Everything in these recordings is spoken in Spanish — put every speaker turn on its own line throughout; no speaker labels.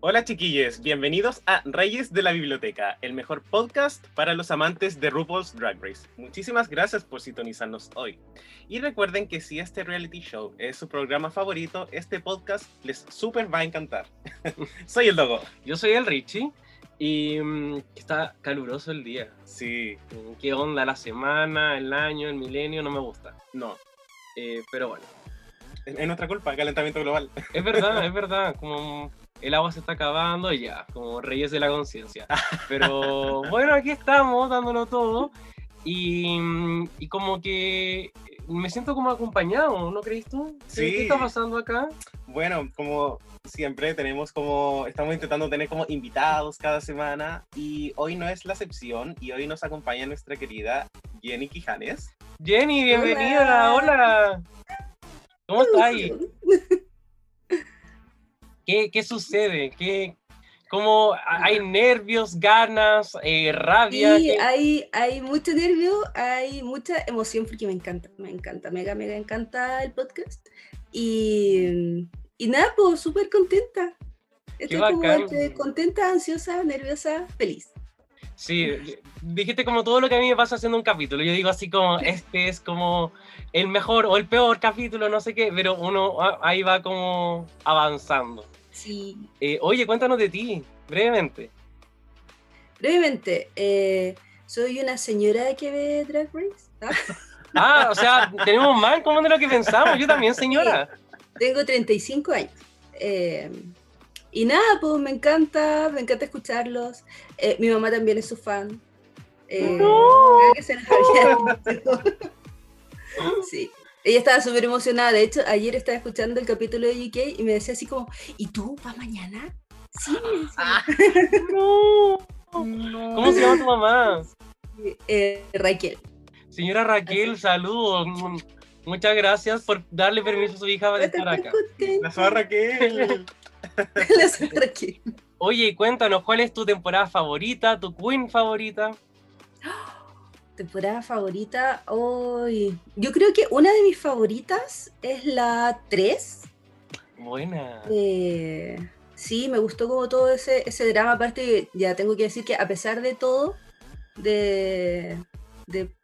Hola chiquillos, bienvenidos a Reyes de la Biblioteca, el mejor podcast para los amantes de RuPaul's Drag Race. Muchísimas gracias por sintonizarnos hoy. Y recuerden que si este reality show es su programa favorito, este podcast les súper va a encantar. Soy el Dogo.
Yo soy el Richie. Y mm, está caluroso el día.
Sí,
Mm, ¿Qué onda la semana, el año, el milenio? No me gusta.
no,
Eh, pero bueno.
es nuestra culpa, calentamiento global.
Es verdad, es verdad. Como el agua se está acabando y ya, como reyes de la conciencia. Pero bueno, aquí estamos dándolo todo. Y, y como que me siento como acompañado, ¿no crees tú? ¿Qué-
Sí.
¿Qué está pasando acá?
Bueno, como siempre tenemos como, estamos intentando tener como invitados cada semana y hoy no es la excepción y hoy nos acompaña nuestra querida Jenny Quijanes.
Jenny, bienvenida, hola. ¿Cómo estás? ¿Qué, qué sucede? ¿Qué, ¿Cómo hay nervios, ganas, eh, rabia?
Sí,
¿Qué-
hay, hay mucho nervio, hay mucha emoción porque me encanta, me encanta, mega, mega encanta el podcast. Y, y nada, pues súper contenta. Estoy como entre contenta, ansiosa, nerviosa, feliz.
Sí, dijiste como todo lo que a mí me pasa haciendo un capítulo. Yo digo así como, este es como el mejor o el peor capítulo, no sé qué, pero uno ahí va como avanzando.
Sí.
Eh, oye, cuéntanos de ti, brevemente.
Brevemente, eh, soy una señora que ve Drag Race. ¿ah?
Ah, o sea, tenemos más común de lo que pensamos. Yo también, señora.
Tengo 35 años. Eh, y nada, pues me encanta, me encanta escucharlos. Eh, mi mamá también es su fan. Eh, creo que se nos había. Sí. Ella estaba súper emocionada. De hecho, ayer estaba escuchando el capítulo de UK y me decía así como, ¿y tú vas mañana? Sí, me decía.
No. ¿Cómo se llama tu mamá?
Eh, Raquel.
Señora Raquel, saludos. Muchas gracias por darle permiso a su hija de estar acá.
La zorra que
La soy Raquel.
Oye, cuéntanos, ¿cuál es tu temporada favorita, tu queen favorita?
Temporada favorita hoy. Yo creo que una de mis favoritas es la 3.
Buena.
Eh, sí, me gustó como todo ese, ese drama. Aparte, ya tengo que decir que a pesar de todo, de, de-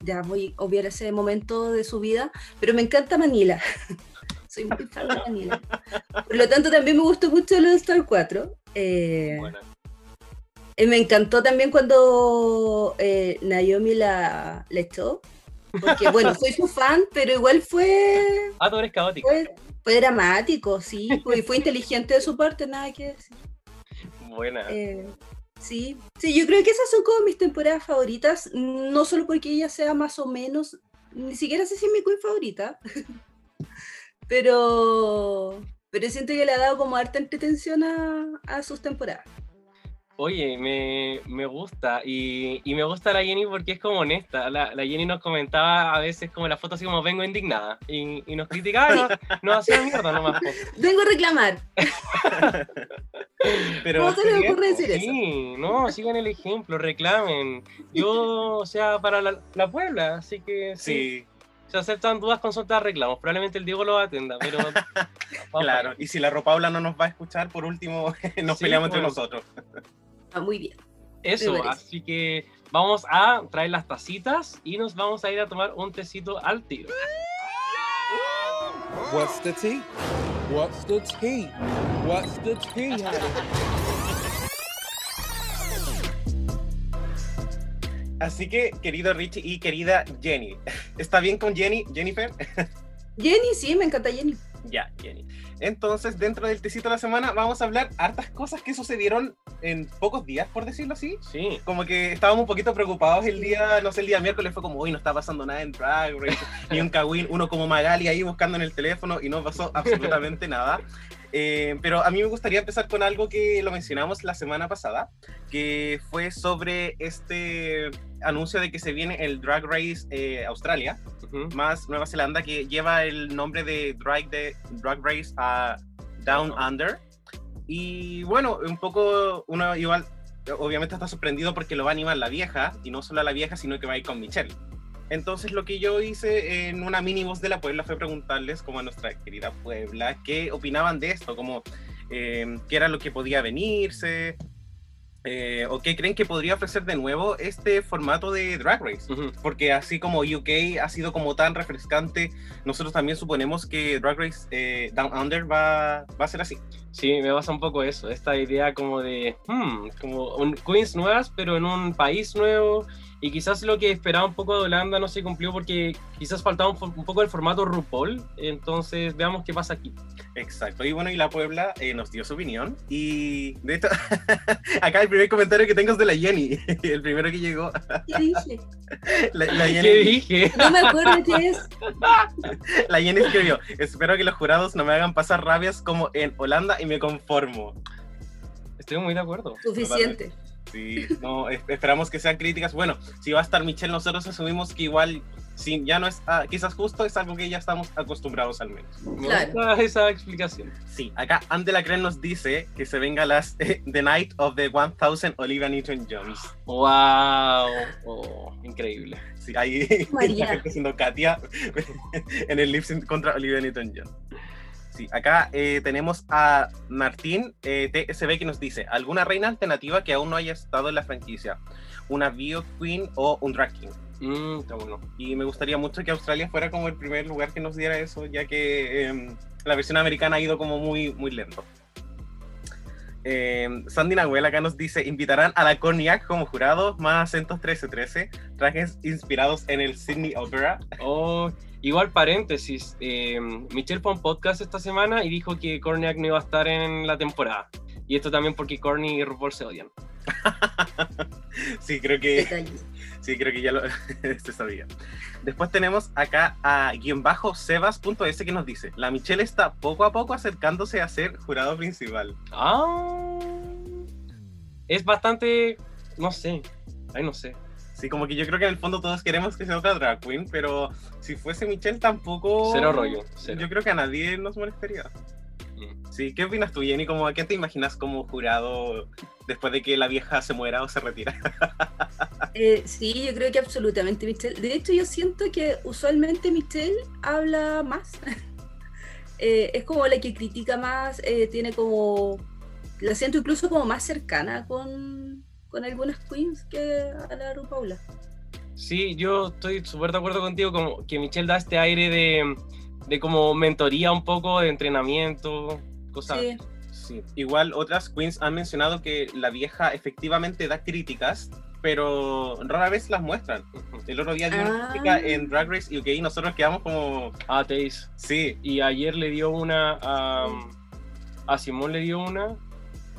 ya voy a obviar ese momento de su vida, pero me encanta Manila. Soy muy fan de Manila. Por lo tanto, también me gustó mucho los Star 4. Eh. Me encantó también cuando eh, Naomi la, la echó. Porque, bueno, soy su fan, pero igual fue,
Ah, tú eres caótica.
fue, fue dramático, sí. Fue, fue inteligente de su parte, nada que decir.
Buena.
Eh, sí, sí, yo creo que esas son como mis temporadas favoritas, no solo porque ella sea más o menos, ni siquiera sé si es mi queen favorita, pero, pero siento que le ha dado como harta entretención a, a sus temporadas.
Oye, me, me gusta. Y, y me gusta la Jenny porque es como honesta. La, la Jenny nos comentaba a veces como la foto así como vengo indignada. Y, y nos criticaba, nos, nos hacía mierda nomás.
Vengo a reclamar.
Pero
¿Cómo se le
sí,
ocurre decir eso?
Sí, no, sigan el ejemplo, reclamen. Yo, o sea, para la, la Puebla, así que sí.
Sí,
Se aceptan dudas, consultas, reclamos. Probablemente el Diego lo atenda, pero.
claro. Y si la Ropaula no nos va a escuchar, por último, nos
Sí,
peleamos entre
bueno.
nosotros.
Ah, muy bien.
Eso, así que vamos a traer las tacitas y nos vamos a ir a tomar un tecito al tiro.
What's the tea? What's the tea? What's the tea?
Así que, querido Richie y querida Jenny, ¿está bien con Jenny, Jennifer?
Jenny, sí, me encanta Jenny.
Ya, Jenny. Entonces, dentro del tecito de la semana, vamos a hablar hartas cosas que sucedieron en pocos días, por decirlo así.
Sí.
Como que estábamos un poquito preocupados el día, no sé, el día miércoles fue como, uy, no está pasando nada en Drag Race, ni un Kawin, uno como Magali ahí buscando en el teléfono y no pasó absolutamente nada. Eh, pero a mí me gustaría empezar con algo que lo mencionamos la semana pasada, que fue sobre este anuncio de que se viene el Drag Race eh, Australia,
Ujú.
más Nueva Zelanda, que lleva el nombre de Drag, de Drag Race a Down Under. Y bueno, un poco uno igual, obviamente está sorprendido porque lo va a animar la vieja, y no solo a la vieja, sino que va a ir con Michelle. Entonces lo que yo hice en una mini voz de la Puebla fue preguntarles, como a nuestra querida Puebla, qué opinaban de esto, como eh, qué era lo que podía venirse, eh, o qué creen que podría ofrecer de nuevo este formato de Drag Race
Ujú.
porque así como UK ha sido como tan refrescante, nosotros también suponemos que Drag Race eh, Down Under va, va a ser así.
Sí, me pasa un poco eso, esta idea como de, hmm, como un, queens nuevas, pero en un país nuevo, y quizás lo que esperaba un poco de Holanda no se cumplió porque quizás faltaba un, poco el formato RuPaul, entonces veamos qué pasa aquí.
Exacto. Y bueno, y la Puebla eh, nos dio su opinión. Y de hecho, acá el primer comentario que tengo es de la Jenny, el primero que llegó.
¿Qué dije?
La, la
¿Qué dije?
No me acuerdo qué es.
la Jenny escribió, espero que los jurados no me hagan pasar rabias como en Holanda y me conformo.
Estoy muy de acuerdo.
Suficiente.
Sí, no, es- esperamos que sean críticas. Bueno, si va a estar Michelle, nosotros asumimos que igual, si ya no es ah, quizás justo, es algo que ya estamos acostumbrados al menos.
Me
Claro.
gusta esa explicación.
Sí, acá Andela Cren nos dice que se venga las The Night of the 1000 Olivia Newton-Jones.
¡Wow! Oh, increíble.
Sí, ahí
María.
la gente haciendo Katia en el lip contra Olivia Newton-John. Sí, acá eh, tenemos a Martín eh, TSB que nos dice, ¿alguna reina alternativa que aún no haya estado en la franquicia? ¿Una Bio Queen o un Drag King?
Mm, está bueno.
Y me gustaría mucho que Australia fuera como el primer lugar que nos diera eso, ya que em, la versión americana ha ido como muy, muy lento. Em, Sandy Nahuel acá nos dice, invitarán a la Cognac como jurado, más acentos 1313, trajes inspirados en el Sydney Opera.
Oh, igual paréntesis, eh, Michelle fue a un podcast esta semana y dijo que Corniak no iba a estar en la temporada. Y esto también porque Corny y RuPaul se odian.
Sí, creo que, sí, creo que ya lo se sabía. Después tenemos acá a guion bajo sebas.s que nos dice, la Michelle está poco a poco acercándose a ser jurado principal.
Ah, es bastante, no sé, ay no sé.
Sí, como que yo creo que en el fondo todos queremos que sea otra drag queen, pero si fuese Michelle tampoco...
Cero rollo, cero.
Yo creo que a nadie nos molestaría.
Mm.
Sí, ¿qué opinas tú, Jenny? Como, ¿A qué te imaginas como jurado después de que la vieja se muera o se retira?
Eh, sí, yo creo que absolutamente Michelle. De hecho, yo siento que usualmente Michelle habla más. Eh, es como la que critica más, eh, tiene como. La siento incluso como más cercana con, con algunas queens que a la Paula.
Sí, yo estoy súper de acuerdo contigo, como que Michelle da este aire de, de como mentoría un poco, de entrenamiento, cosas.
Sí,
Sí. Igual otras queens han mencionado que la vieja efectivamente da críticas, pero rara vez las muestran. El otro día dio una
Ah.
crítica en Drag Race UK y nosotros quedamos como,
Ah, Teis.
sí,
Y ayer le dio una a, a Simón le dio una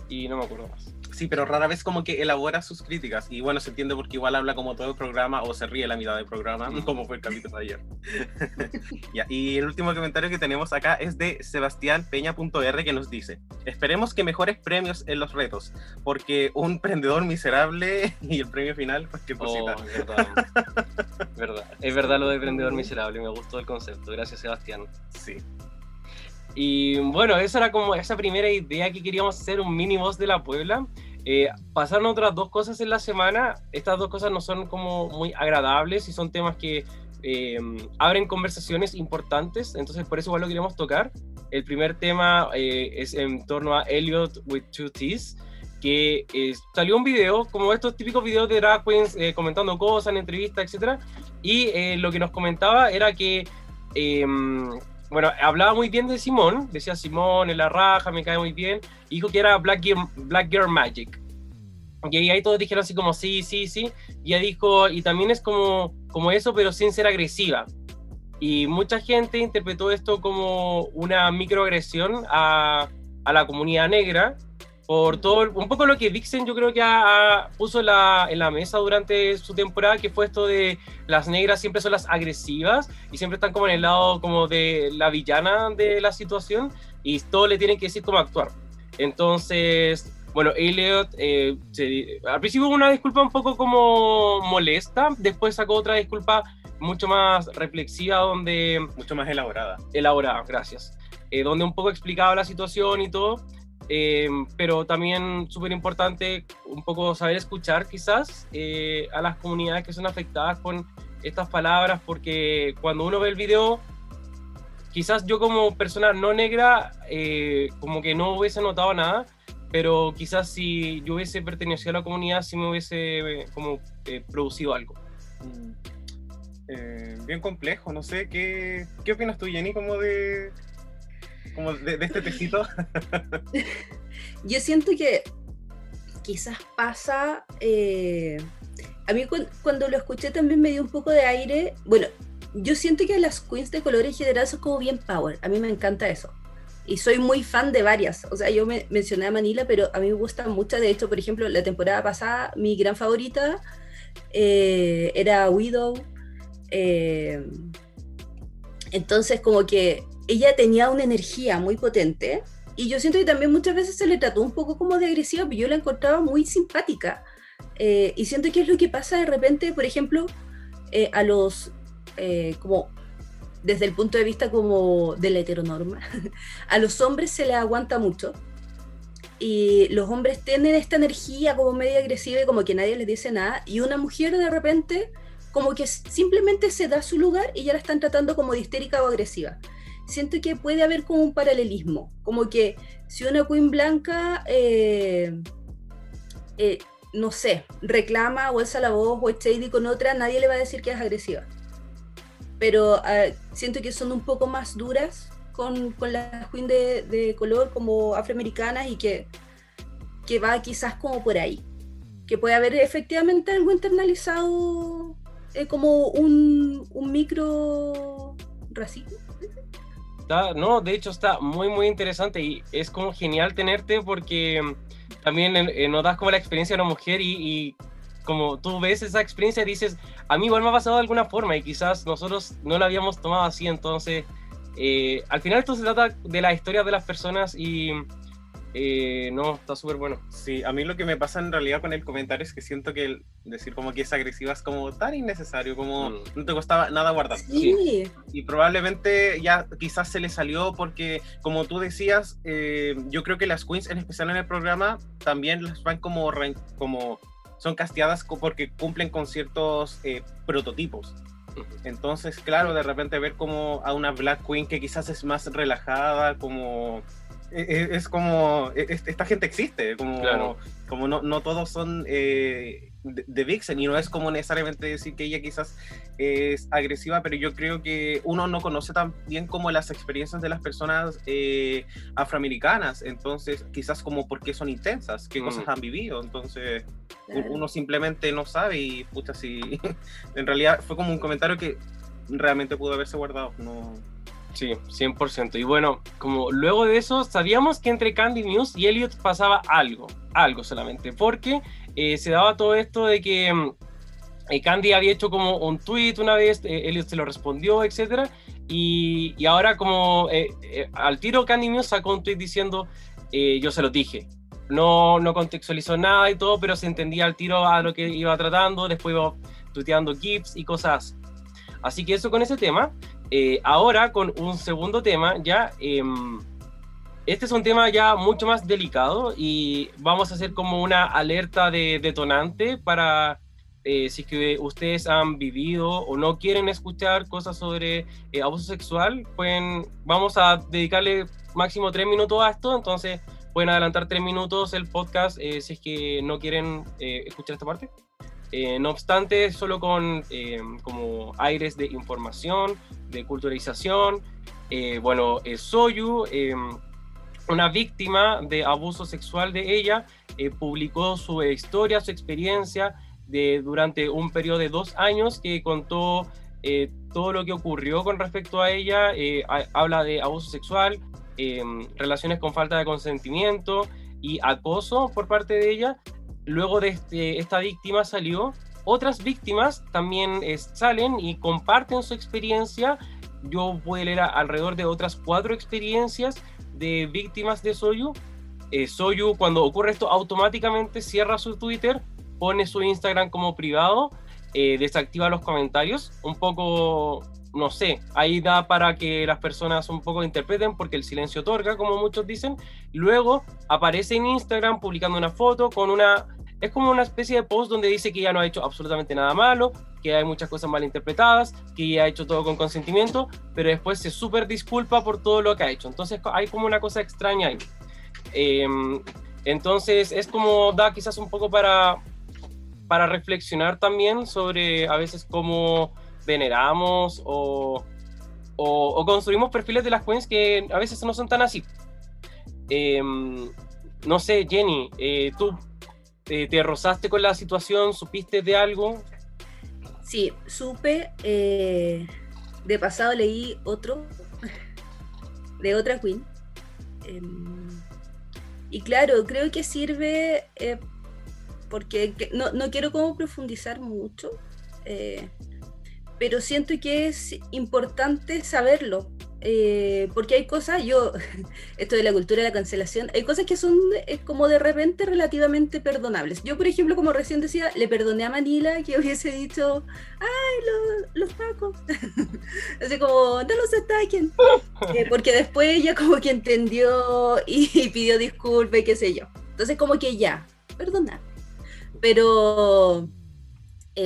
y no me acuerdo más.
Sí, pero rara vez como que elabora sus críticas. Y bueno, se entiende porque igual habla como todo el programa o se ríe la mitad del programa,
Mm.
como fue el capítulo de ayer. Y el último comentario que tenemos acá es de Sebastián Peña.r que nos dice, esperemos que mejores premios en los retos, porque un prendedor miserable y el premio final, pues qué
Oh,
cosita.
es verdad. verdad. Es verdad lo de Emprendedor Miserable, me gustó el concepto. Gracias, Sebastián.
Sí.
Y bueno, esa era como esa primera idea que queríamos hacer, un mini voz de la Puebla. Eh, pasaron otras dos cosas en la semana. Estas dos cosas no son como muy agradables y son temas que eh, abren conversaciones importantes. Entonces, por eso igual lo queremos tocar. El primer tema eh, es en torno a Elliot with Two T's, que eh, salió un video, como estos típicos videos de drag queens eh, comentando cosas en entrevistas, etc. Y eh, lo que nos comentaba era que em, bueno, hablaba muy bien de Simón, decía Simón en la raja, me cae muy bien, dijo que era Black Girl, Black Girl Magic. Y ahí todos dijeron así como sí, sí, sí. Y ella dijo, y también es como, como eso, pero sin ser agresiva. Y mucha gente interpretó esto como una microagresión a, a la comunidad negra por todo, un poco lo que Vixen yo creo que ha, puso la, en la mesa durante su temporada, que fue esto de las negras siempre son las agresivas y siempre están como en el lado como de la villana de la situación y todo le tienen que decir cómo actuar. Entonces, bueno, Elliot eh, al principio hubo una disculpa un poco como molesta, después sacó otra disculpa mucho más reflexiva, donde...
Mucho más elaborada.
Elaborada, gracias. Eh, donde un poco explicaba la situación y todo, eh, pero también súper importante un poco saber escuchar quizás a las comunidades que son afectadas con estas palabras, porque cuando uno ve el video, quizás yo como persona no negra, como que no hubiese notado nada, pero quizás si yo hubiese pertenecido a la comunidad, sí me hubiese eh, como eh, producido algo. Mm.
Eh, bien complejo, no sé, ¿qué, ¿qué opinas tú, Jenny, como de, como de, este tecito?
yo siento que quizás pasa, a mí cuando, lo escuché también me dio un poco de aire, bueno, yo siento que las queens de color en general son como bien power, a mí me encanta eso y soy muy fan de varias. O sea, yo me, mencioné a Manila, pero a mí me gustan muchas. De hecho, por ejemplo, la temporada pasada, mi gran favorita eh, era Widow. Eh, entonces, como que ella tenía una energía muy potente. Y yo siento que también muchas veces se le trató un poco como de agresiva, pero yo la encontraba muy simpática. Eh, y siento que es lo que pasa de repente, por ejemplo, a los como desde el punto de vista como de la heteronorma, a los hombres se les aguanta mucho y los hombres tienen esta energía como media agresiva y como que nadie les dice nada y una mujer de repente como que simplemente se da su lugar y ya la están tratando como de histérica o agresiva. Siento que puede haber como un paralelismo, como que si una queen blanca, eh, eh, no sé, reclama o alza la voz o es shady con otra, nadie le va a decir que es agresiva pero ah, siento que son un poco más duras con, con las queen de, de, color como afroamericanas y que, que va quizás como por ahí. Que puede haber efectivamente algo internalizado eh, como un, un micro racismo.
No, de hecho está muy, muy interesante y es como genial tenerte porque también eh, notas como la experiencia de una mujer y, como tú ves esa experiencia dices, a mí igual me ha pasado de alguna forma y quizás nosotros no la habíamos tomado así, entonces eh, al final esto se trata de la historia de las personas y eh, no, está súper bueno.
Sí, a mí lo que me pasa en realidad con el comentario es que siento que decir como que es agresiva es como tan innecesario, como mm. no te costaba nada guardar.
Sí.
Y probablemente ya quizás se le salió porque, como tú decías, eh, yo creo que las queens, en especial en el programa, también las van como, como son casteadas porque cumplen con ciertos eh, prototipos. Entonces, claro, de repente ver como a una Black Queen que quizás es más relajada, como e, e, es, como e, esta gente existe, como, como no, no todos son eh, de, Vixen y no es como necesariamente decir que ella quizás es agresiva, pero yo creo que uno no conoce tan bien como las experiencias de las personas eh, afroamericanas, entonces quizás como por qué son intensas, qué cosas han vivido, entonces uno simplemente no sabe y pucha, si en realidad fue como un comentario que realmente pudo haberse guardado, no...
Sí, 100%. Y bueno, como luego de eso, sabíamos que entre Candy News y Elliot pasaba algo, algo solamente, porque eh, se daba todo esto de que mm, eh, Candy había hecho como un tweet una vez, eh, Elliot se lo respondió, etc. Y, y ahora como al tiro Candy News sacó un tweet diciendo, yo se lo dije. No, no contextualizó nada y todo, pero se entendía al tiro a lo que iba tratando, después iba tuiteando GIFs y cosas. Así que eso con ese tema. Ahora con un segundo tema, ya em, este es un tema ya mucho más delicado y vamos a hacer como una alerta de detonante para eh, si que ustedes han vivido o no quieren escuchar cosas sobre eh, abuso sexual, pueden, vamos a dedicarle máximo tres minutos a esto, entonces pueden adelantar tres minutos el podcast eh, si es que no quieren escuchar esta parte. No obstante, solo con como aires de información, de culturalización, bueno, Soyu una víctima de abuso sexual de ella eh, publicó su historia, su experiencia de, durante un periodo de dos años que contó eh, todo lo que ocurrió con respecto a ella. Eh, habla de abuso sexual, relaciones con falta de consentimiento y acoso por parte de ella. Luego de este, esta víctima salió, otras víctimas también salen y comparten su experiencia. Yo pude leer alrededor de otras cuatro experiencias de víctimas de Soyu. Eh, Soyu, cuando ocurre esto, automáticamente cierra su Twitter, pone su Instagram como privado, eh, desactiva los comentarios. Un poco, no sé, ahí da para que las personas un poco interpreten porque el silencio otorga, como muchos dicen. Luego aparece en Instagram publicando una foto con una es como una especie de post donde dice que ya no ha hecho absolutamente nada malo, que hay muchas cosas mal interpretadas, que ya ha hecho todo con consentimiento, pero después se súper disculpa por todo lo que ha hecho. Entonces hay como una cosa extraña ahí. Em, entonces es como da quizás un poco para, para reflexionar también sobre a veces cómo veneramos o, o, construimos perfiles de las queens que a veces no son tan así. Em, no sé, Jenny, eh, tú ¿Te, rozaste con la situación? ¿Supiste de algo?
Sí, supe. Eh, de pasado leí otro, de otra Queen. Em, y claro, creo que sirve eh, porque no, no, quiero como profundizar mucho, eh, pero siento que es importante saberlo, eh, porque hay cosas, yo, esto de la cultura de la cancelación, hay cosas que son eh, como de repente relativamente perdonables. Yo, por ejemplo, como recién decía, le perdoné a Manila que hubiese dicho, ay, los pacos, así como, no los ataquen, eh, porque después ella como que entendió y, pidió disculpas y qué sé yo. Entonces como que ya, perdonar. Pero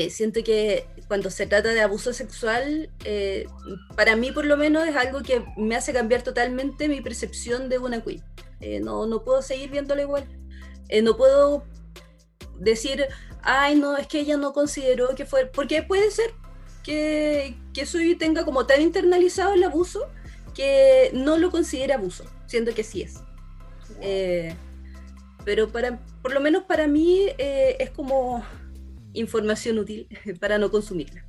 siento que cuando se trata de abuso sexual, eh, para mí por lo menos es algo que me hace cambiar totalmente mi percepción de una queen. Eh, no, no puedo seguir viéndola igual. Eh, no puedo decir, ay, no, es que ella no consideró que fue, porque puede ser que, que Soy tenga como tan internalizado el abuso que no lo considera abuso, siendo que sí es. pero para, por lo menos para mí es como información útil para no consumirla.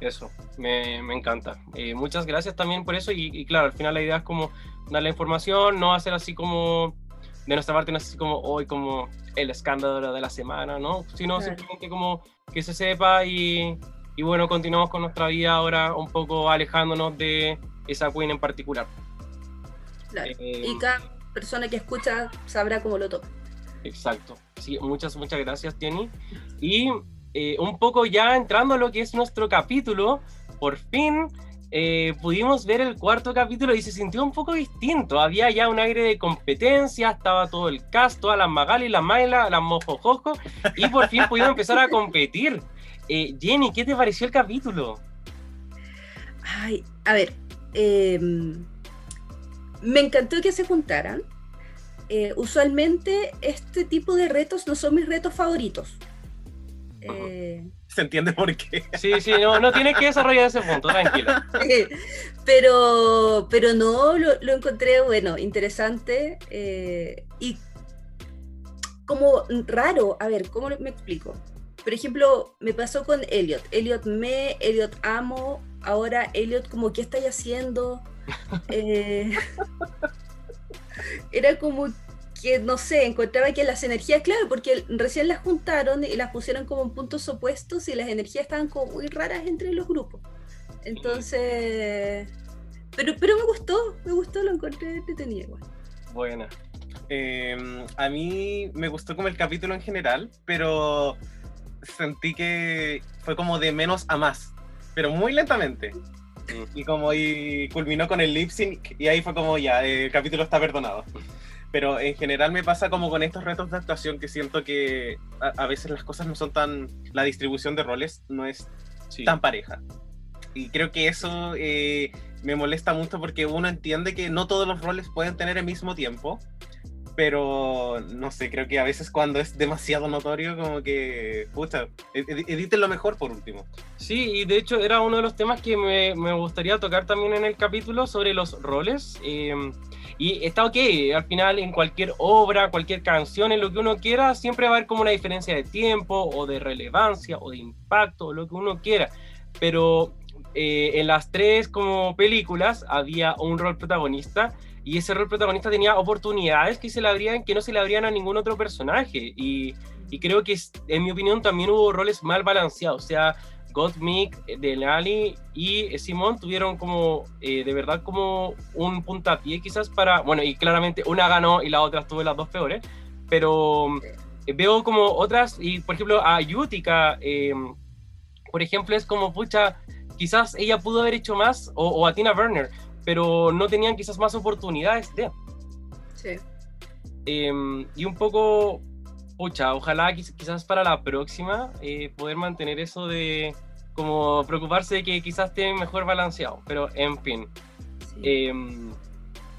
Eso, me, me encanta. Eh, muchas gracias también por eso y, claro, al final la idea es como dar la información, no hacer así como, de nuestra parte, no así como hoy como el escándalo de la semana, ¿no? Sino simplemente como que se sepa y, y, bueno, continuamos con nuestra vida ahora un poco alejándonos de esa queen en particular.
Claro. Eh, y cada persona que escucha sabrá cómo lo toca.
Exacto. Sí, muchas, muchas gracias, Jenny. Y eh, un poco ya entrando a lo que es nuestro capítulo, por fin eh, pudimos ver el cuarto capítulo y se sintió un poco distinto. Había ya un aire de competencia, estaba todo el cast, todas las Magali, las Maila, las Mojojojo, y por fin pudimos empezar a competir. Eh, Jenny, ¿qué te pareció el capítulo?
Ay, a ver, em, me encantó que se juntaran. Eh, usualmente este tipo de retos no son mis retos favoritos.
Eh, Se entiende por qué.
Sí, sí, no, no tienes que desarrollar ese punto, tranquila.
pero, pero no, lo, encontré, bueno, interesante eh, y como raro. A ver, ¿cómo me explico? Por ejemplo, me pasó con Elliot. Elliot me, Elliot amo. Ahora Elliot como, ¿qué estáis haciendo? era como que, no sé, encontraba que las energías, claro, porque recién las juntaron y las pusieron como en puntos opuestos y las energías estaban como muy raras entre los grupos. Entonces, pero, pero me gustó, me gustó, lo encontré entretenido igual.
Buena.
Em, a mí me gustó como el capítulo en general, pero sentí que fue como de menos a más, pero muy lentamente. Y como y culminó con el lip sync y ahí fue como ya, el capítulo está perdonado. Pero en general me pasa como con estos retos de actuación que siento que a, veces las cosas no son tan, la distribución de roles no es tan pareja. Y creo que eso eh, me molesta mucho porque uno entiende que no todos los roles pueden tener el mismo tiempo, pero no sé, creo que a veces cuando es demasiado notorio, como que, pucha, ed- editen lo mejor por último.
Sí, y de hecho era uno de los temas que me, me gustaría tocar también en el capítulo sobre los roles. eh, y está ok, al final en cualquier obra, cualquier canción, en lo que uno quiera, siempre va a haber como una diferencia de tiempo o de relevancia o de impacto, lo que uno quiera. Pero eh, en las tres como películas había un rol protagonista y ese rol protagonista tenía oportunidades que, se le abrían, que no se le abrían a ningún otro personaje. Y, y creo que, en mi opinión, también hubo roles mal balanceados. Sea, Gottmik, Denali y Simón tuvieron como, eh, de verdad, como un puntapié quizás para, bueno, y claramente una ganó y la otra estuvo en las dos peores, pero eh, veo como otras, y por ejemplo a Yutika, eh, por ejemplo, es como, pucha, quizás ella pudo haber hecho más, o, o a Tina Werner, pero no tenían quizás más oportunidades de...
Sí.
Eh, y un poco, pucha, ojalá quiz- quizás para la próxima eh, poder mantener eso de como preocuparse de que quizás esté mejor balanceado, pero en fin.
sí.
eh,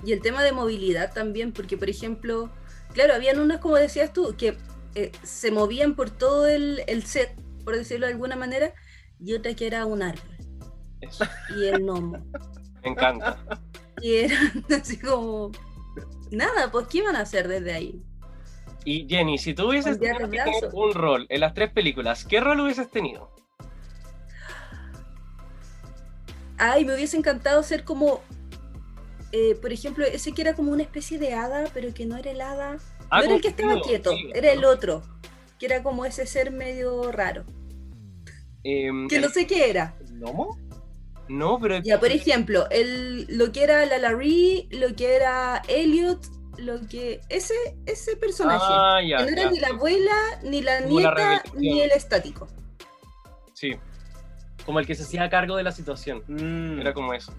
Y el tema de movilidad también, porque por ejemplo, claro, habían unas, como decías tú, que eh, se movían por todo el, el set, por decirlo de alguna manera, y otra que era un árbol,
eso,
y el gnomo.
me encanta.
Y eran así como, nada, pues ¿qué iban a hacer desde ahí?
Y Jenny, si tú hubieses tenido un rol en las tres películas, ¿qué rol hubieses tenido?
Ay, me hubiese encantado ser como, eh, por ejemplo, ese que era como una especie de hada, pero que no era el hada.
Ah,
no era el que estaba quieto,
sí,
era el otro, que era como ese ser medio raro,
Em,
que
el-
no sé qué era.
¿Gnomo?
No, pero
Ya, por ejemplo, el, lo que era la Larry, lo que era Elliot, lo que. Ese, ese personaje.
Ah, ya,
que no era
ya,
ni la abuela, ni la nieta, ni el estático.
Sí. Como el que se hacía cargo de la situación.
Mm.
Era como eso.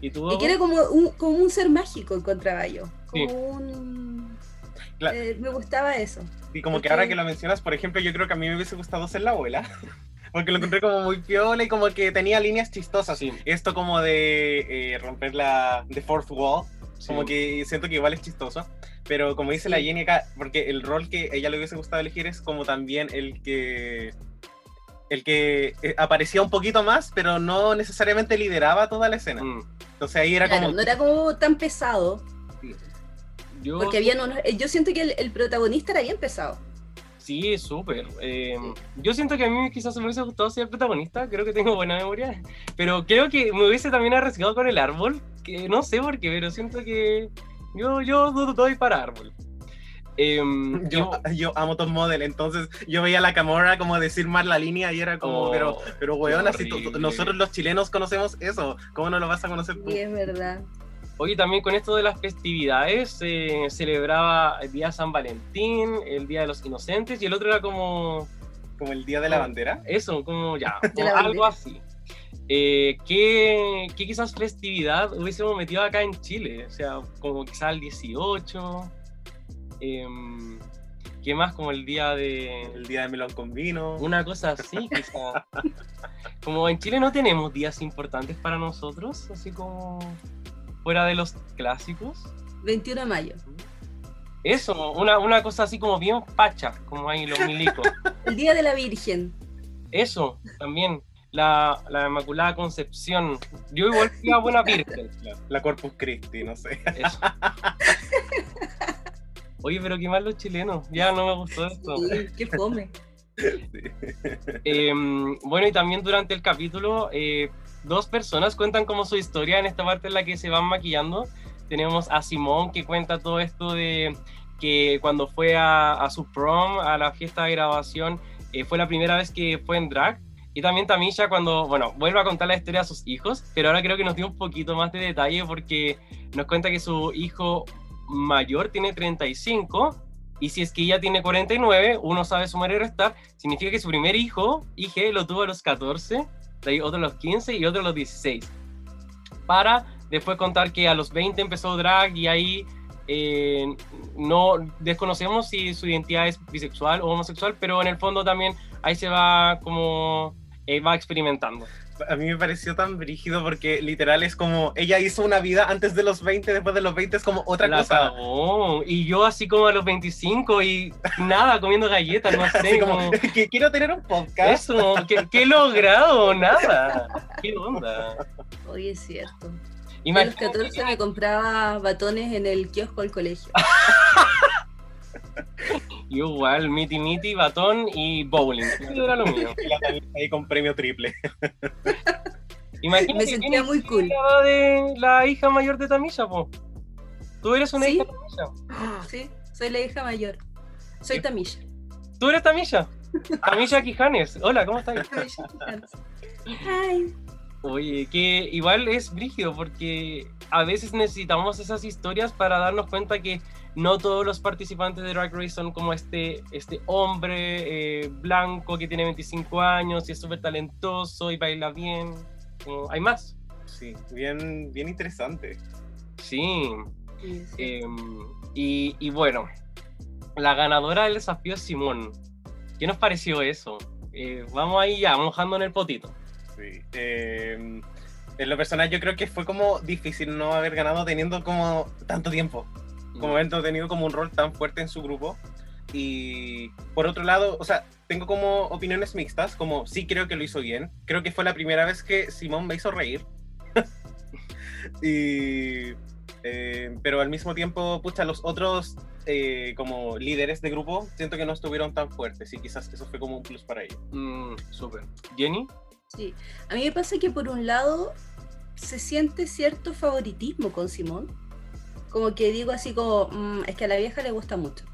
¿Y tú?
Y que era como un, como un ser mágico, encontraba yo.
Sí.
Como un. Eh, me gustaba eso.
Y como que ahora que lo mencionas, por ejemplo, yo creo que a mí me hubiese gustado ser la abuela. Porque lo encontré como muy piola y como que tenía líneas chistosas.
Sí.
Esto como de eh, romper la the fourth wall,
Sí.
como que siento que igual es chistoso. Pero como dice la
Sí.
Jenny acá, porque el rol que ella le hubiese gustado elegir es como también el que el que eh, aparecía un poquito más, pero no necesariamente lideraba toda la escena.
Mm.
Entonces ahí era
Claro,
como
no era como tan pesado.
Yo,
Porque habían unos. eh, Yo siento que el, el protagonista era bien pesado.
Sí, súper. Eh, yo siento que a mí quizás me hubiese gustado ser el protagonista, creo que tengo buena memoria, pero creo que me hubiese también arriesgado con el árbol, que no sé por qué, pero siento que yo, yo do- doy para árbol. Em,
yo, yo amo Top Model, entonces yo veía a la Camorra como decir más la línea y era como,
Oh,
pero, pero weón, así nosotros los chilenos conocemos eso, ¿cómo no lo vas a conocer tú?
Y es verdad.
Oye, también con esto de las festividades, se celebraba el día de San Valentín, el día de los inocentes, y el otro era como
Como el día de la bandera.
eso, como ya, algo
bandera.
así. Eh, ¿qué, qué quizás festividad hubiésemos metido acá en Chile? O sea, como quizás el 18. em, ¿Qué más? Como el día de...
El día de melón con vino.
Una cosa así, quizás. Como en Chile no tenemos días importantes para nosotros, así como fuera de los clásicos.
21 de mayo.
Eso, una, una cosa así como bien pacha, como ahí los milicos.
El día de la Virgen.
Eso, también. La, la Inmaculada Concepción. Yo igual fui a Buena Virgen.
La Corpus Christi, no sé.
Eso. Oye, pero qué mal los chilenos. Ya no me gustó esto.
Sí, qué fome.
Eh, bueno, y también durante el capítulo, eh, dos personas cuentan como su historia en esta parte en la que se van maquillando. Tenemos a Simón que cuenta todo esto de que cuando fue a, a su prom, a la fiesta de grabación, eh, fue la primera vez que fue en drag. Y también Tamisha cuando, bueno, vuelve a contar la historia a sus hijos, pero ahora creo que nos dio un poquito más de detalle porque nos cuenta que su hijo mayor tiene 35 y si es que ella tiene 49, uno sabe sumar y restar, significa que su primer hijo, hije, lo tuvo a los 14, de ahí otro a los 15 y otro a los 16. Para después contar que a los 20 empezó drag y ahí eh, no desconocemos si su identidad es bisexual o homosexual, pero en el fondo también ahí se va como eh, va experimentando.
A mí me pareció tan brígido porque literal es como ella hizo una vida antes de los 20, después de los 20 es como otra
La
cosa.
cagó. Y yo así como a los 25 y nada, comiendo galletas, no sé.
Como
como-
que quiero tener un podcast.
Eso, ¿qué, qué he logrado? Nada. ¿Qué onda?
Hoy es cierto. A los
Imagínate
14 me compraba batones en el kiosco del colegio.
Yo igual, miti miti, batón y bowling. Eso era lo mío.
Y la ahí con premio triple.
Imagínate
Me
que
sentía muy cool.
la de la hija mayor de Tamisha, po. Tú eres una
Sí.
hija de Tamisha.
Sí, soy la hija mayor. Soy Tamisha.
Tú eres Tamisha. Tamisha Quijanes. Hola, ¿cómo estás?
Hi.
Oye, que igual es brígido porque a veces necesitamos esas historias para darnos cuenta que no todos los participantes de Drag Race son como este, este hombre eh, blanco que tiene 25 años y es súper talentoso y baila bien. Como, hay más.
Sí, bien, bien interesante.
Sí.
Sí, sí.
Em, y, y bueno, la ganadora del desafío es Simón. ¿Qué nos pareció eso? Eh, vamos ahí ya, mojando en el potito.
Sí. Eh, en lo personal yo creo que fue como difícil no haber ganado teniendo como tanto tiempo. Como haber tenido como un rol tan fuerte en su grupo. Y por otro lado, o sea, tengo como opiniones mixtas, como sí creo que lo hizo bien. Creo que fue la primera vez que Simón me hizo reír. y, eh, pero al mismo tiempo, pucha, los otros eh, como líderes de grupo siento que no estuvieron tan fuertes y quizás eso fue como un plus para ellos.
Mm, súper. Jenny.
Sí. A mí me pasa que por un lado se siente cierto favoritismo con Simón. Como que digo así como, "Mm, es que a la vieja le gusta mucho.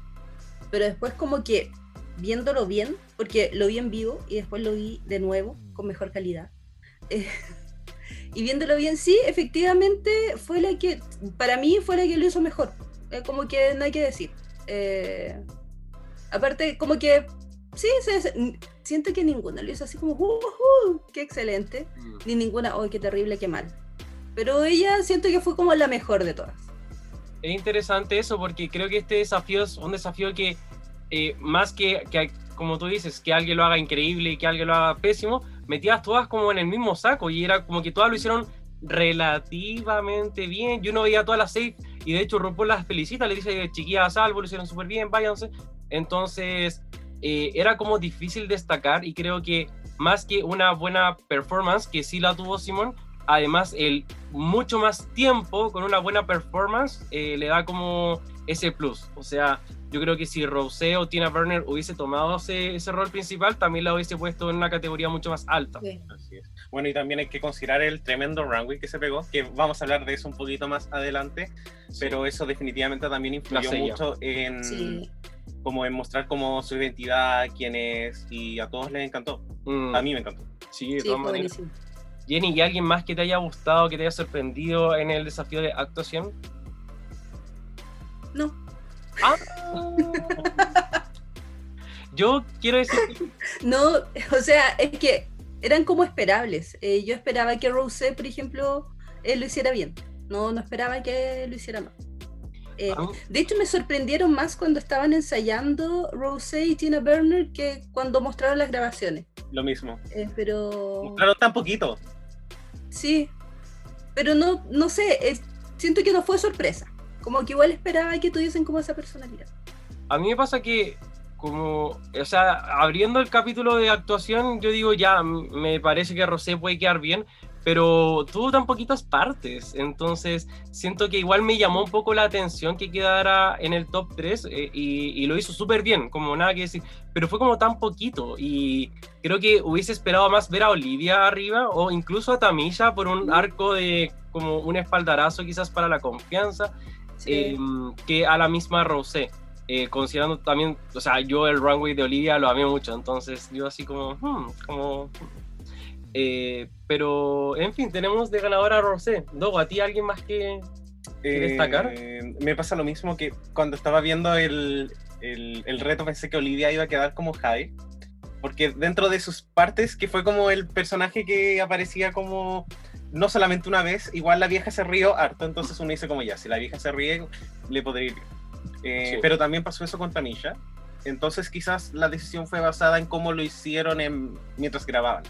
Pero después como que viéndolo bien, porque lo vi en vivo y después lo vi de nuevo con mejor calidad. eh, y viéndolo bien, sí, efectivamente fue la que, para mí fue la que lo hizo mejor. Eh, como que no hay que decir. Eh, aparte, como que, sí, se- se- siento que ninguna lo hizo así como, "Uh, uh, qué excelente.
Mm.
Ni ninguna, oh, qué terrible, qué mal. Pero ella siento que fue como la mejor de todas.
Es interesante eso porque creo que este desafío es un desafío que eh, más que, que, como tú dices, que alguien lo haga increíble y que alguien lo haga pésimo, metías todas como en el mismo saco y era como que todas lo hicieron relativamente bien. Yo no veía todas las seis y de hecho RuPaul las felicita, le dice chiquillas a salvo, lo hicieron súper bien, váyanse. Entonces eh, era como difícil destacar y creo que más que una buena performance, que sí la tuvo Simón, además el mucho más tiempo con una buena performance eh, le da como ese plus. O sea, yo creo que si Rosé o Tina Burner hubiese tomado ese, ese rol principal, también la hubiese puesto en una categoría mucho más alta.
Así es. Bueno, y también hay que considerar el tremendo runway que se pegó, que vamos a hablar de eso un poquito más adelante, pero eso definitivamente también influyó mucho en,
Sí.
como en mostrar como su identidad, quién es, y a todos les encantó.
Mm,
A mí me encantó.
sí, de
Sí,
todas maneras.
buenísimo.
Jenny, ¿y alguien más que te haya gustado, que te haya sorprendido en el desafío de actuación?
No,
Ah. Yo quiero decir que
no, o sea, es que eran como esperables. Eh, yo esperaba que Rosé, por ejemplo, eh, lo hiciera bien. No, no esperaba que lo hiciera mal. Eh,
Ah.
de hecho, me sorprendieron más cuando estaban ensayando Rosé y Tina Burner que cuando mostraron las grabaciones.
Lo mismo.
Eh, pero
Mostraron tan poquito.
sí, pero no, no sé, eh, siento que no fue sorpresa. Como que igual esperaba que tuviesen como esa personalidad.
a mí me pasa que como, o sea, abriendo el capítulo de actuación, yo digo ya, me parece que Rosé puede quedar bien, pero tuvo tan poquitas partes, entonces siento que igual me llamó un poco la atención que quedara en el top 3 eh, y, y lo hizo súper bien, como nada que decir, pero fue como tan poquito y creo que hubiese esperado más ver a Olivia arriba o incluso a Tamisha por un arco de como un espaldarazo quizás para la confianza
Sí.
eh, que a la misma Rosé. eh, considerando también, o sea, yo el runway de Olivia lo amé mucho, entonces yo así como, hmm, como... eh, pero, en fin, tenemos de ganadora a Rosé. Dogo, ¿a ti alguien más que...? ¿Qué destacar?
Eh, me pasa lo mismo que cuando estaba viendo el, el, el reto pensé que Olivia iba a quedar como Jade. Porque dentro de sus partes, que fue como el personaje que aparecía como no solamente una vez, igual la vieja se rió harto, entonces uno dice como ya, si la vieja se ríe, le podría ir. Eh,
Sí.
Pero también pasó eso con Tamisha. Entonces quizás la decisión fue basada en cómo lo hicieron en- mientras grababan.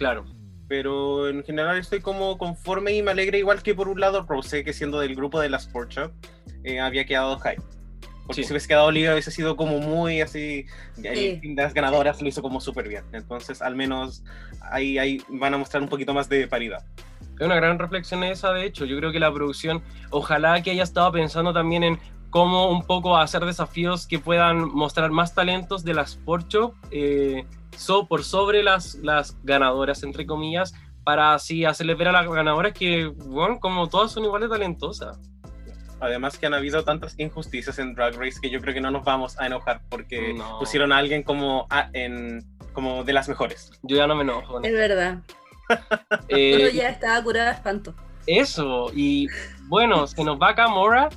Claro.
Pero en general estoy como conforme y me alegra igual que por un lado Rose, que siendo del grupo de la Sport Shop, eh, había quedado hype. Porque
Sí.
si hubiese quedado Olivia hubiese sido como muy así,
Sí.
las ganadoras lo hizo como súper bien. Entonces al menos ahí, ahí van a mostrar un poquito más de paridad.
Es una gran reflexión esa, de hecho. Yo creo que la producción, ojalá que haya estado pensando también en cómo un poco hacer desafíos que puedan mostrar más talentos de la Sport Shop eh, so- por sobre las, las ganadoras, entre comillas, para así hacerles ver a las ganadoras que, bueno, como todas son igual de talentosas.
Además que han habido tantas injusticias en Drag Race que yo creo que no nos vamos a enojar porque
No.
pusieron a alguien como, a- en, como de las mejores.
Yo ya no me enojo. con
Es verdad.
Eh,
Uno ya estaba curada de espanto.
Eso, y bueno, se nos va Camora.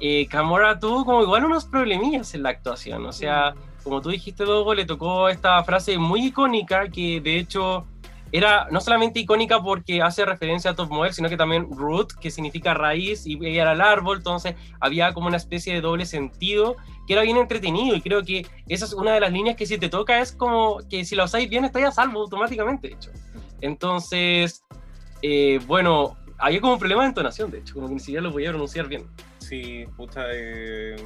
Eh, Camora tuvo como igual unos problemillas en la actuación. O sea, como tú dijiste, Dogo, le tocó esta frase muy icónica que de hecho era no solamente icónica porque hace referencia a Top Model, sino que también root, que significa raíz, y ella era el árbol, entonces había como una especie de doble sentido que era bien entretenido. Y creo que esa es una de las líneas que si te toca es como que si la usáis bien estáis a salvo automáticamente, de hecho. Entonces, eh, bueno, había como un problema de entonación, de hecho, como que ni siquiera lo podía pronunciar bien.
Sí, puta, eh,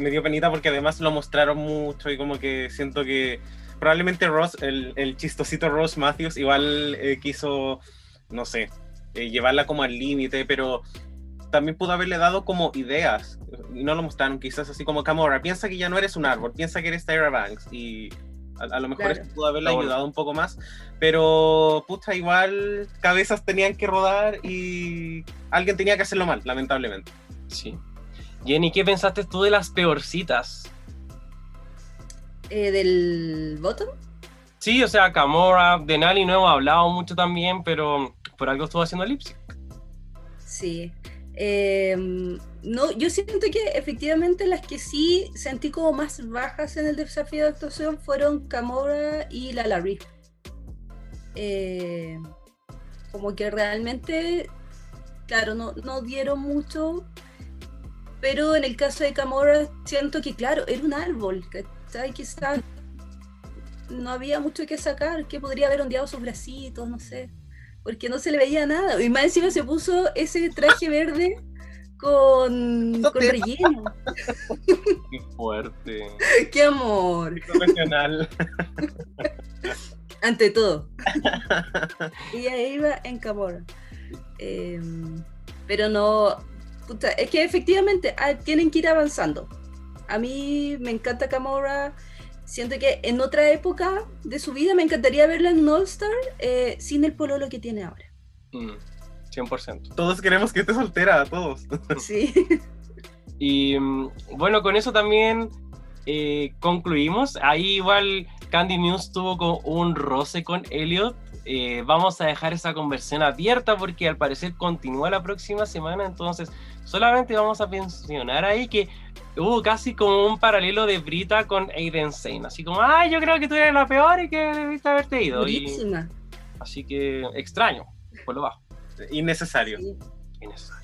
me dio penita porque además lo mostraron mucho y como que siento que probablemente Ross, el, el chistosito Ross Matthews, igual eh, quiso, no sé, eh, llevarla como al límite, pero también pudo haberle dado como ideas y no lo mostraron, quizás así como Camorra, piensa que ya no eres un árbol, piensa que eres Tyra Banks y a, a lo mejor
Claro.
esto pudo haberle
bueno.
ayudado un poco más, pero puta, igual cabezas tenían que rodar y alguien tenía que hacerlo mal, lamentablemente.
Sí. Jenny, ¿qué pensaste tú de las peorcitas?
Eh, ¿Del bottom?
Sí, o sea, Camora, de Nali no hemos hablado mucho también, pero por algo estuvo haciendo lipsy.
Sí. Eh, no, yo siento que efectivamente las que sí sentí como más bajas en el desafío de actuación fueron Camora y la Larry. Eh, como que realmente, claro, no, no dieron mucho, pero en el caso de Camora siento que, claro, era un árbol, ¿cachai? Quizás no había mucho que sacar, que podría haber ondeado sus bracitos, no sé porque no se le veía nada. Y más encima se puso ese traje verde con, con relleno.
Qué fuerte.
¡Qué amor!
Profesional.
Ante todo. Ella iba en Camora. Eh, pero no. Puta, es que efectivamente ah, tienen que ir avanzando. A mí me encanta Camora. Siento que en otra época de su vida me encantaría verla en un All-Star eh, sin el pololo que tiene ahora.
Mm, 100%.
Todos queremos que esté soltera, todos.
Sí.
Y mm, bueno, con eso también eh, concluimos. Ahí igual Candy News tuvo como un roce con Elliot. Eh, vamos a dejar esa conversación abierta porque al parecer continúa la próxima semana. Entonces, solamente vamos a mencionar ahí que hubo casi como un paralelo de Brita con Aiden Zane. Así como, ay, yo creo que tú eres la peor y que debiste haberte ido. Y, así que extraño, por lo bajo.
Innecesario.
Sí.
innecesario.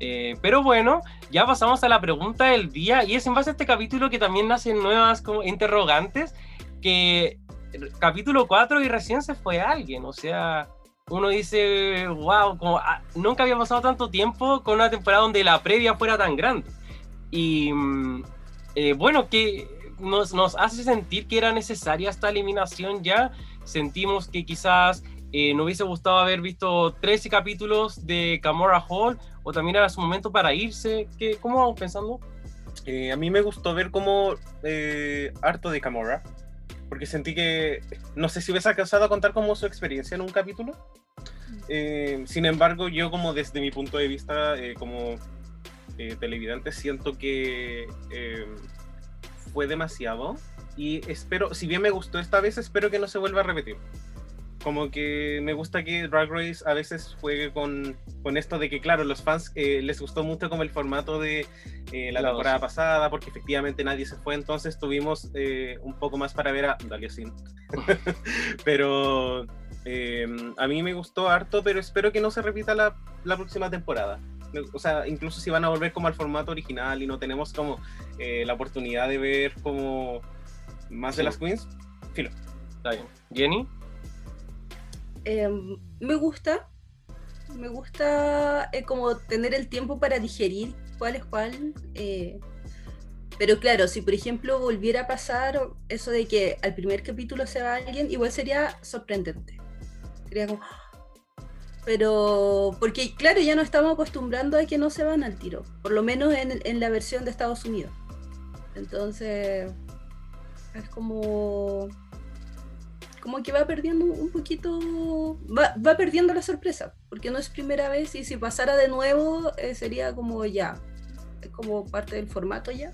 Eh, pero bueno, ya pasamos a la pregunta del día y es en base a este capítulo que también nacen nuevas como interrogantes, que el capítulo 4 y recién se fue alguien, o sea, uno dice, wow, como, ah, nunca había pasado tanto tiempo con una temporada donde la previa fuera tan grande. Y mm, eh, bueno, que nos, nos hace sentir que era necesaria esta eliminación ya, sentimos que quizás eh, nos hubiese gustado haber visto 13 capítulos de Camorra Hall o también era su momento para irse. ¿Qué, ¿Cómo vamos pensando?
Eh, a mí me gustó ver como eh, harto de Camorra, porque sentí que no sé si hubiese alcanzado a contar como su experiencia en un capítulo. Eh, sin embargo, yo como desde mi punto de vista eh, como eh, televidente siento que eh, fue demasiado y espero, si bien me gustó esta vez, espero que no se vuelva a repetir. Como que me gusta que Drag Race a veces juegue con, con esto de que, claro, los fans eh, les gustó mucho como el formato de eh, la temporada pasada, porque efectivamente nadie se fue, entonces tuvimos eh, un poco más para ver a Dalia Sin. pero eh, a mí me gustó harto, pero espero que no se repita la, la próxima temporada. O sea, incluso si van a volver como al formato original y no tenemos como eh, la oportunidad de ver como más de
Sí.
las queens, filo.
Está bien. Jenny,
Em, me gusta, me gusta eh, como tener el tiempo para digerir cuál es cuál. eh, pero claro, si por ejemplo volviera a pasar eso de que al primer capítulo se va alguien, igual sería sorprendente. Sería como... Pero, porque claro, ya no estamos acostumbrando a que no se van al tiro, por lo menos en, en la versión de Estados Unidos. Entonces, es como como que va perdiendo un poquito, va, va, perdiendo la sorpresa, porque no es primera vez y si pasara de nuevo eh, sería como ya, es como parte del formato ya.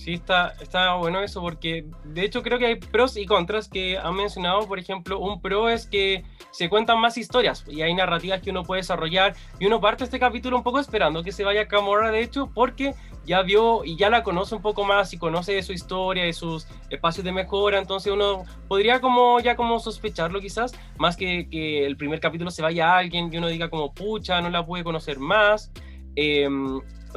Sí, está, está bueno eso, porque de hecho creo que hay pros y contras que han mencionado. Por ejemplo, un pro es que se cuentan más historias y hay narrativas que uno puede desarrollar. Y uno parte este capítulo un poco esperando que se vaya Camorra, de hecho, porque ya vio y ya la conoce un poco más y conoce de su historia, de sus espacios de mejora. Entonces uno podría como ya como sospecharlo quizás, más que que el primer capítulo se vaya a alguien y uno diga como, pucha, no la pude conocer más. Eh,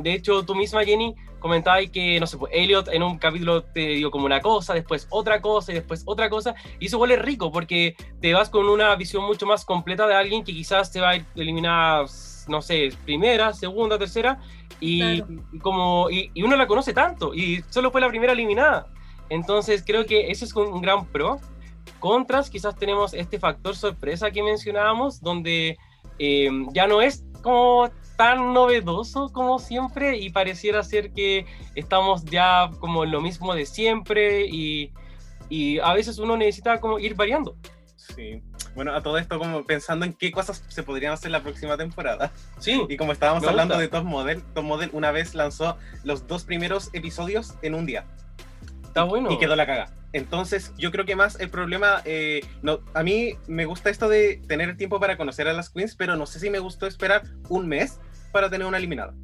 de hecho, tú misma, Jenny, comentabas que, no sé, pues Elliot en un capítulo te dio como una cosa, después otra cosa y después otra cosa, y eso huele rico porque te vas con una visión mucho más completa de alguien que quizás te va a eliminar, no sé, primera, segunda, tercera, y, claro. y como, y, y, uno la conoce tanto, y solo fue la primera eliminada. Entonces creo que ese es un gran pro. Contras, quizás tenemos este factor sorpresa que mencionábamos, donde eh, ya no es como tan novedoso como siempre y pareciera ser que estamos ya como lo mismo de siempre y, y a veces uno necesita como ir variando.
Sí. Bueno, a todo esto como pensando en qué cosas se podrían hacer la próxima temporada.
Sí.
Y como estábamos hablando de Top Model, Top Model una vez lanzó los dos primeros episodios en un día.
Está bueno.
Y quedó la caga. Entonces, yo creo que más el problema, eh, no, a mí me gusta esto de tener el tiempo para conocer a las queens, pero no sé si me gustó esperar un mes para tener una eliminada.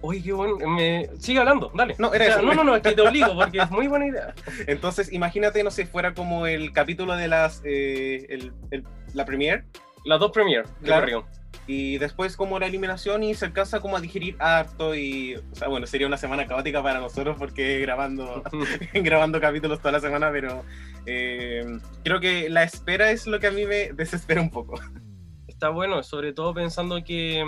Oye, qué bueno. Me... Sigue hablando, dale.
No, era
o sea,
eso.
no, no, no, es que te obligo porque es muy buena idea.
Entonces, imagínate, no sé, fuera como el capítulo de las. Eh, el, el, la premiere.
Las dos premiere,
claro. Y después como la eliminación y se alcanza como a digerir harto y, o sea, bueno, sería una semana caótica para nosotros porque grabando, grabando capítulos toda la semana, pero eh, creo que la espera es lo que a mí me desespera un poco.
Está bueno, sobre todo pensando que,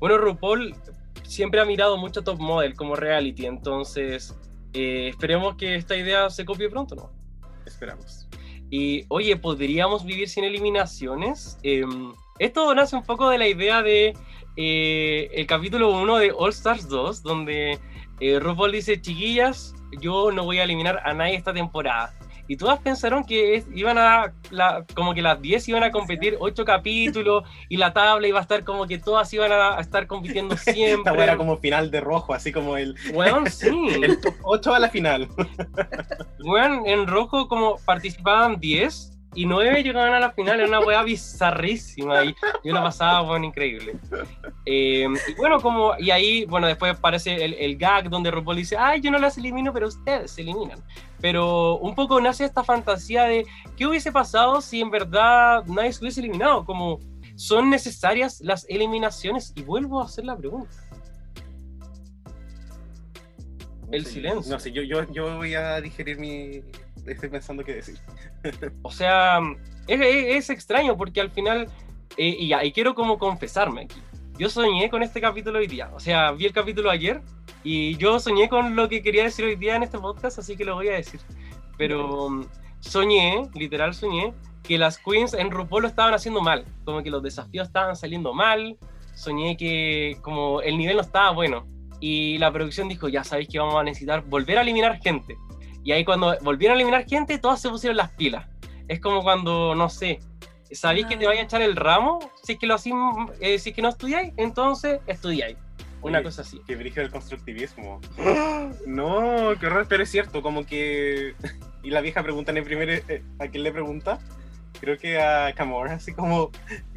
bueno, RuPaul siempre ha mirado mucho Top Model como reality, entonces eh, esperemos que esta idea se copie pronto, ¿no?
Esperamos.
Y oye, ¿podríamos vivir sin eliminaciones? Eh, esto nace un poco de la idea de eh, el capítulo 1 de All Stars 2, donde eh, RuPaul dice, chiquillas, yo no voy a eliminar a nadie esta temporada. Y todas pensaron que es, iban a, la, como que las 10 iban a competir 8 capítulos y la tabla iba a estar como que todas iban a, a estar compitiendo siempre.
Esta era como final de rojo, así como el...
Bueno, sí.
el 8 a la final.
Bueno, en rojo como participaban 10 y nueve llegaban a la final, era una weá bizarrísima y yo la pasaba, bueno, increíble. Eh, y bueno, como, y ahí, bueno, después aparece el, el, gag donde RuPaul dice, ay, yo no las elimino, pero ustedes se eliminan. Pero un poco nace esta fantasía de qué hubiese pasado si en verdad nadie se hubiese eliminado, como son necesarias las eliminaciones y vuelvo a hacer la pregunta. El
sí,
silencio.
No sé, yo, yo, yo voy a digerir mi, estoy pensando qué decir.
o sea, es, es, es, extraño porque al final, eh, y, y quiero como confesarme aquí, yo soñé con este capítulo hoy día, o sea, vi el capítulo ayer y yo soñé con lo que quería decir hoy día en este podcast, así que lo voy a decir. Pero um, soñé, literal soñé, que las queens en RuPaul lo estaban haciendo mal, como que los desafíos estaban saliendo mal, soñé que como el nivel no estaba bueno. Y la producción dijo, ya sabéis que vamos a necesitar volver a eliminar gente. Y ahí cuando volvieron a eliminar gente, todas se pusieron las pilas. Es como cuando, no sé, sabéis que te vaya a echar el ramo, si es que lo así, eh, si es que no estudiáis, entonces estudiáis. Una
Oye,
cosa así.
Que dirige el constructivismo. no, qué horror, pero es cierto, como que... y la vieja pregunta en el primer... Eh, ¿A quién le pregunta? Creo que a Camor, así como,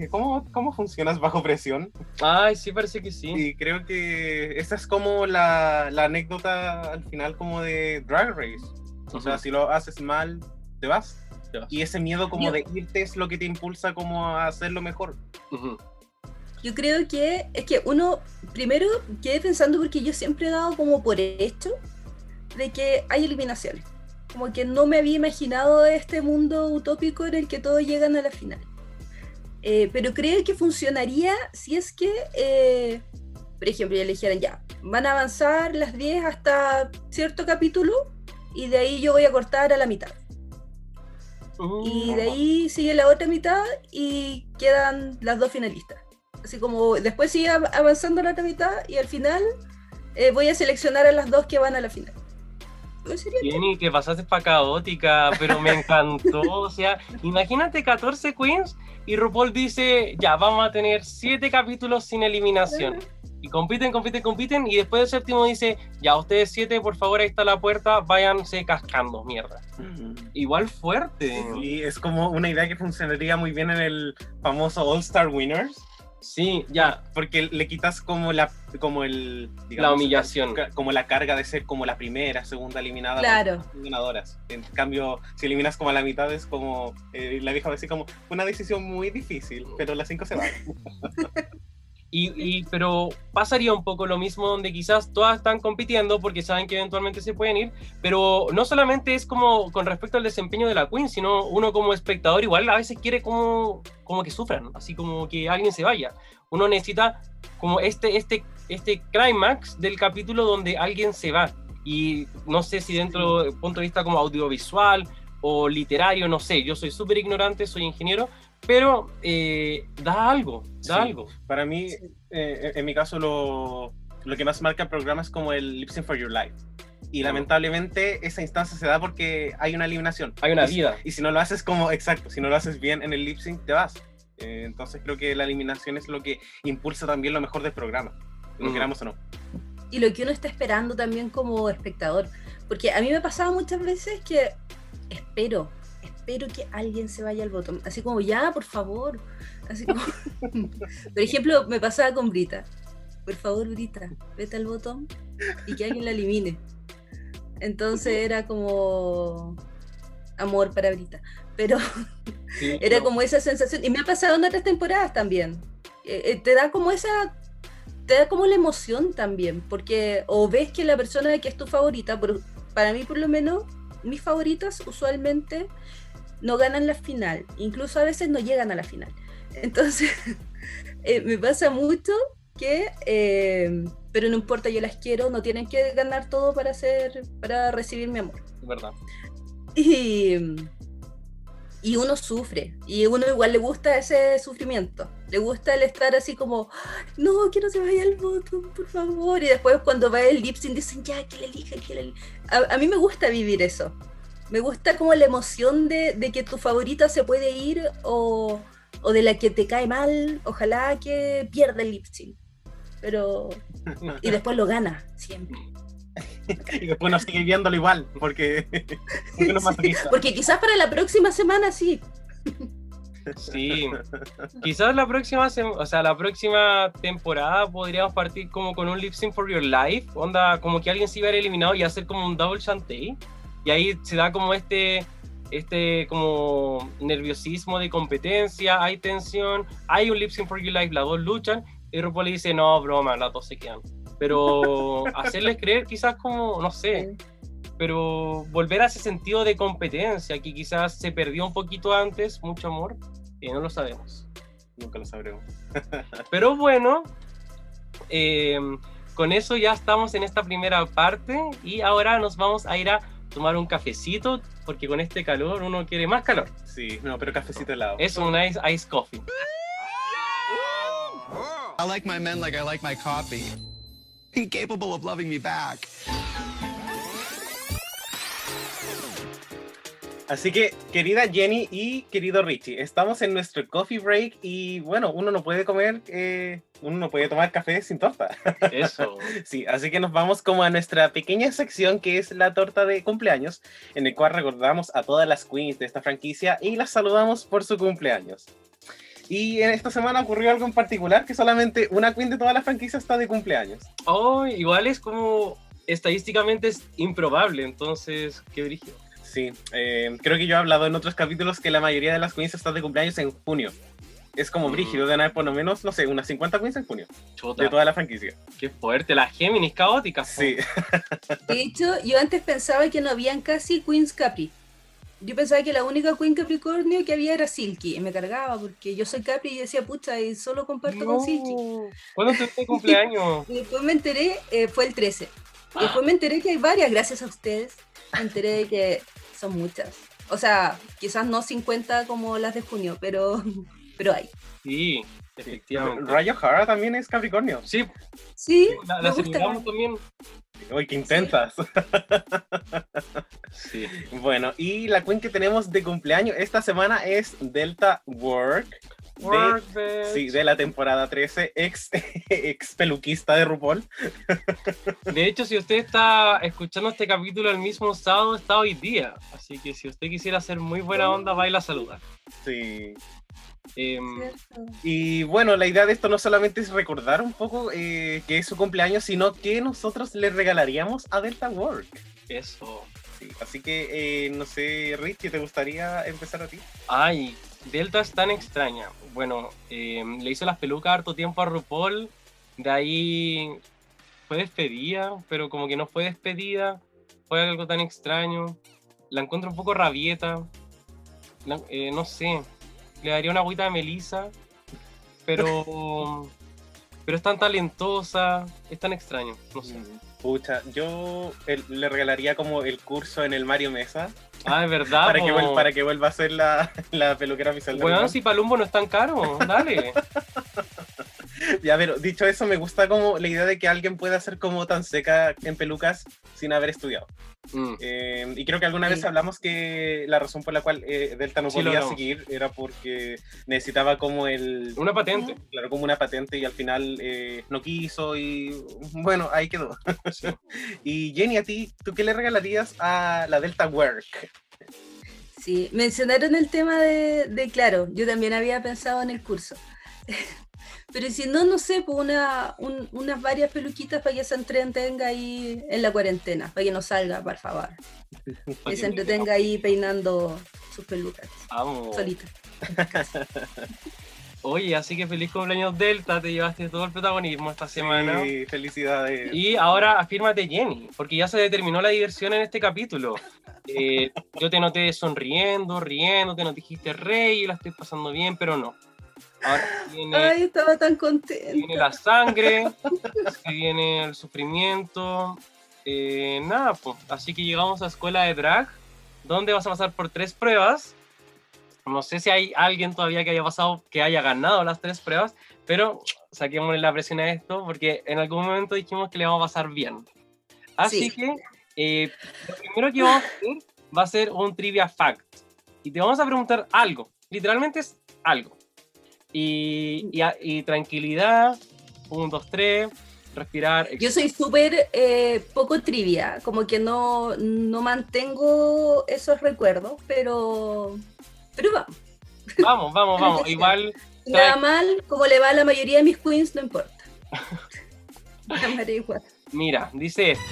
¿cómo, ¿cómo funcionas bajo presión?
Ay, sí, parece que sí.
Y creo que esa es como la, la anécdota al final como de Drag Race. O uh -huh. sea, si lo haces mal, te vas.
te vas.
Y ese miedo como de irte es lo que te impulsa como a hacerlo mejor.
Uh -huh.
Yo creo que es que uno, primero quedé pensando porque yo siempre he dado como por hecho de que hay eliminaciones. Como que no me había imaginado este mundo utópico en el que todos llegan a la final. Eh, pero creo que funcionaría si es que, eh, por ejemplo, ya le dijeran, ya, van a avanzar las 10 hasta cierto capítulo y de ahí yo voy a cortar a la mitad. Y de ahí sigue la otra mitad y quedan las dos finalistas. Así como después sigue av- avanzando la otra mitad y al final eh, voy a seleccionar a las dos que van a la final.
Jenny, te pasaste pa' caótica, pero me encantó. O sea, imagínate 14 queens y RuPaul dice, ya, vamos a tener 7 capítulos sin eliminación. Y compiten, compiten, compiten, y después del séptimo dice, ya, ustedes 7, por favor, ahí está la puerta, váyanse cascando, mierda. Igual fuerte.
Y es como una idea que funcionaría muy bien en el famoso All Star Winners.
Sí, ya,
Porque le quitas como la como el
la humillación.
como la carga de ser como la primera, segunda eliminada
Claro.
ganadoras. En cambio, si eliminas como a la mitad es como eh, la vieja va a decir como una decisión muy difícil, pero las cinco se van.
Y, y- pero pasaría un poco lo mismo donde quizás todas están compitiendo porque saben que eventualmente se pueden ir, pero no solamente es como con respecto al desempeño de la Queen, sino uno como espectador igual a veces quiere como, como que sufran, así como que alguien se vaya. Uno necesita como este, este, este climax del capítulo donde alguien se va. Y no sé si dentro del punto de vista como audiovisual o literario, no sé, yo soy súper ignorante, soy ingeniero, pero eh, da algo, da
Sí.
algo.
Para mí,
Sí.
eh, en mi caso, lo, lo que más marca el programa es como el Lip Sync for Your Life. Y lamentablemente esa instancia se da porque hay una eliminación.
Hay una
Y
vida.
Y si no lo haces como, exacto, si no lo haces bien en el lip sync, te vas. Eh, entonces creo que la eliminación es lo que impulsa también lo mejor del programa, lo
Mm.
queramos o no.
y lo que uno está esperando también como espectador. Porque a mí me ha pasado muchas veces que espero, espero que alguien se vaya al botón. Así como, ya, por favor. Así como, por ejemplo, me pasaba con Brita. Por favor, Brita, vete al botón y que alguien la elimine. Entonces era como amor para Brita. Pero
Sí,
era
no.
como esa sensación. Y me ha pasado en otras temporadas también. Eh, eh, te da como esa. Te da como la emoción también. Porque o ves que la persona que es tu favorita, por- para mí por lo menos, mis favoritas usualmente no ganan la final. Incluso a veces no llegan a la final. Entonces, eh, me pasa mucho que. eh, pero no importa, yo las quiero, no tienen que ganar todo para hacer, para recibir mi amor.
Verdad.
Y, y uno sufre, y uno igual le gusta ese sufrimiento, le gusta el estar así como, "Ay, no, que no se vaya el voto, por favor, y después cuando va el lip sync dicen, ya, que le elija, que le elija". A, a mí me gusta vivir eso, me gusta como la emoción de, de que tu favorita se puede ir o, o de la que te cae mal, ojalá que pierda el lip sync, pero... Y después lo gana, siempre.
Y después nos sigue viéndolo igual, porque, porque no
quizás para la próxima semana sí,
Sí. Quizás la próxima, o sea, la próxima temporada podríamos partir como con un lip sync for your life, onda, como que alguien se iba a eliminado y hacer como un double chantey. Y ahí se da como este, este como nerviosismo de competencia, hay tensión, hay un lip sync for your life, las dos luchan y RuPaul le dice, no, broma, las dos se quedan. Pero hacerles creer quizás como, no sé, pero volver a ese sentido de competencia que quizás se perdió un poquito antes, mucho amor, eh, no lo sabemos.
Nunca lo sabremos.
Pero bueno, eh, con eso ya estamos en esta primera parte y ahora nos vamos a ir a tomar un cafecito porque con este calor uno quiere más calor.
Sí, no, pero cafecito helado.
Es un ice, ice coffee.
I like my men like I like my coffee. Incapable of loving me back.
Así que, querida Jenny y querido Richie, estamos en nuestro coffee break y bueno, uno no puede comer, eh, uno no puede tomar café sin torta.
Eso.
Sí, así que nos vamos como a nuestra pequeña sección que es la torta de cumpleaños, en el cual recordamos a todas las queens de esta franquicia y las saludamos por su cumpleaños. Y en esta semana ocurrió algo en particular que solamente una queen de toda la franquicia está de cumpleaños.
Oh, igual es como estadísticamente es improbable, entonces, qué brígido.
Sí, eh, creo que yo he hablado en otros capítulos que la mayoría de las queens están de cumpleaños en junio. Es como
Mm.
brígido, de haber por lo menos, no sé, unas 50 queens en junio,
Chuta,
de toda la franquicia.
qué fuerte, las Géminis caóticas. po.
Sí,
De hecho, yo antes pensaba que no habían casi Queens Capri. yo pensaba que la única Queen Capricornio que había era Silky y me cargaba porque yo soy Capri y decía, pucha, y solo comparto con Silky.
¿Cuándo es tu cumpleaños?
Y después me enteré, eh, fue el 13. Y después me enteré que hay varias, gracias a ustedes. Me enteré de que son muchas. O sea, quizás no 50 como las de junio, pero, pero hay.
Sí, efectivamente.
Rayo Hara también es Capricornio.
Sí,
Sí,
la,
me
la también.
Uy, qué intensas.
Sí.
Bueno, y la queen que tenemos de cumpleaños esta semana es Delta Work. De, sí, de la temporada 13, ex, ex peluquista de RuPaul.
De hecho, si usted está escuchando este capítulo el mismo sábado, está hoy día. Así que si usted quisiera hacer muy buena onda, va y la saluda.
Sí.
Em.
Y bueno, la idea de esto no solamente es recordar un poco eh, que es su cumpleaños, sino que nosotros le regalaríamos a Delta Work.
eso.
Sí, así que, eh, no sé, Rich, ¿te gustaría empezar a ti?
Ay, Delta es tan extraña. Bueno, em, le hizo las pelucas harto tiempo a RuPaul. De ahí fue despedida, pero como que no fue despedida. Fue algo tan extraño. La encuentro un poco rabieta. La- eh, no sé. Le daría una agüita de Melissa. Pero. pero es tan talentosa. Es tan extraño. No sé.
Pucha, yo le regalaría como el curso en el Mario Mesa
Ah, es verdad.
para que,
po.
vuel- para que vuelva a ser la, la peluquera oficial
Weón,
RuPaul.
si Palumbo no es tan caro. Dale.
Ya, pero dicho eso, me gusta como la idea de que alguien pueda ser como tan seca en pelucas sin haber estudiado.
Mm.
Eh, y creo que alguna
Sí.
vez hablamos que la razón por la cual eh, Delta no
Sí,
podía seguir era porque necesitaba como el...
Una patente.
Claro, como una patente y al final eh, no quiso y bueno, ahí quedó.
Sí.
Y Jenny, a ti, ¿tú qué le regalarías a la Delta Work?
Sí, mencionaron el tema de, de, claro, yo también había pensado en el curso. Pero si no, no sé, pues una, un- unas varias peluquitas para que se entretenga ahí en la cuarentena, para que no salga, por favor. Que se entretenga ahí peinando sus pelucas,
Vamos.
solita.
Oye, así que feliz cumpleaños Delta, te llevaste todo el protagonismo esta semana.
Sí, felicidades.
Y ahora afírmate Jenny, porque ya se determinó la diversión en este capítulo. Eh, yo te noté sonriendo, riendo, te nos dijiste rey, la estoy pasando bien, pero no. Ahora viene,
Ay, estaba tan
viene
contenta.
la sangre, viene el sufrimiento. eh, nada, pues. Así que llegamos a escuela de drag, donde vas a pasar por tres pruebas. No sé si hay alguien todavía que haya pasado, que haya ganado las tres pruebas, pero saquémosle la presión a esto, porque en algún momento dijimos que le vamos a pasar bien. Así
Sí.
que eh, lo primero que vamos a hacer va a ser un trivia fact. Y te vamos a preguntar algo, literalmente es algo. Y, y, a- y tranquilidad, un, dos, tres, respirar.
Yo soy súper eh, poco trivia, como que no, no mantengo esos recuerdos, pero, pero vamos.
Vamos, vamos, vamos. Igual,
Nada mal, como le va a la mayoría de mis queens, no importa.
Mira, dice esto.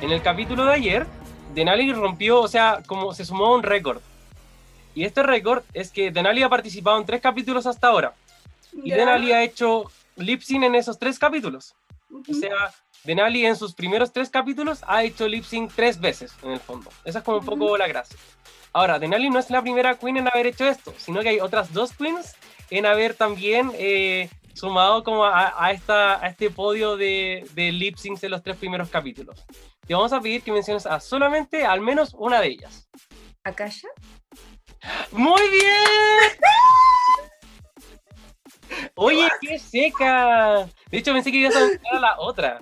En el capítulo de ayer, Denali rompió, o sea, como se sumó a un récord. Y este récord es que Denali ha participado en tres capítulos hasta ahora. Y
Ya.
Denali ha hecho lip sync en esos tres capítulos. O
Ujú.
sea, Denali en sus primeros tres capítulos ha hecho lip sync tres veces, en el fondo. Esa es como un poco la gracia. Ahora, Denali no es la primera queen en haber hecho esto, sino que hay otras dos queens en haber también eh, sumado como a, a esta, a este podio de, de lip syncs en los tres primeros capítulos. Te vamos a pedir que menciones a solamente al menos una de ellas.
¿Akasha?
¡Muy bien! Oye, qué seca. De hecho, pensé que ibas a mencionar a la otra.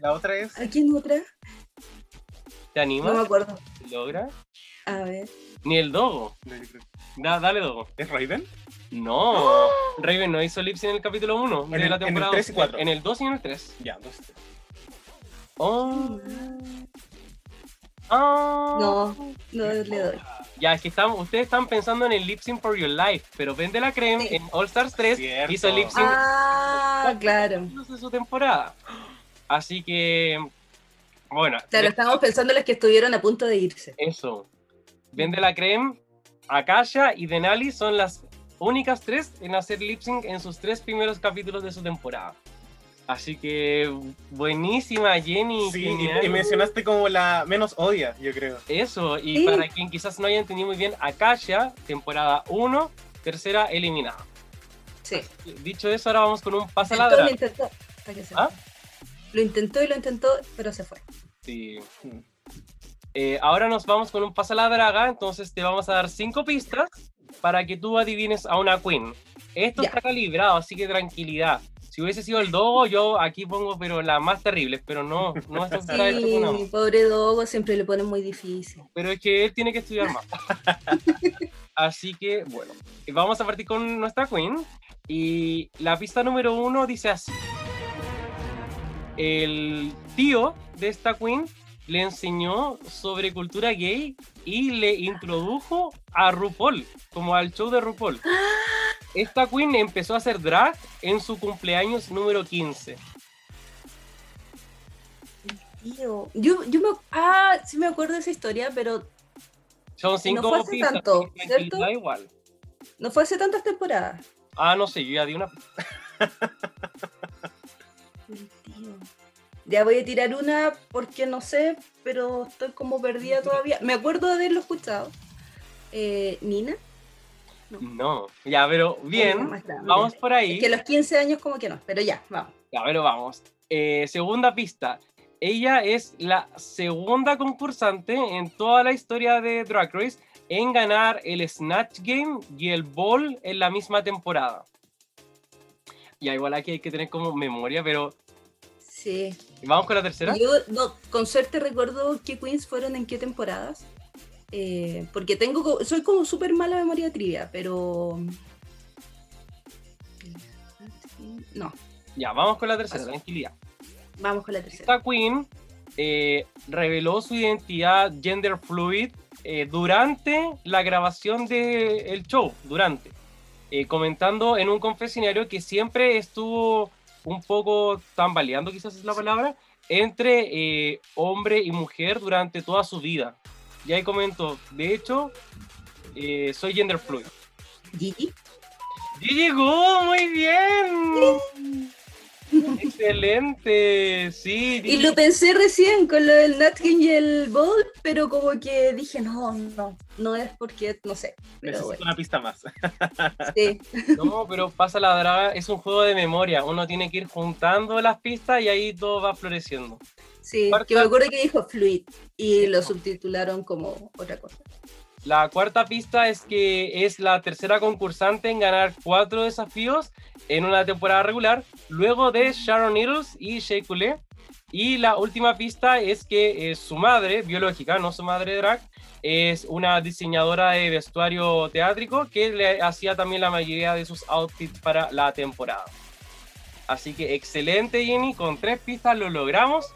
La otra es...
¿A quién otra?
¿Te
No me
animas?
acuerdo.
¿Logra?
A ver.
Ni el Dogo. Da- dale, Dogo.
¿Es Raven?
No. Raven no hizo lips en el capítulo 1
En
de
el-
la
en el
temporada.
3 y
dos.
4.
En el 2 y en el 3.
Ya, dos.
Oh. Ah.
No, no le doy.
Ya, es que están, ustedes están pensando en el lip sync for your life, pero Vende la Creme
Sí.
en All Stars 3
Cierto.
hizo lip sync
Ah, claro.
de su temporada. Así que, bueno,
Claro, estábamos pensando en los que estuvieron a punto de irse.
eso. Vende la Creme, Akasha y Denali son las únicas tres en hacer lip sync en sus tres primeros capítulos de su temporada. Así que buenísima, Jenny.
Sí, y,
genial.
y mencionaste como la menos odia, yo creo.
Eso, y
Sí.
para quien quizás no haya entendido muy bien, Akasha, temporada 1, tercera eliminada.
Sí.
Dicho eso, ahora vamos con un pasaladra.
lo intentó.
¿Ah?
Lo intentó y lo intentó, pero se fue.
Sí. Eh, ahora nos vamos con un pasaladraga, entonces te vamos a dar cinco pistas para que tú adivines a una queen. Esto
Ya.
está calibrado, así que tranquilidad. Si hubiese sido el dogo, yo aquí pongo, pero la más terrible, pero no, no con amor.
Sí, pobre Dogo, siempre le ponen muy difícil.
Pero es que él tiene que estudiar más. Así que, bueno, vamos a partir con nuestra queen. Y la pista número uno dice así. El tío de esta queen le enseñó sobre cultura gay y le introdujo a RuPaul, como al show de RuPaul. Esta queen empezó a hacer drag en su cumpleaños número 15.
Tío, yo, yo me, ah, sí me acuerdo de esa historia, pero
Son cinco
fue hace
pistas,
tanto, ¿cierto?
igual.
no fue hace tantas temporadas.
Ah, no sé, yo ya di una.
Ya voy a tirar una porque no sé, pero estoy como perdida todavía. Me acuerdo de haberlo escuchado. Eh, Nina.
No, ya, pero bien, vamos por ahí.
Es que los 15 años como que no, pero ya, vamos.
Ya, pero vamos. Eh, segunda pista. Ella es la segunda concursante en toda la historia de Drag Race en ganar el Snatch Game y el Ball en la misma temporada. Ya, igual aquí hay que tener como memoria, pero
Sí.
vamos con la tercera.
Yo no, con suerte recuerdo qué queens fueron en qué temporadas. eh, porque tengo soy como súper mala memoria de trivia, pero. No,
Ya, vamos con la tercera,
Paso.
tranquilidad.
vamos con la tercera.
Esta queen eh, reveló su identidad gender fluid eh, durante la grabación del show, durante, eh, comentando en un confesionario que siempre estuvo un poco tambaleando, quizás es la palabra, entre eh, hombre y mujer durante toda su vida. Y ahí comentó, de hecho, eh, soy gender fluid.
Gigi.
¡Y llegó! ¡Muy bien! ¡Excelente! Sí,
Y lo pensé recién con lo del Natkin y el Ball, pero como que dije, no, no, no es porque, no sé. Pero bueno,
una pista más.
sí.
No, pero pasa la draga, es un juego de memoria. Uno tiene que ir juntando las pistas y ahí todo va floreciendo.
Sí,
Cuarta-
que me acuerdo que dijo Fluid y lo subtitularon como otra cosa.
La cuarta pista es que es la tercera concursante en ganar cuatro desafíos en una temporada regular, luego de Sharon Needles y Shea Coulee. Y la última pista es que eh, su madre, biológica, no su madre drag, es una diseñadora de vestuario teátrico que le hacía también la mayoría de sus outfits para la temporada. Así que excelente, Jenny, con tres pistas lo logramos.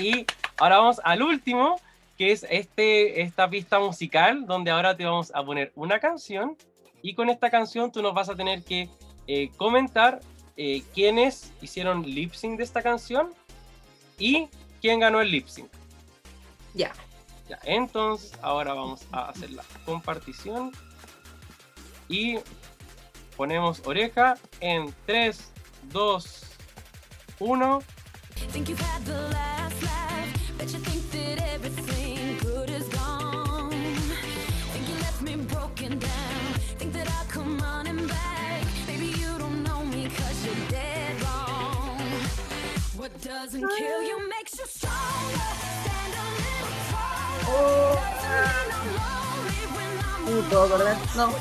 Y ahora vamos al último, que es este, esta pista musical, donde ahora te vamos a poner una canción. Y con esta canción tú nos vas a tener que eh, comentar eh, quiénes hicieron lip sync de esta canción y quién ganó el lip sync.
Ya.
Ya, entonces ahora vamos a hacer la compartición y ponemos oreja en 3, 2, 1.
I'm
No.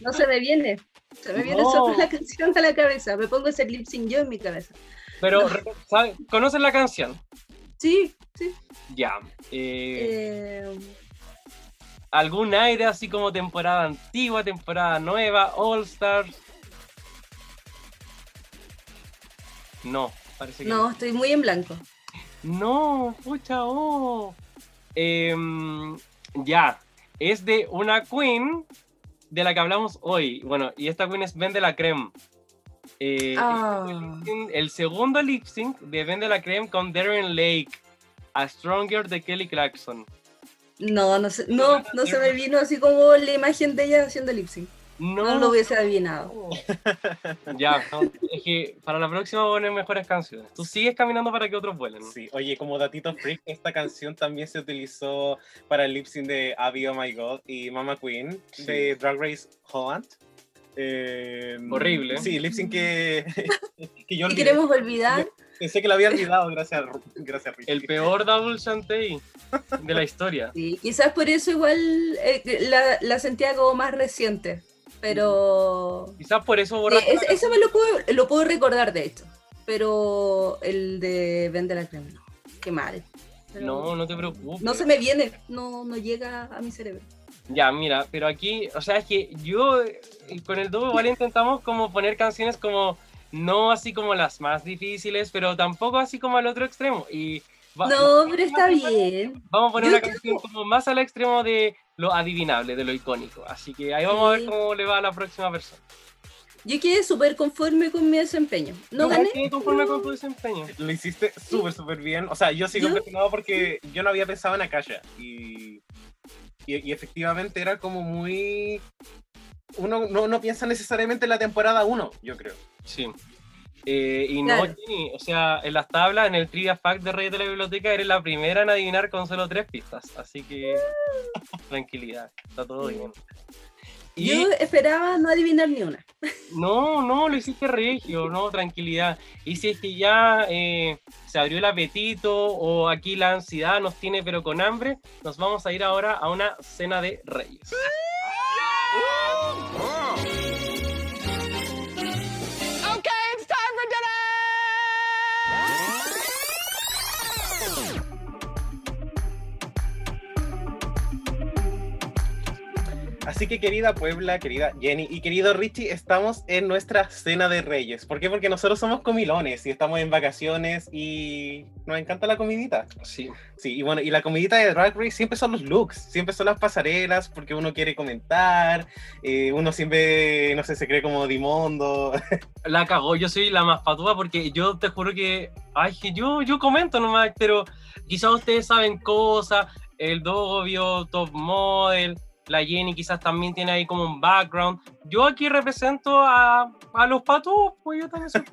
No, se me viene. Se me viene
No.
solo la canción a la cabeza. Me pongo ese lip sync yo en mi cabeza.
Pero, ¿sabe- ¿conocen la canción?
Sí, sí.
Ya. eh,
Eh,
¿Algún aire así como temporada antigua, temporada nueva, All Stars? No, parece que
no, estoy muy en blanco.
No, pucha, oh. Em, ya, es de una queen de la que hablamos hoy. Bueno, y esta queen es Ben de la Creme. Eh,
Ah.
este el segundo lip sync de Ben de la Creme con Darren Lake, a Stronger de Kelly Clarkson.
No, no, se, no, no se me vino así como la imagen de ella haciendo lip sync.
No,
No lo hubiese adivinado.
Ya, no, es que para la próxima voy a poner mejores canciones. Tú sigues caminando para que otros vuelen.
Sí, oye, como datito freak, esta canción también se utilizó para el lip sync de Abby Oh My God y Mama Queen de Drag Race Holland. Eh,
Horrible.
Sí, lip sync que, que yo olvidé.
queremos olvidar,
Pensé que lo había olvidado, gracias, gracias Ricky.
El peor double chantey de la historia.
sí, quizás por eso igual eh, la, la sentía como más reciente. Pero
Quizás por eso borraste.
es- eso me lo puedo, lo puedo recordar, de hecho. Pero el de Vende la crema, no. Qué mal. Pero
No, no te preocupes.
no se me viene, no, no llega a mi cerebro.
Ya, mira, pero aquí, o sea, es que yo eh, con el dúo igual intentamos como poner canciones como no así como las más difíciles, pero tampoco así como al otro extremo. Y va-
No, pero está bien.
vamos a poner
Yo
una
creo
canción como más al extremo de lo adivinable, de lo icónico. Así que ahí vamos a ver cómo le va a la próxima persona.
Yo quedé súper conforme con mi desempeño. No gané.
quedé conforme con tu desempeño.
Lo hiciste súper, súper bien. O sea, yo sigo impresionado porque yo no había pensado en Akasha. Y, y, y efectivamente era como muy... Uno no, no piensa necesariamente en la temporada 1, yo creo.
Sí. Eh, y no. Jenny, o sea, en las tablas, en el Trivia Fact de Reyes de la Biblioteca, eres la primera en adivinar con solo tres pistas. Así que tranquilidad, está todo bien. Y
Yo esperaba no adivinar ni una.
no, no, lo hiciste regio, no, tranquilidad. Y si es que ya eh, se abrió el apetito o aquí la ansiedad nos tiene pero con hambre, nos vamos a ir ahora a una cena de reyes.
Así que querida Puebla, querida Jenny y querido Richie, estamos en nuestra cena de reyes. ¿Por qué? Porque nosotros somos comilones y estamos en vacaciones y nos encanta la comidita.
Sí.
Sí, y bueno, y la comidita de Drag Race siempre son los looks, siempre son las pasarelas, porque uno quiere comentar, eh, uno siempre, no sé, se cree como Dimondo.
La cagó, yo soy la más patúa porque yo te juro que, ay, que yo, yo comento nomás, pero quizás ustedes saben cosas, el Dogo vio Top Model, la Jenny quizás también tiene ahí como un background. Yo aquí represento a, a los patúos, pues yo también soy.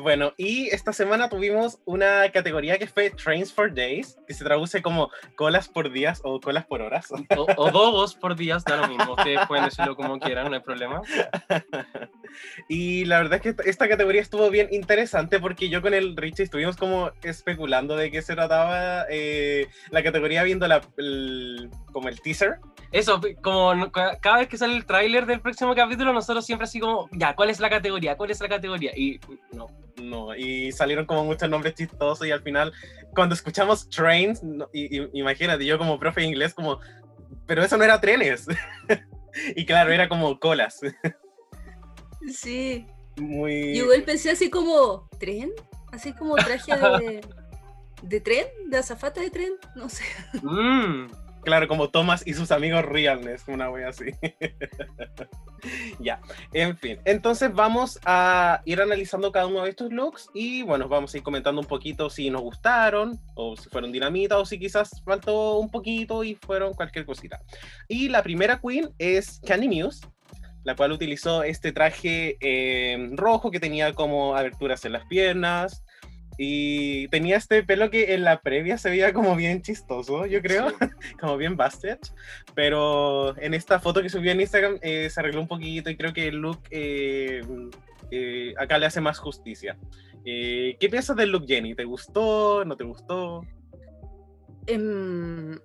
Bueno, y esta semana tuvimos una categoría que fue Trains for Days, que se traduce como colas por días o colas por horas.
o, o dogos por días, da lo mismo, ustedes pueden decirlo como quieran, no hay problema.
Y la verdad es que esta- esta categoría estuvo bien interesante porque yo con el Richie estuvimos como especulando de qué se trataba eh, la categoría viendo la, el- como el teaser.
Eso, como cada vez que sale el tráiler del próximo capítulo, nosotros siempre así como, ya, ¿cuál es la categoría? ¿Cuál es la categoría? Y no,
No, y salieron como muchos nombres chistosos y al final cuando escuchamos trains, no- y- y- imagínate, yo como profe de inglés como, pero eso no era trenes. y claro, era como colas.
Sí.
Muy...
Yo igual pensé así como, ¿tren? Así como traje de, de tren, de azafata de tren, no sé.
Mm,
Claro, como Thomas y sus amigos Realness, una wea así. ya, en fin. Entonces vamos a ir analizando cada uno de estos looks y bueno, vamos a ir comentando un poquito si nos gustaron o si fueron dinamita o si quizás faltó un poquito y fueron cualquier cosita. Y la primera queen es Candy Muse, la cual utilizó este traje eh, rojo que tenía como aberturas en las piernas. Y tenía este pelo que en la previa se veía como bien chistoso, yo creo como bien busted, pero en esta foto que subió en Instagram eh, se arregló un poquito y creo que el look eh, eh, acá le hace más justicia. Eh, ¿Qué piensas del look, Jenny? ¿Te gustó? ¿No te gustó?
Em,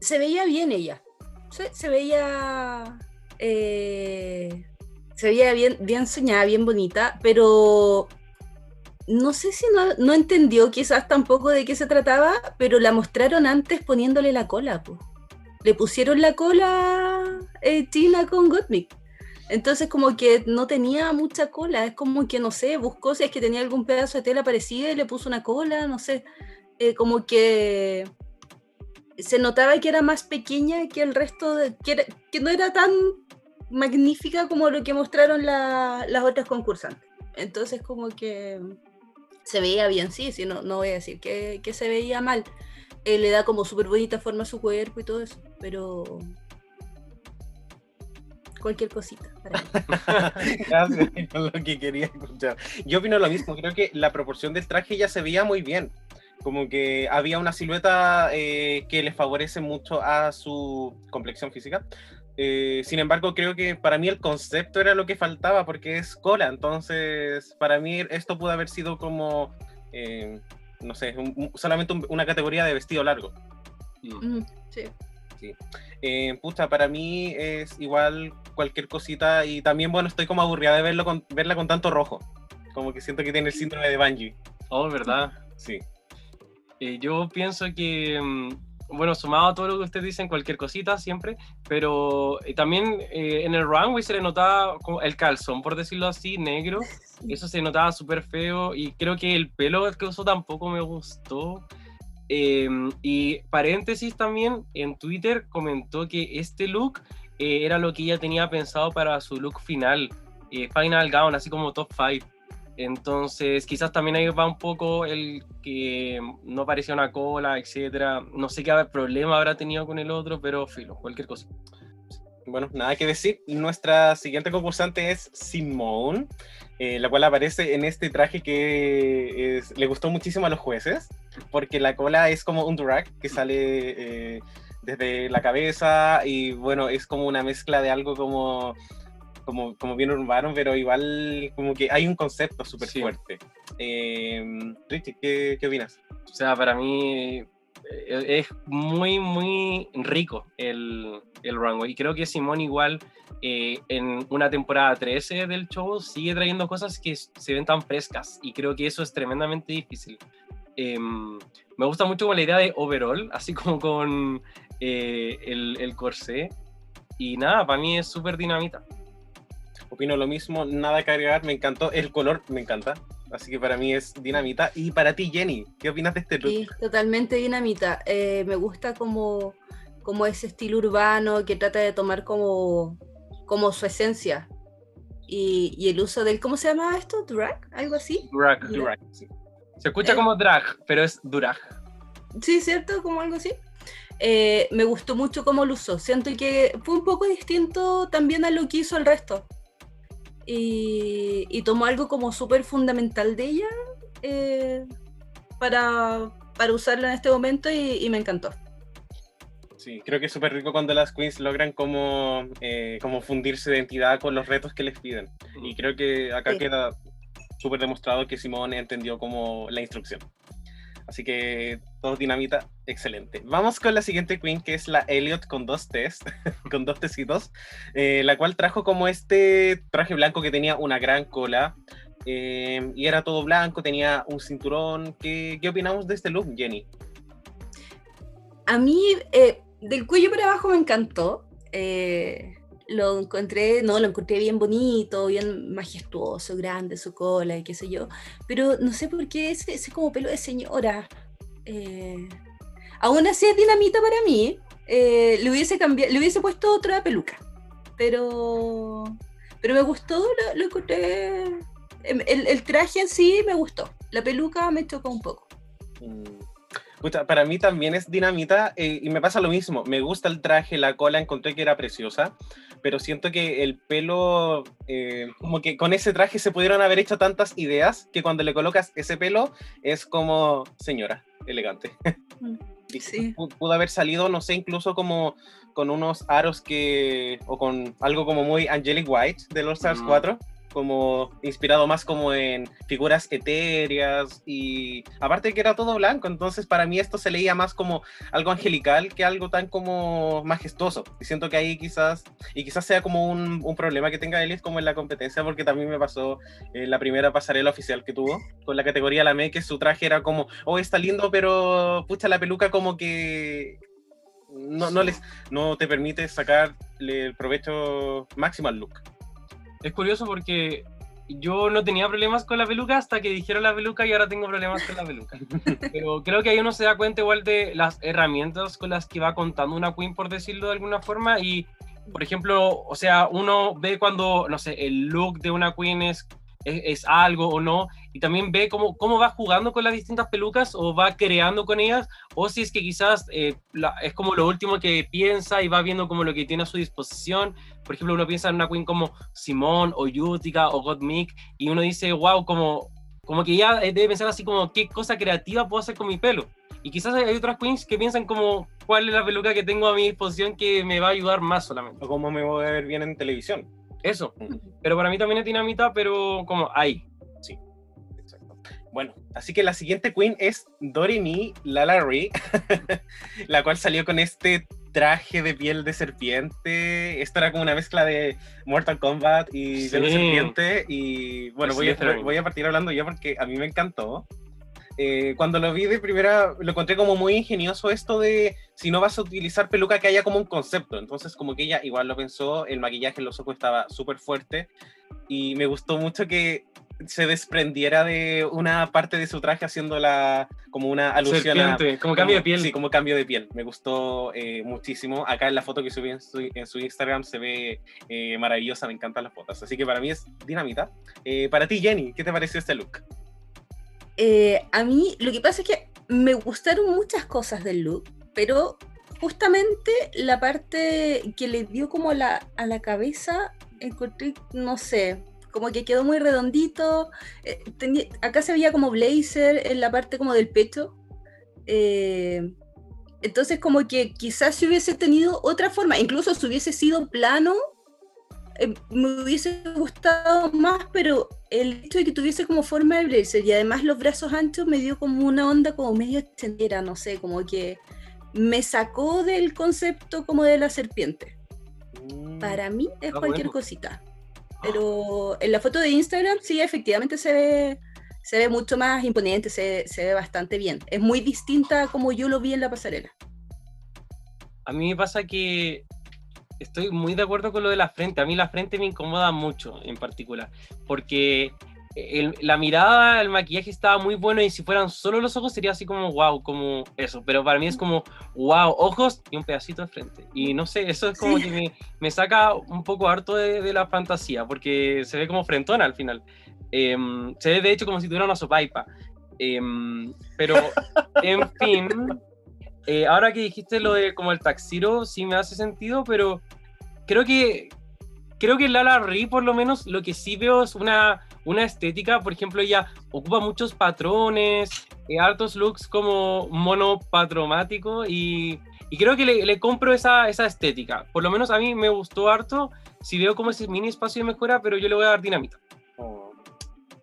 se veía bien ella. Se, se veía. eh, se veía bien, bien soñada, bien bonita, pero no sé si no, no entendió quizás tampoco de qué se trataba, pero la mostraron antes poniéndole la cola. Le pusieron la cola eh, Tina con Gottmik. Entonces como que no tenía mucha cola, es como que no sé, buscó si es que tenía algún pedazo de tela parecida y le puso una cola, no sé. Eh, como que se notaba que era más pequeña que el resto, de, que, no era tan magnífica como lo que mostraron la- las otras concursantes. Entonces como que se veía bien, sí, sí no, no voy a decir que, que se veía mal. Eh, le da como súper bonita forma a su cuerpo y todo eso, pero cualquier cosita.
Gracias, es lo que quería escuchar. Yo opino lo mismo, creo que la proporción del traje ya se veía muy bien. Como que había una silueta eh, que le favorece mucho a su complexión física. Eh, sin embargo, creo que para mí el concepto era lo que faltaba porque es cola. Entonces, para mí esto pudo haber sido como, eh, no sé, un- solamente un- una categoría de vestido largo.
Mm.
Mm, sí.
Eh, pucha, para mí es igual cualquier cosita y también, bueno, estoy como aburrida de verlo con, verla con tanto rojo. Como que siento que tiene el síndrome de Bungie.
Oh, ¿verdad?
Sí.
Eh, yo pienso que, mm, bueno, sumado a todo lo que ustedes dicen, cualquier cosita siempre, pero eh, también eh, en el runway se le notaba el calzón, por decirlo así, negro. Eso se notaba súper feo y creo que el pelo que usó tampoco me gustó. Eh, y paréntesis también, en Twitter comentó que este look eh, era lo que ella tenía pensado para su look final, Final Gown, así como top 5. Entonces, quizás también ahí va un poco el que no parecía una cola, etcétera. No sé qué problema habrá tenido con el otro, pero filo, cualquier cosa.
Bueno, nada que decir. Nuestra siguiente concursante es Simone, eh, la cual aparece en este traje que es- le gustó muchísimo a los jueces, porque la cola es como un drag que sale eh, desde la cabeza y bueno, es como una mezcla de algo como, como, como bien urbano, pero igual como que hay un concepto súper
Sí.
fuerte. Eh, Richie, ¿qué, ¿qué opinas?
O sea, para mí eh, es muy, muy rico el, el runway. Y creo que Simón igual eh, en una temporada 13 del show sigue trayendo cosas que se ven tan frescas. Y creo que eso es tremendamente difícil. Em, me gusta mucho como la idea de overall, así como con eh, el, el corsé. Y nada, para mí es súper dinamita.
Opino lo mismo, nada que agregar, me encantó, el color me encanta, así que para mí es dinamita. Y para ti, Jenny, ¿qué opinas de este look?
Sí, totalmente dinamita. Eh, me gusta como, como ese estilo urbano que trata de tomar como, como su esencia. Y, y el uso del, ¿cómo se llama esto? ¿Drag? ¿Algo así?
Drag.
Durag, sí.
Se escucha
Eh.
como drag, pero es durag.
Sí, ¿cierto? Como algo así. Eh, me gustó mucho cómo lo usó. Siento que fue un poco distinto también a lo que hizo el resto. Y, y tomó algo como súper fundamental de ella eh, para, para usarlo en este momento y, y me encantó.
Sí, creo que es súper rico cuando las queens logran como, eh, como fundir su identidad con los retos que les piden. Y creo que acá
Sí.
queda súper demostrado que Simone entendió como la instrucción. Así que todo dinamita, excelente. Vamos con la siguiente queen, que es la Elliot con dos T's, con dos tecitos, eh, la cual trajo como este traje blanco que tenía una gran cola. eh, y era todo blanco, tenía un cinturón. ¿Qué, qué opinamos de este look, Jenny?
A mí, eh, del cuello para abajo me encantó. eh, lo encontré, no, lo encontré bien bonito, bien majestuoso, grande su cola y qué sé yo. Pero no sé por qué ese, ese como pelo de señora. Eh, aún así es dinamita para mí. eh, le, hubiese le hubiese puesto otra peluca. Pero, pero me gustó, lo, lo em, El, el traje en sí me gustó. La peluca me chocó un poco.
Mm. Pucha, para mí también es dinamita eh, y me pasa lo mismo. Me gusta el traje, la cola encontré que era preciosa, pero siento que el pelo, eh, como que con ese traje se pudieron haber hecho tantas ideas que cuando le colocas ese pelo es como señora, elegante. Y
sí.
pu- Pudo haber salido, no sé, incluso como con unos aros que, o con algo como muy Angelic White de los Stars
Mm.
4, como inspirado más como en figuras etéreas y aparte que era todo blanco, entonces para mí esto se leía más como algo angelical que algo tan como majestuoso. Y siento que ahí quizás, y quizás sea como un, problema que tenga Ellis como en la competencia, porque también me pasó en la primera pasarela oficial que tuvo con la categoría La Me, que su traje era como, oh, está lindo, pero pucha, la peluca como que no, no, les, no te permite sacarle el provecho máximo al look.
Es curioso porque yo no tenía problemas con la peluca hasta que dijeron la peluca y ahora tengo problemas con la peluca. Pero creo que ahí uno se da cuenta igual de las herramientas con las que va contando una queen, por decirlo de alguna forma. Y, por ejemplo, o sea, uno ve cuando, no sé, el look de una queen es es, algo o no, y también ve cómo, cómo va jugando con las distintas pelucas o va creando con ellas, o si es que quizás eh, es como lo último que piensa y va viendo como lo que tiene a su disposición. Por ejemplo, uno piensa en una queen como Simón o Yutica o Gottmik y uno dice, wow, como, como que ya eh, debe pensar así como, ¿qué cosa creativa puedo hacer con mi pelo? Y quizás hay otras queens que piensan como, ¿cuál es la peluca que tengo a mi disposición que me va a ayudar más solamente?
O cómo me voy a ver bien en televisión.
Eso. Pero para mí también es dinamita, pero como ahí.
Exacto. Bueno, así que la siguiente queen es Doremi Lalaurie, la cual salió con este traje de piel de serpiente. Esto era como una mezcla de Mortal Kombat y de la
Sí.
serpiente. Y bueno, voy a, voy a partir hablando yo porque a mí me encantó. Eh, cuando lo vi de primera, lo encontré como muy ingenioso esto de si no vas a utilizar peluca que haya como un concepto. Entonces, como que ella igual lo pensó, el maquillaje en los ojos estaba súper fuerte y me gustó mucho que se desprendiera de una parte de su traje haciéndola como una alusión a,
como cambio de piel.
Sí, como cambio de piel. Me gustó eh, muchísimo. Acá en la foto que subí en su, en su Instagram se ve eh, maravillosa, me encantan las fotos. Así que para mí es dinamita. Eh, para ti, Jenny, ¿qué te pareció este look?
Eh, a mí lo que pasa es que me gustaron muchas cosas del look, pero justamente la parte que le dio como la, a la cabeza, encontré, no sé, como que quedó muy redondito. eh, tenía- acá se veía como blazer en la parte como del pecho. eh, entonces como que quizás si hubiese tenido otra forma, incluso si hubiese sido plano, eh, me hubiese gustado más, pero el hecho de que tuviese como forma de blazer y además los brazos anchos me dio como una onda como medio ochentera, no sé, como que me sacó del concepto como de la serpiente.
Mm,
Para mí es
Ah,
cualquier
bueno.
cosita. Pero en la foto de Instagram sí, efectivamente se ve, se ve mucho más imponente, se, se ve bastante bien. Es muy distinta a como yo lo vi en la pasarela.
A mí me pasa que estoy muy de acuerdo con lo de la frente. A mí la frente me incomoda mucho en particular, porque el- la mirada, el maquillaje estaba muy bueno y si fueran solo los ojos sería así como wow, como eso. Pero para mí es como wow, ojos y un pedacito de frente. Y no sé, eso es como
Sí.
que me, me saca un poco harto de, de la fantasía, porque se ve como frentona al final. Em, se ve de hecho como si tuviera una sopaipa. Em, pero, en fin, eh, ahora que dijiste lo de como el taxiro, sí me hace sentido, pero creo que creo que Lala Ri, por lo menos, lo que sí veo es una, una estética. Por ejemplo, ella ocupa muchos patrones, eh, hartos looks como monopatromático y, y creo que le, le compro esa, esa estética. Por lo menos a mí me gustó harto. Si veo como ese mini espacio de mejora, pero yo le voy a dar dinamita.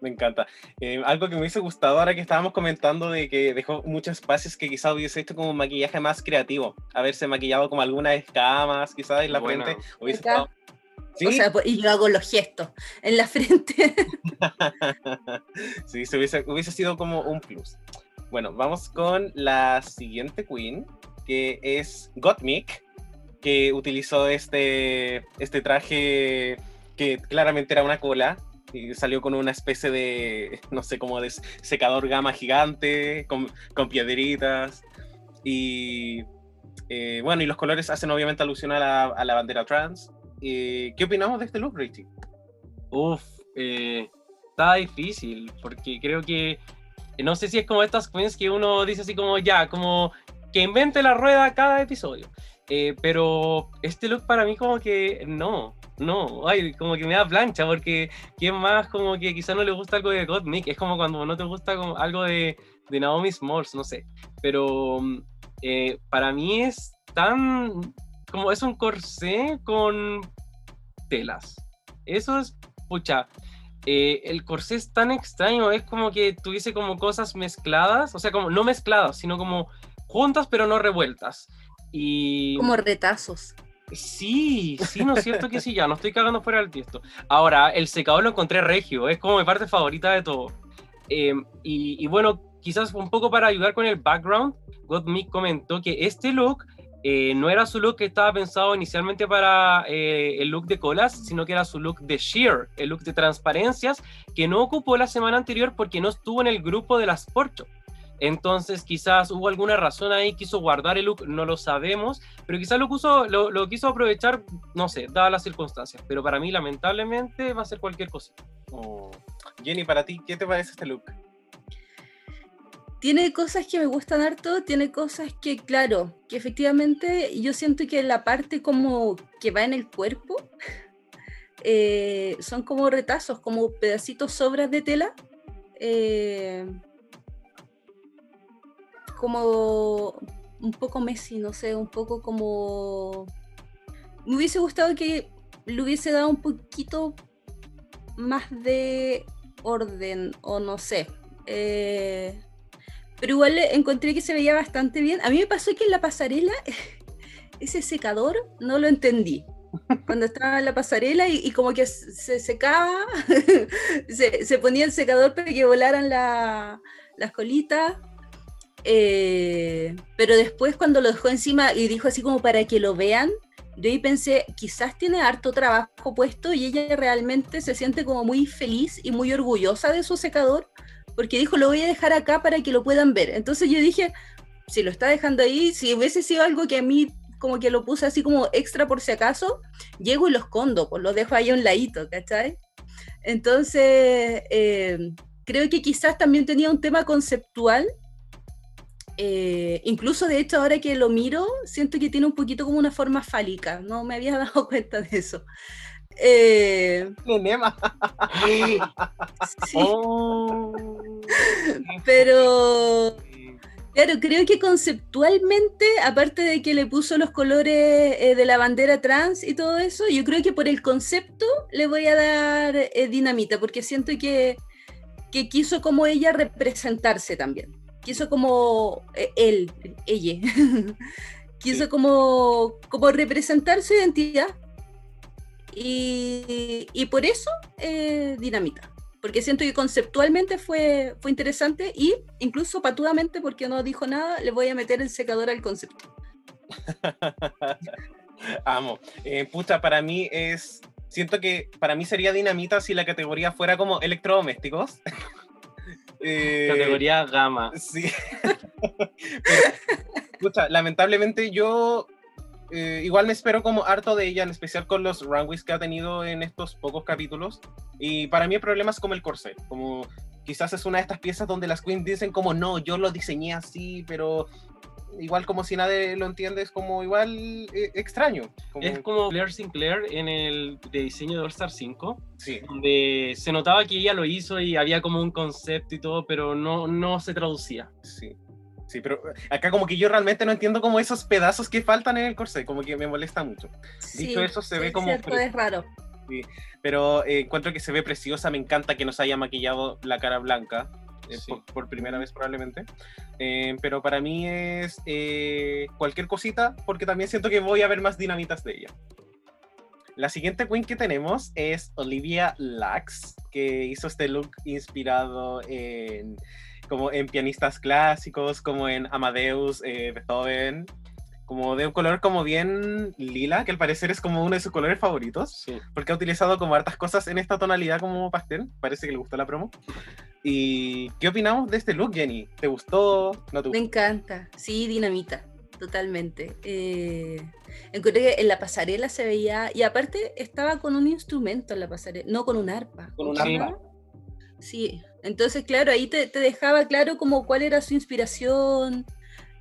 Me encanta. Eh, algo que me hubiese gustado ahora que estábamos comentando de que dejó muchos espacios que quizás hubiese hecho como un maquillaje más creativo. Haberse maquillado como algunas escamas quizás en la
Buena.
frente. Hubiese estado... ¿Sí?
O sea, pues, y yo hago los gestos en la frente.
sí, se hubiese, hubiese sido como un plus. Bueno, vamos con la siguiente queen, que es Gottmik, que utilizó este, este traje que claramente era una cola y salió con una especie de, no sé, como de secador gama gigante, con, con piedritas. Y eh, bueno, y los colores hacen obviamente alusión a la, bandera trans. Eh, ¿Qué opinamos de este look, Richie?
Uf, eh, está difícil, porque creo que, no sé si es como estas queens que uno dice así como ya, como que invente la rueda cada episodio. Eh, pero este look para mí como que no, no, ay, como que me da plancha, porque ¿quién más como que quizás no le gusta algo de Gottmik? Es como cuando no te gusta como algo de, de Naomi Smalls, no sé. Pero mm, eh, para mí es tan, como es un corsé con telas. Eso es, pucha, eh, el corsé es tan extraño, es como que tuviese como cosas mezcladas, o sea, como no mezcladas, sino como juntas pero no revueltas. Y
como retazos.
sí, sí, no es cierto que sí, ya, no estoy cagando fuera del tiesto. Ahora, el secador lo encontré regio, es como mi parte favorita de todo. Eh, y, y bueno, quizás un poco para ayudar con el background, Gottmik comentó que este look eh, no era su look que estaba pensado inicialmente para eh, el look de colas, sino que era su look de sheer, el look de transparencias, que no ocupó la semana anterior porque no estuvo en el grupo de las Porcho. Entonces quizás hubo alguna razón ahí, quiso guardar el look, no lo sabemos, pero quizás lo, quiso, lo, lo quiso aprovechar, no sé, dadas las circunstancias. Pero para mí lamentablemente va a ser cualquier cosa.
Oh, Jenny, para ti, ¿qué te parece este look?
Tiene cosas que me gustan harto, tiene cosas que, claro, que efectivamente yo siento que la parte como que va en el cuerpo eh, son como retazos, como pedacitos sobras de tela. eh, como un poco Messi, no sé, un poco como... Me hubiese gustado que le hubiese dado un poquito más de orden, o no sé. eh, pero igual encontré que se veía bastante bien. A mí me pasó que en la pasarela, ese secador, no lo entendí. Cuando estaba en la pasarela y, y como que se secaba, se, se ponía el secador para que volaran la- las colitas. Eh, pero después cuando lo dejó encima y dijo así como para que lo vean, yo ahí pensé, quizás tiene harto trabajo puesto y ella realmente se siente como muy feliz y muy orgullosa de su secador, porque dijo, lo voy a dejar acá para que lo puedan ver. Entonces yo dije, si lo está dejando ahí, si hubiese sido algo que a mí como que lo puse así como extra por si acaso, llego y lo escondo, pues lo dejo ahí a un ladito, ¿cachai? Entonces, eh, creo que quizás también tenía un tema conceptual. Eh, incluso de hecho ahora que lo miro, siento que tiene un poquito como una forma fálica, no me había dado cuenta de eso. Eh, sí,
Oh.
pero Claro, creo que conceptualmente, aparte de que le puso los colores eh, de la bandera trans y todo eso, yo creo que por el concepto le voy a dar eh, dinamita, porque siento que, que quiso como ella representarse también. Quiso como eh, él, ella. quiso
Sí.
como, como representar su identidad. Y, y por eso eh, dinamita porque siento que conceptualmente fue, fue interesante y incluso patudamente, porque no dijo nada, le voy a meter el secador al concepto.
Amo. Eh, pucha, para mí es. Siento que para mí sería dinamita si la categoría fuera como electrodomésticos. Eh,
Categoría gama.
Sí. Pero, pucha, lamentablemente yo eh, igual me espero como harto de ella, en especial con los runways que ha tenido en estos pocos capítulos. Y para mí el problema es como el corset, como quizás es una de estas piezas donde las queens dicen como no, yo lo diseñé así, pero igual como si nadie lo entiende, es como igual eh, extraño. Como,
Es como Claire Sinclair en el de diseño de All Star 5,
sí,
donde se notaba que ella lo hizo y había como un concepto y todo, pero no, no se traducía.
sí. Sí, pero acá como que yo realmente no entiendo como esos pedazos que faltan en el corset, como que me molesta mucho. Dicho eso, se ve
es
como
cierto, es raro.
pero eh, encuentro que se ve preciosa, me encanta que nos haya maquillado la cara blanca, eh,
Sí.
por, por primera vez probablemente, Eh, pero para mí es eh, cualquier cosita, porque también siento que voy a ver más dinamitas de ella. La siguiente queen que tenemos es Olivia Lax, que hizo este look inspirado en como en pianistas clásicos, como en Amadeus, eh, Beethoven, como de un color como bien lila, que al parecer es como uno de sus colores favoritos
Sí.
porque ha utilizado como hartas cosas en esta tonalidad como pastel. Parece que le gustó la promo. ¿Y qué opinamos de este look, Jenny? ¿Te gustó? ¿No te
Me
gustó?
encanta, sí, dinamita, totalmente. Eh, encontré que en la pasarela se veía, y aparte estaba con un instrumento en la pasarela, no con un arpa.
Con un
arpa.
Sí, entonces claro, ahí te, te dejaba claro como cuál era su inspiración,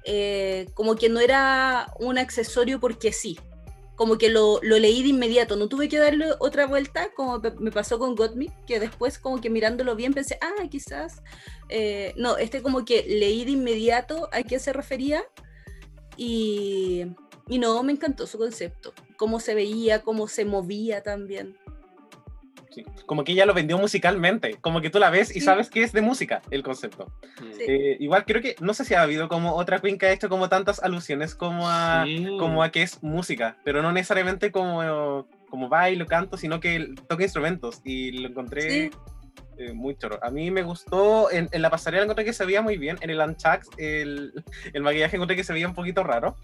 eh, como que no era un accesorio porque sí, como que lo, lo leí de inmediato, no tuve que darle otra vuelta, como me pasó con Got que después como que mirándolo bien pensé, ah, quizás, eh, no, este como que leí de inmediato a qué se refería y, y no, me encantó su concepto, cómo se veía, cómo se movía también.
Sí. Como que ella lo vendió musicalmente. Como que tú la ves y
Sí.
sabes que es de música el concepto.
Mm.
Sí.
Eh, igual creo que, no sé si ha habido como otra queen que ha hecho como tantas alusiones como a,
Sí.
como a que es música, pero no necesariamente como, como bailo, canto, sino que toca instrumentos. Y lo encontré
Sí.
eh, muy choro. A mí me gustó, en, en la pasarela encontré que se veía muy bien, en el Unchucks el, el maquillaje encontré que se veía un poquito raro.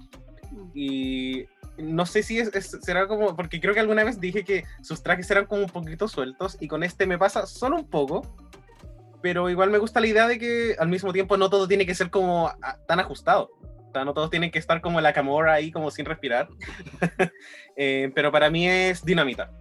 Y no sé si será como, porque creo que alguna vez dije que sus trajes eran como un poquito sueltos y con este me pasa solo un poco. Pero igual me gusta la idea de que al mismo tiempo no todo tiene que ser como a- tan ajustado. O sea, no todos tienen que estar como la camorra ahí como sin respirar. Eh, pero para mí es dinamita.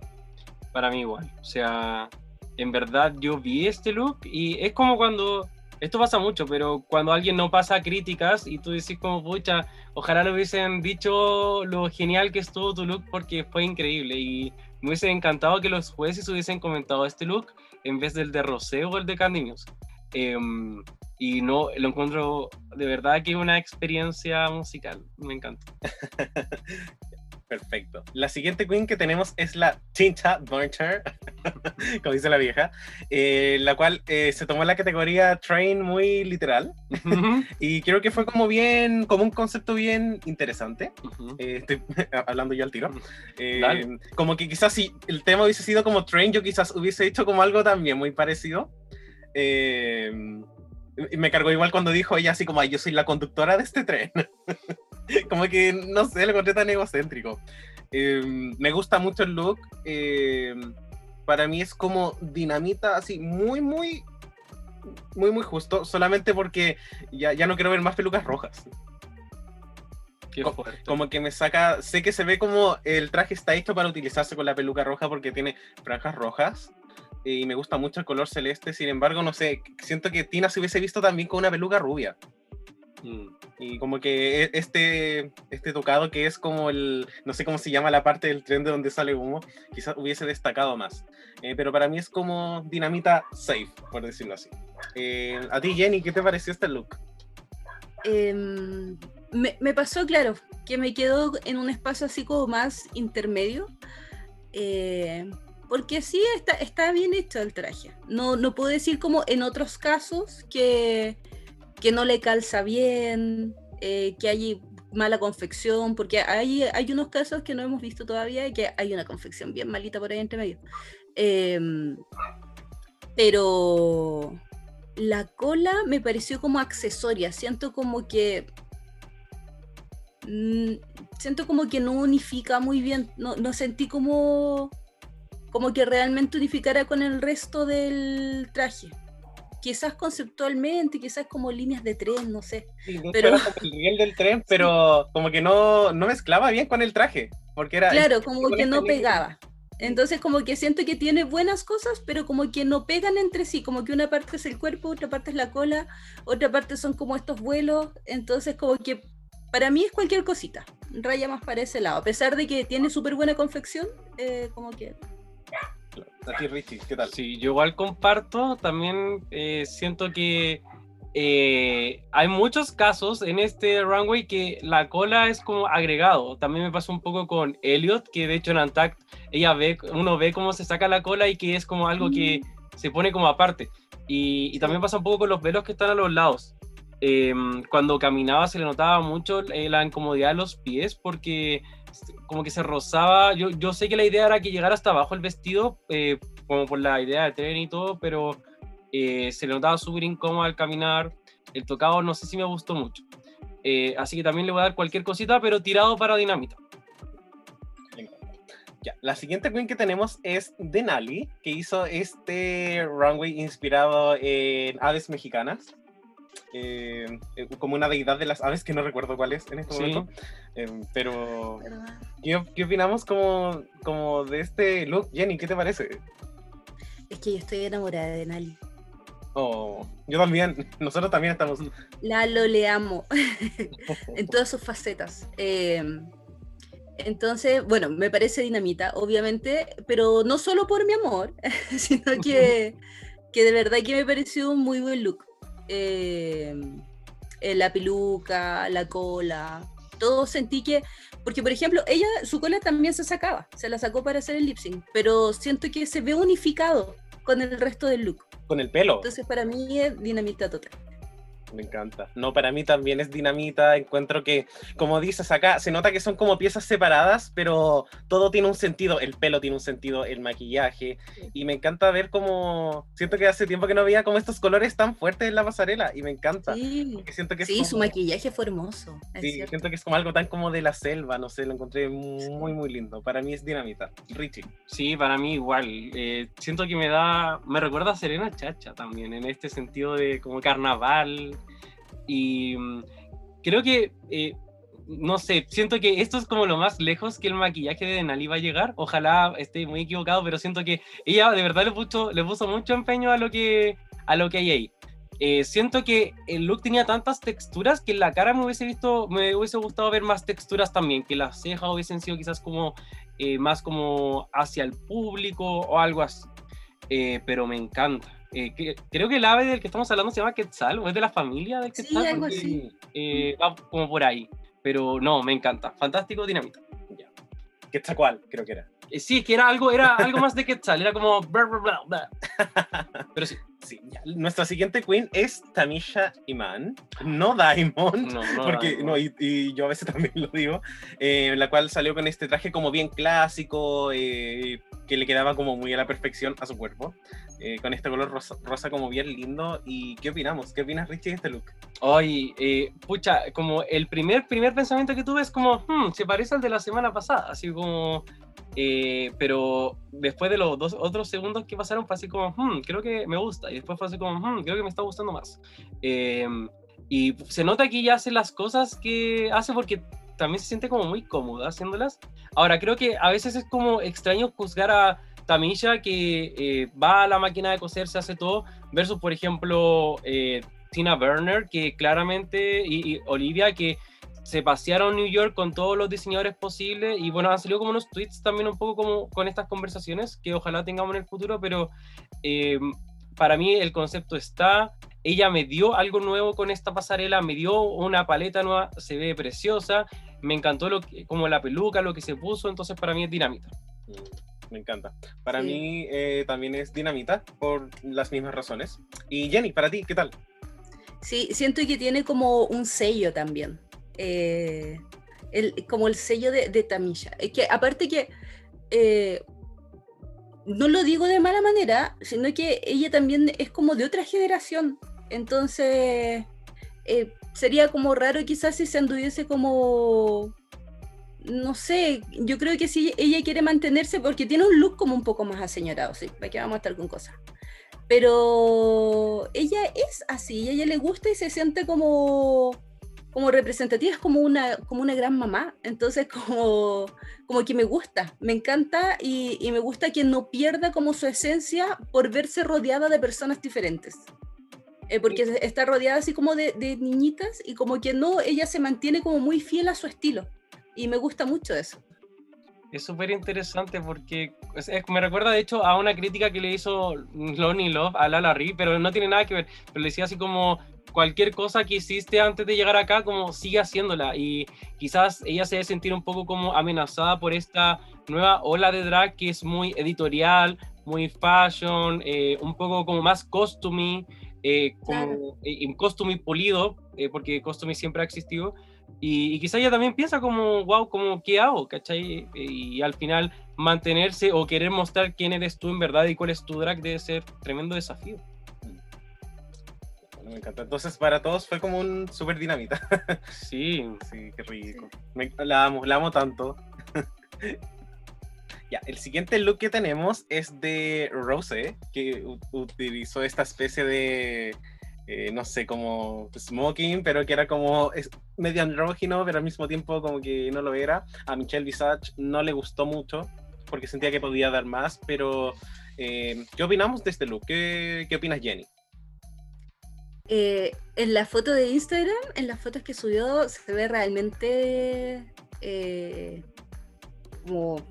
Para mí igual. O sea, en verdad yo vi este look y es como cuando, esto pasa mucho, pero cuando alguien no pasa críticas y tú decís como, pucha, ojalá le hubiesen dicho lo genial que estuvo tu look porque fue increíble y me hubiese encantado que los jueces hubiesen comentado este look en vez del de Rosé o el de Candy News. Em, y no, lo encuentro de verdad que una experiencia musical, me encanta.
Perfecto. La siguiente queen que tenemos es la Tinta Burner, como dice la vieja, eh, la cual eh, se tomó la categoría Train muy literal y creo que fue como bien, como un concepto bien interesante. Eh, estoy hablando yo al tiro. Como que quizás si el tema hubiese sido como Train, yo quizás hubiese hecho como algo también muy parecido. Eh, me cargó igual cuando dijo ella así como, "Ay, yo soy la conductora de este tren. como que, no sé, lo encontré tan egocéntrico. Eh, me gusta mucho el look. eh, para mí es como dinamita, así, muy, muy, muy, muy justo. Solamente porque ya, ya no quiero ver más pelucas rojas.
Qué
Co-
fuerte.
Como que me saca, sé que se ve como el traje está hecho para utilizarse con la peluca roja porque tiene franjas rojas y me gusta mucho el color celeste, sin embargo, no sé, siento que Tina se hubiese visto también con una peluca rubia. Y como que e- este, este tocado que es como el, no sé cómo se llama la parte del tren de donde sale humo, quizás hubiese destacado más, Eh, pero para mí es como dinamita safe, por decirlo así. Eh, a ti Jenny, ¿qué te pareció este look?
Em, me, me pasó, claro, que me quedó en un espacio así como más intermedio. eh, porque sí, está, está bien hecho el traje. No, no puedo decir como en otros casos que, que no le calza bien, eh, que hay mala confección, porque hay, hay unos casos que no hemos visto todavía y que hay una confección bien malita por ahí entre medio. Em, pero la cola me pareció como accesoria. Siento como que. mm, siento como que no unifica muy bien. No, no sentí como. Como que realmente unificara con el resto del traje. Quizás conceptualmente, quizás como líneas de tren, no sé.
Sí,
Pero-
era como el riel del tren, pero como que no, no mezclaba bien con el traje, porque era...
Claro, como que no pegaba. Entonces como que siento que tiene buenas cosas, pero como que no pegan entre sí, como que una parte es el cuerpo, otra parte es la cola, otra parte son como estos vuelos, entonces como que para mí es cualquier cosita, raya más para ese lado, a pesar de que tiene súper buena confección, eh, como que...
A ti, Richie, ¿qué tal?
Sí, yo igual comparto, también eh, siento que eh, hay muchos casos en este runway que la cola es como agregado. También me pasó un poco con Elliot, que de hecho en Antact ella ve, uno ve cómo se saca la cola y que es como algo que se pone como aparte. Y, y también pasa un poco con los velos que están a los lados. Eh, cuando caminaba se le notaba mucho eh, la incomodidad de los pies porque como que se rozaba. Yo, yo sé que la idea era que llegara hasta abajo el vestido, eh, como por la idea de tren y todo, pero eh, se le notaba súper incómodo al caminar. El tocado no sé si me gustó mucho. Eh, así que también le voy a dar cualquier cosita, pero tirado para dinamita.
Ya, la siguiente queen que tenemos es Denali, que hizo este runway inspirado en aves mexicanas. Eh, eh, como una deidad de las aves que no recuerdo cuál es en este
Sí.
momento. Eh, pero, ¿qué, qué opinamos como, como de este look? Jenny, ¿qué te parece?
Es que yo estoy enamorada de Nali.
Oh, yo también, nosotros también estamos.
Lalo le amo en todas sus facetas. Eh, entonces, bueno, me parece dinamita, obviamente, pero no solo por mi amor, sino que, que de verdad que me pareció un muy buen look. Eh, eh, la peluca, la cola, todo sentí que, porque por ejemplo, ella, su cola también se sacaba, se la sacó para hacer el lip sync, pero siento que se ve unificado con el resto del look.
Con el pelo.
Entonces, para mí es dinamita total.
Me encanta. No, para mí también es dinamita. Encuentro que, como dices acá, se nota que son como piezas separadas, pero todo tiene un sentido. El pelo tiene un sentido, el maquillaje. Y me encanta ver cómo. Siento que hace tiempo que no veía como estos colores tan fuertes en la pasarela. Y me encanta.
Sí,
siento que es
sí su maquillaje fue hermoso. es
Sí,
cierto.
siento que es como algo tan como de la selva. No sé, lo encontré muy, muy lindo. Para mí es dinamita. Richie.
Sí, para mí igual. Eh, siento que me da, me recuerda a Serena Chacha también, en este sentido de como carnaval. Y mm, creo que eh, no sé, siento que esto es como lo más lejos que el maquillaje de Denali va a llegar. Ojalá esté muy equivocado, pero siento que ella de verdad le puso, le puso mucho empeño a lo que, a lo que hay ahí. Eh, siento que el look tenía tantas texturas que en la cara me hubiese visto, me hubiese gustado ver más texturas también, que las cejas hubiesen sido quizás como eh, más como hacia el público o algo así. Eh, pero me encanta. Eh, que- creo que el ave del que estamos hablando se llama Quetzal, o es de la familia del
Sí,
Quetzal.
algo
porque,
así.
eh, va como por ahí. Pero no, me encanta. Fantástico Dinamita. Ya.
Que está cual, creo que era.
Eh, sí, que era algo, era algo más de Quetzal, era como. bla, bla, bla, bla. Pero sí,
Sí. Nuestra siguiente queen es Tamisha Iman, no Diamond.
no, no.
Porque, no, y, y yo a veces también lo digo, eh, la cual salió con este traje como bien clásico, eh, que le quedaba como muy a la perfección a su cuerpo, eh, con este color rosa, rosa como bien lindo. ¿Y qué opinamos? ¿Qué opinas, Richie, de este look?
Ay, eh, pucha, como el primer, primer pensamiento que tuve es como, hmm, se parece al de la semana pasada, así como, eh, pero después de los dos otros segundos que pasaron fue así como, hmm, creo que me gusta, y después fue así como, hmm, creo que me está gustando más. Eh, y se nota que ella hace las cosas que hace porque también se siente como muy cómoda haciéndolas. Ahora, creo que a veces es como extraño juzgar a Tamisha que eh, va a la máquina de coser, se hace todo, versus, por ejemplo, eh, Tina Burner, que claramente, y, y Olivia, que se pasearon New York con todos los diseñadores posibles, y bueno, han salido como unos tweets también un poco como con estas conversaciones, que ojalá tengamos en el futuro, pero eh, para mí el concepto está, ella me dio algo nuevo con esta pasarela, me dio una paleta nueva, se ve preciosa, me encantó lo que, como la peluca, lo que se puso, entonces para mí es dinamita.
Mm, Me encanta. Para
Sí.
mí eh, también es Dinamita, por las mismas razones. Y Jenny, para ti, ¿qué tal?
Sí, siento que tiene como un sello también. Eh, como el sello de, de Tamisha. Es que aparte que eh, no lo digo de mala manera, sino que ella también es como de otra generación. Entonces eh, sería como raro quizás si se anduviese como no sé, yo creo que sí, ella quiere mantenerse porque tiene un look como un poco más aseñorado, sí, para vamos a estar con cosas. Pero ella es así, a ella le gusta y se siente como, como representativa, es como una, como una gran mamá. Entonces, como, como que me gusta, me encanta y, y me gusta que no pierda como su esencia por verse rodeada de personas diferentes. Eh, porque está rodeada así como de, de niñitas y como que no, ella se mantiene como muy fiel a su estilo. Y me gusta mucho eso.
Es súper interesante porque es- es- me recuerda de hecho a una crítica que le hizo Lonnie Love a Lala Ri, pero no tiene nada que ver. Pero le decía así como cualquier cosa que hiciste antes de llegar acá, como sigue haciéndola. Y quizás ella se debe sentir un poco como amenazada por esta nueva ola de drag que es muy editorial, muy fashion, eh, un poco como más costumey, eh, como eh, y costumey pulido, eh, porque costumey siempre ha existido. Y, y quizá ella también piensa como, wow, como, ¿qué hago? ¿Cachai? Y, al final mantenerse o querer mostrar quién eres tú en verdad y cuál es tu drag debe ser tremendo desafío.
Bueno, me encanta. Entonces, para todos fue como un súper dinamita.
Sí,
Sí, qué rico. Me- la amo, la amo tanto. ya, el siguiente look que tenemos es de Rose, que utilizó esta especie de, eh, no sé, como smoking, pero que era como medio andrógino, pero al mismo tiempo como que no lo era. A Michelle Visage no le gustó mucho, porque sentía que podía dar más, pero eh, ¿qué opinamos de este look? ¿Qué, qué opinas, Jenny?
Eh, en la foto de Instagram, en las fotos que subió, se ve realmente eh, como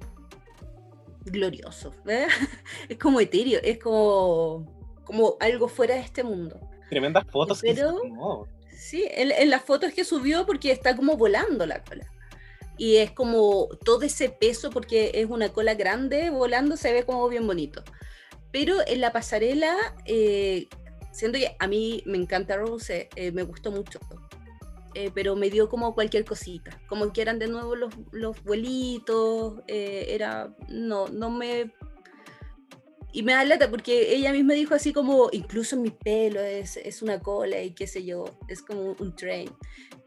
glorioso. ¿verdad? Es como etéreo, es como, como algo fuera de este mundo.
Tremendas fotos. que
Pero-
sacó.
Sí, en, en las fotos que subió porque está como volando la cola. Y es como todo ese peso porque es una cola grande volando, se ve como bien bonito. Pero en la pasarela, eh, siento que a mí me encanta Rose, eh, me gustó mucho. eh, pero me dio como cualquier cosita, como que eran de nuevo los, los vuelitos, eh, era, no, no me... Y me da lata porque ella misma dijo así como, incluso mi pelo es, es una cola y qué sé yo, es como un train.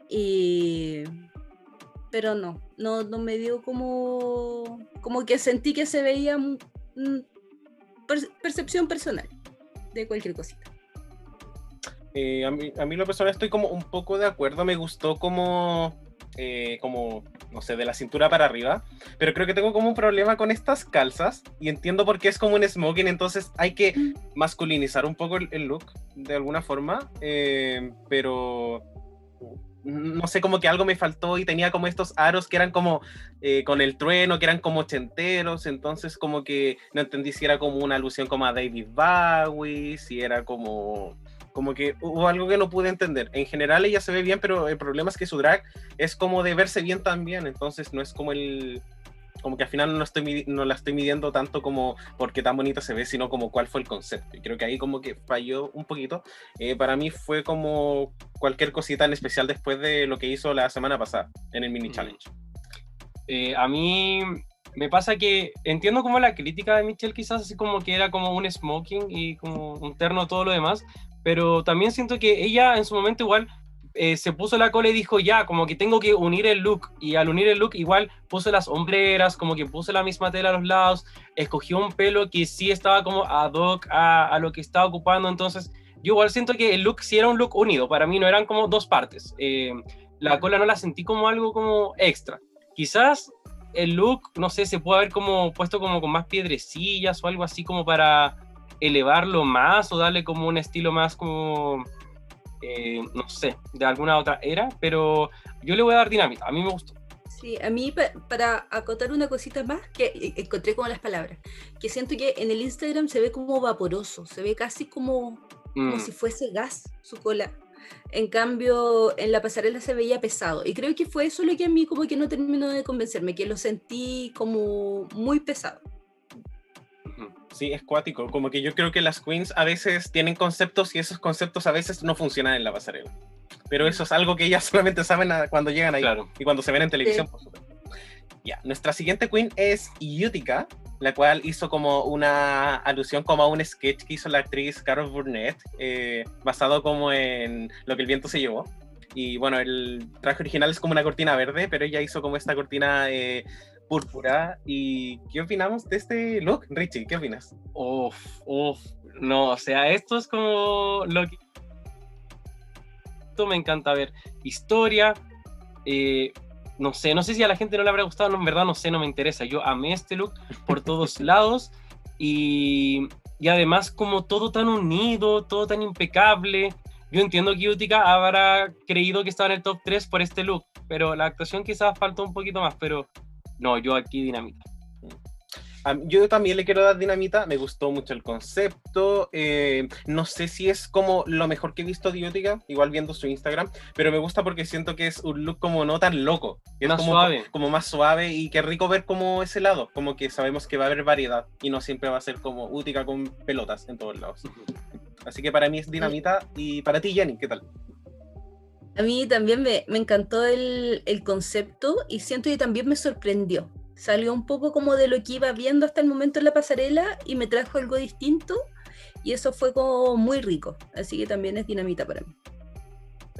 Y... Pero no, no, no me dio como... Como que sentí que se veía mm, per- percepción personal de cualquier cosita.
Eh, a, mí, a mí lo personal estoy como un poco de acuerdo, me gustó como eh, como, no sé, de la cintura para arriba, pero creo que tengo como un problema con estas calzas y entiendo por qué es como un smoking, entonces hay que masculinizar un poco el, look de alguna forma, eh, pero no sé, como que algo me faltó y tenía como estos aros que eran como eh, con el trueno, que eran como ochenteros, entonces como que no entendí si era como una alusión como a David Bowie, si era como... Como que hubo algo que no pude entender. En general ella se ve bien, pero el problema es que su drag es como de verse bien también, entonces no es como el... Como que al final no, estoy, no la estoy midiendo tanto como porque tan bonita se ve, sino como cuál fue el concepto. Y creo que ahí como que falló un poquito. Eh, para mí fue como cualquier cosita en especial después de lo que hizo la semana pasada en el mini
Mm.
challenge.
Eh, a mí me pasa que entiendo como la crítica de Michelle quizás así como que era como un smoking y como un terno todo lo demás, pero también siento que ella en su momento igual eh, se puso la cola y dijo ya, como que tengo que unir el look y al unir el look igual puse las hombreras, como que puse la misma tela a los lados, escogió un pelo que sí estaba como ad hoc a, a lo que estaba ocupando, entonces yo igual siento que el look sí era un look unido, para mí no eran como dos partes, Eh, la cola no la sentí como algo como extra. Quizás el look, no sé, se puede haber como puesto como con más piedrecillas o algo así como para elevarlo más o darle como un estilo más como, eh, no sé, de alguna otra era, pero yo le voy a dar dinamita, a mí me gustó.
Sí, a mí pa- para acotar una cosita más que eh, encontré como las palabras, que siento que en el Instagram se ve como vaporoso, se ve casi como, como
Mm,
si fuese gas su cola. En cambio, en la pasarela se veía pesado. Y creo que fue eso lo que a mí como que no terminó de convencerme, que lo sentí como muy pesado.
Sí, es cuático. Como que yo creo que las queens a veces tienen conceptos y esos conceptos a veces no funcionan en la pasarela. Pero eso es algo que ellas solamente saben cuando llegan ahí
Claro.
y cuando se ven en televisión, por supuesto. Ya, nuestra siguiente queen es Utica, la cual hizo como una alusión como a un sketch que hizo la actriz Carol Burnett, eh, basado como en lo que el viento se llevó. Y bueno, el traje original es como una cortina verde, pero ella hizo como esta cortina eh, púrpura. ¿Y qué opinamos de este look, Richie? ¿Qué opinas?
Uf, uf, no, o sea, esto es como lo que esto me encanta ver. Historia, eh, no sé, no sé si a la gente no le habrá gustado, no, en verdad no sé, no me interesa. Yo amé este look por todos lados y, y además como todo tan unido, todo tan impecable. Yo entiendo que Utica habrá creído que estaba en el top 3 por este look, pero la actuación quizás faltó un poquito más, pero no, yo aquí dinamita.
Yo también le quiero dar dinamita, me gustó mucho el concepto, eh, no sé si es como lo mejor que he visto de Utica, igual viendo su Instagram, pero me gusta porque siento que es un look como no tan loco, es
Más
como,
suave.
como más suave y qué rico ver como ese lado, como que sabemos que va a haber variedad y no siempre va a ser como Utica con pelotas en todos lados. Así que para mí es dinamita y para ti Jenny, ¿qué tal?
A mí también me, me encantó el, el concepto y siento que también me sorprendió. Salió un poco como de lo que iba viendo hasta el momento en la pasarela y me trajo algo distinto y eso fue como muy rico. Así que también es dinamita para mí.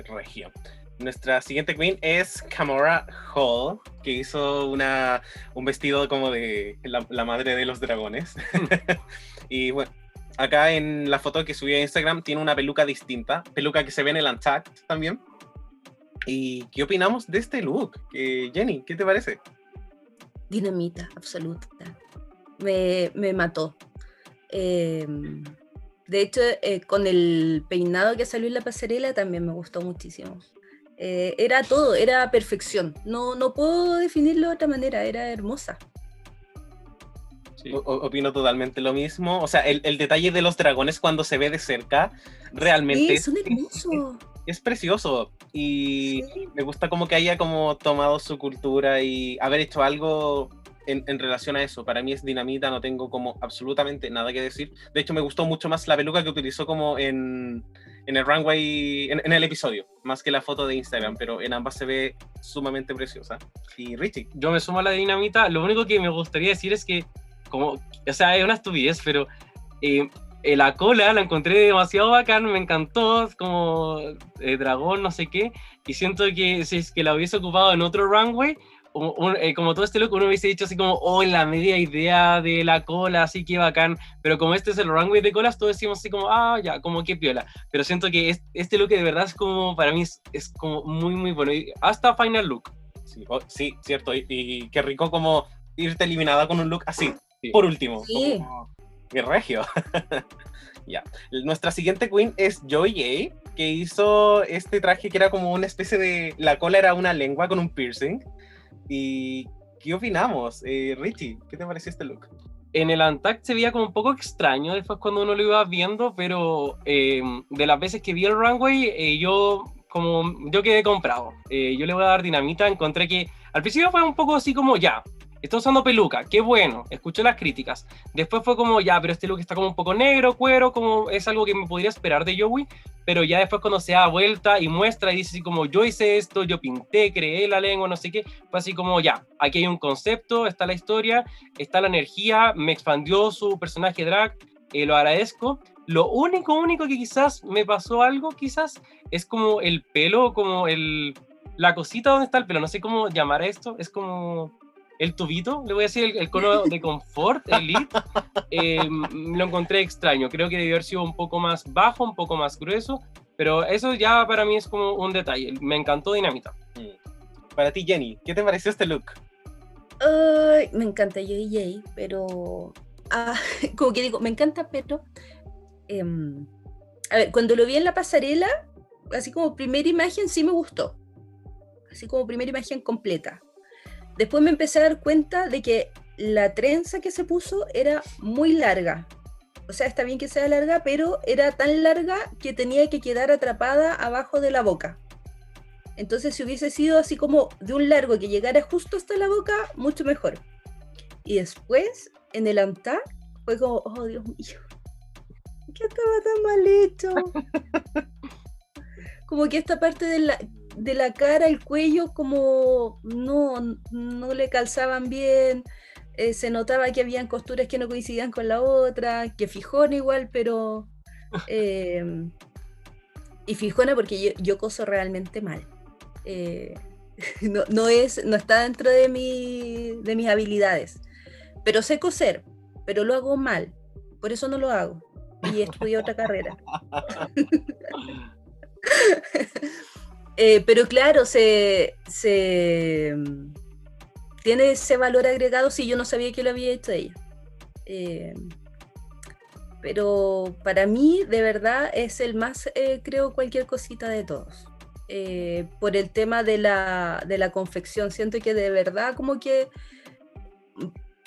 región. Nuestra siguiente queen es Camora Hall, que hizo una, un vestido como de la, la madre de los dragones. y bueno, acá en la foto que subí a Instagram tiene una peluca distinta, peluca que se ve en el Untagged también. ¿Y qué opinamos de este look? Eh, Jenny, ¿qué te parece?
Dinamita, absoluta. Me, me mató. Eh, de hecho, eh, con el peinado que salió en la pasarela también me gustó muchísimo. Eh, era todo, era perfección. No, no puedo definirlo de otra manera, era hermosa.
Sí.
O- o- opino totalmente lo mismo. O sea, el, el detalle de los dragones cuando se ve de cerca realmente
Sí, son hermosos.
Es precioso. Y
Sí.
me gusta como que haya como tomado su cultura y haber hecho algo en, en relación a eso. Para mí es dinamita, no tengo como absolutamente nada que decir. De hecho, me gustó mucho más la peluca que utilizó como en, en el runway, en, en el episodio, más que la foto de Instagram, pero en ambas se ve sumamente preciosa. Y Richie,
yo me sumo a la dinamita. Lo único que me gustaría decir es que, como, o sea, es una estupidez, pero eh, eh, la cola la encontré demasiado bacán, me encantó, como eh, dragón, no sé qué, y siento que si es que la hubiese ocupado en otro runway, un- eh, como todo este look, uno hubiese dicho así como, oh, la media idea de la cola, así que bacán, pero como este es el runway de colas, todos decimos así como, ah, ya, como que piola, pero siento que es- este look de verdad es como, para mí es, es como muy, muy bueno, y hasta final look,
Sí, oh, sí, cierto. Y, y qué rico como irte eliminada con un look así.
Sí.
Por último.
Sí.
Como- Qué regio. ya. Nuestra siguiente queen es Joy J, que hizo este traje que era como una especie de. La cola era una lengua con un piercing. ¿Y qué opinamos? Eh, Richie, ¿qué te pareció este look?
En el Antac se veía como un poco extraño después cuando uno lo iba viendo, pero eh, de las veces que vi el runway, eh, yo como yo quedé comprado. Eh, yo le voy a dar dinamita, encontré que al principio fue un poco así como ya, está usando peluca, qué bueno, escuché las críticas. Después fue como ya, pero este look está como un poco negro, cuero, como es algo que me podría esperar de Joey, pero ya después cuando se da vuelta y muestra y dice así como yo hice esto, yo pinté, creé la lengua, no sé qué, fue así como ya, aquí hay un concepto, está la historia, está la energía, me expandió su personaje drag, eh, lo agradezco. Lo único, único que quizás me pasó algo, quizás, es como el pelo, como el, la cosita donde está el pelo, no sé cómo llamar esto, es como el tubito, le voy a decir el, el cono de confort, el lead, eh, lo encontré extraño, creo que debió haber sido un poco más bajo, un poco más grueso, pero eso ya para mí es como un detalle, me encantó Dinamita.
Mm. Para ti, Jenny, ¿qué te pareció este look?
Ay, me encanta JJ, pero. ah, como que digo, me encanta, pero. em, a ver, cuando lo vi en la pasarela, así como primera imagen, sí me gustó. Así como primera imagen completa. Después me empecé a dar cuenta de que la trenza que se puso era muy larga. O sea, está bien que sea larga, pero era tan larga que tenía que quedar atrapada abajo de la boca. Entonces, si hubiese sido así como de un largo que llegara justo hasta la boca, mucho mejor. Y después, en el ANTAC, fue como, oh Dios mío, ¿qué estaba tan mal hecho? como que esta parte de la, de la cara, el cuello, como no, no le calzaban bien. eh, se notaba que habían costuras que no coincidían con la otra, que fijona igual, pero... eh, y fijona porque yo, yo coso realmente mal. Eh, no, no es, no está dentro de, mi, de mis habilidades. Pero sé coser, pero lo hago mal. Por eso no lo hago. Y estudié otra carrera. Eh, pero claro, se, se, tiene ese valor agregado si yo no sabía que lo había hecho ella. Eh, pero para mí, de verdad, es el más, eh, creo, cualquier cosita de todos. Eh, por el tema de la, de la confección. Siento que de verdad como que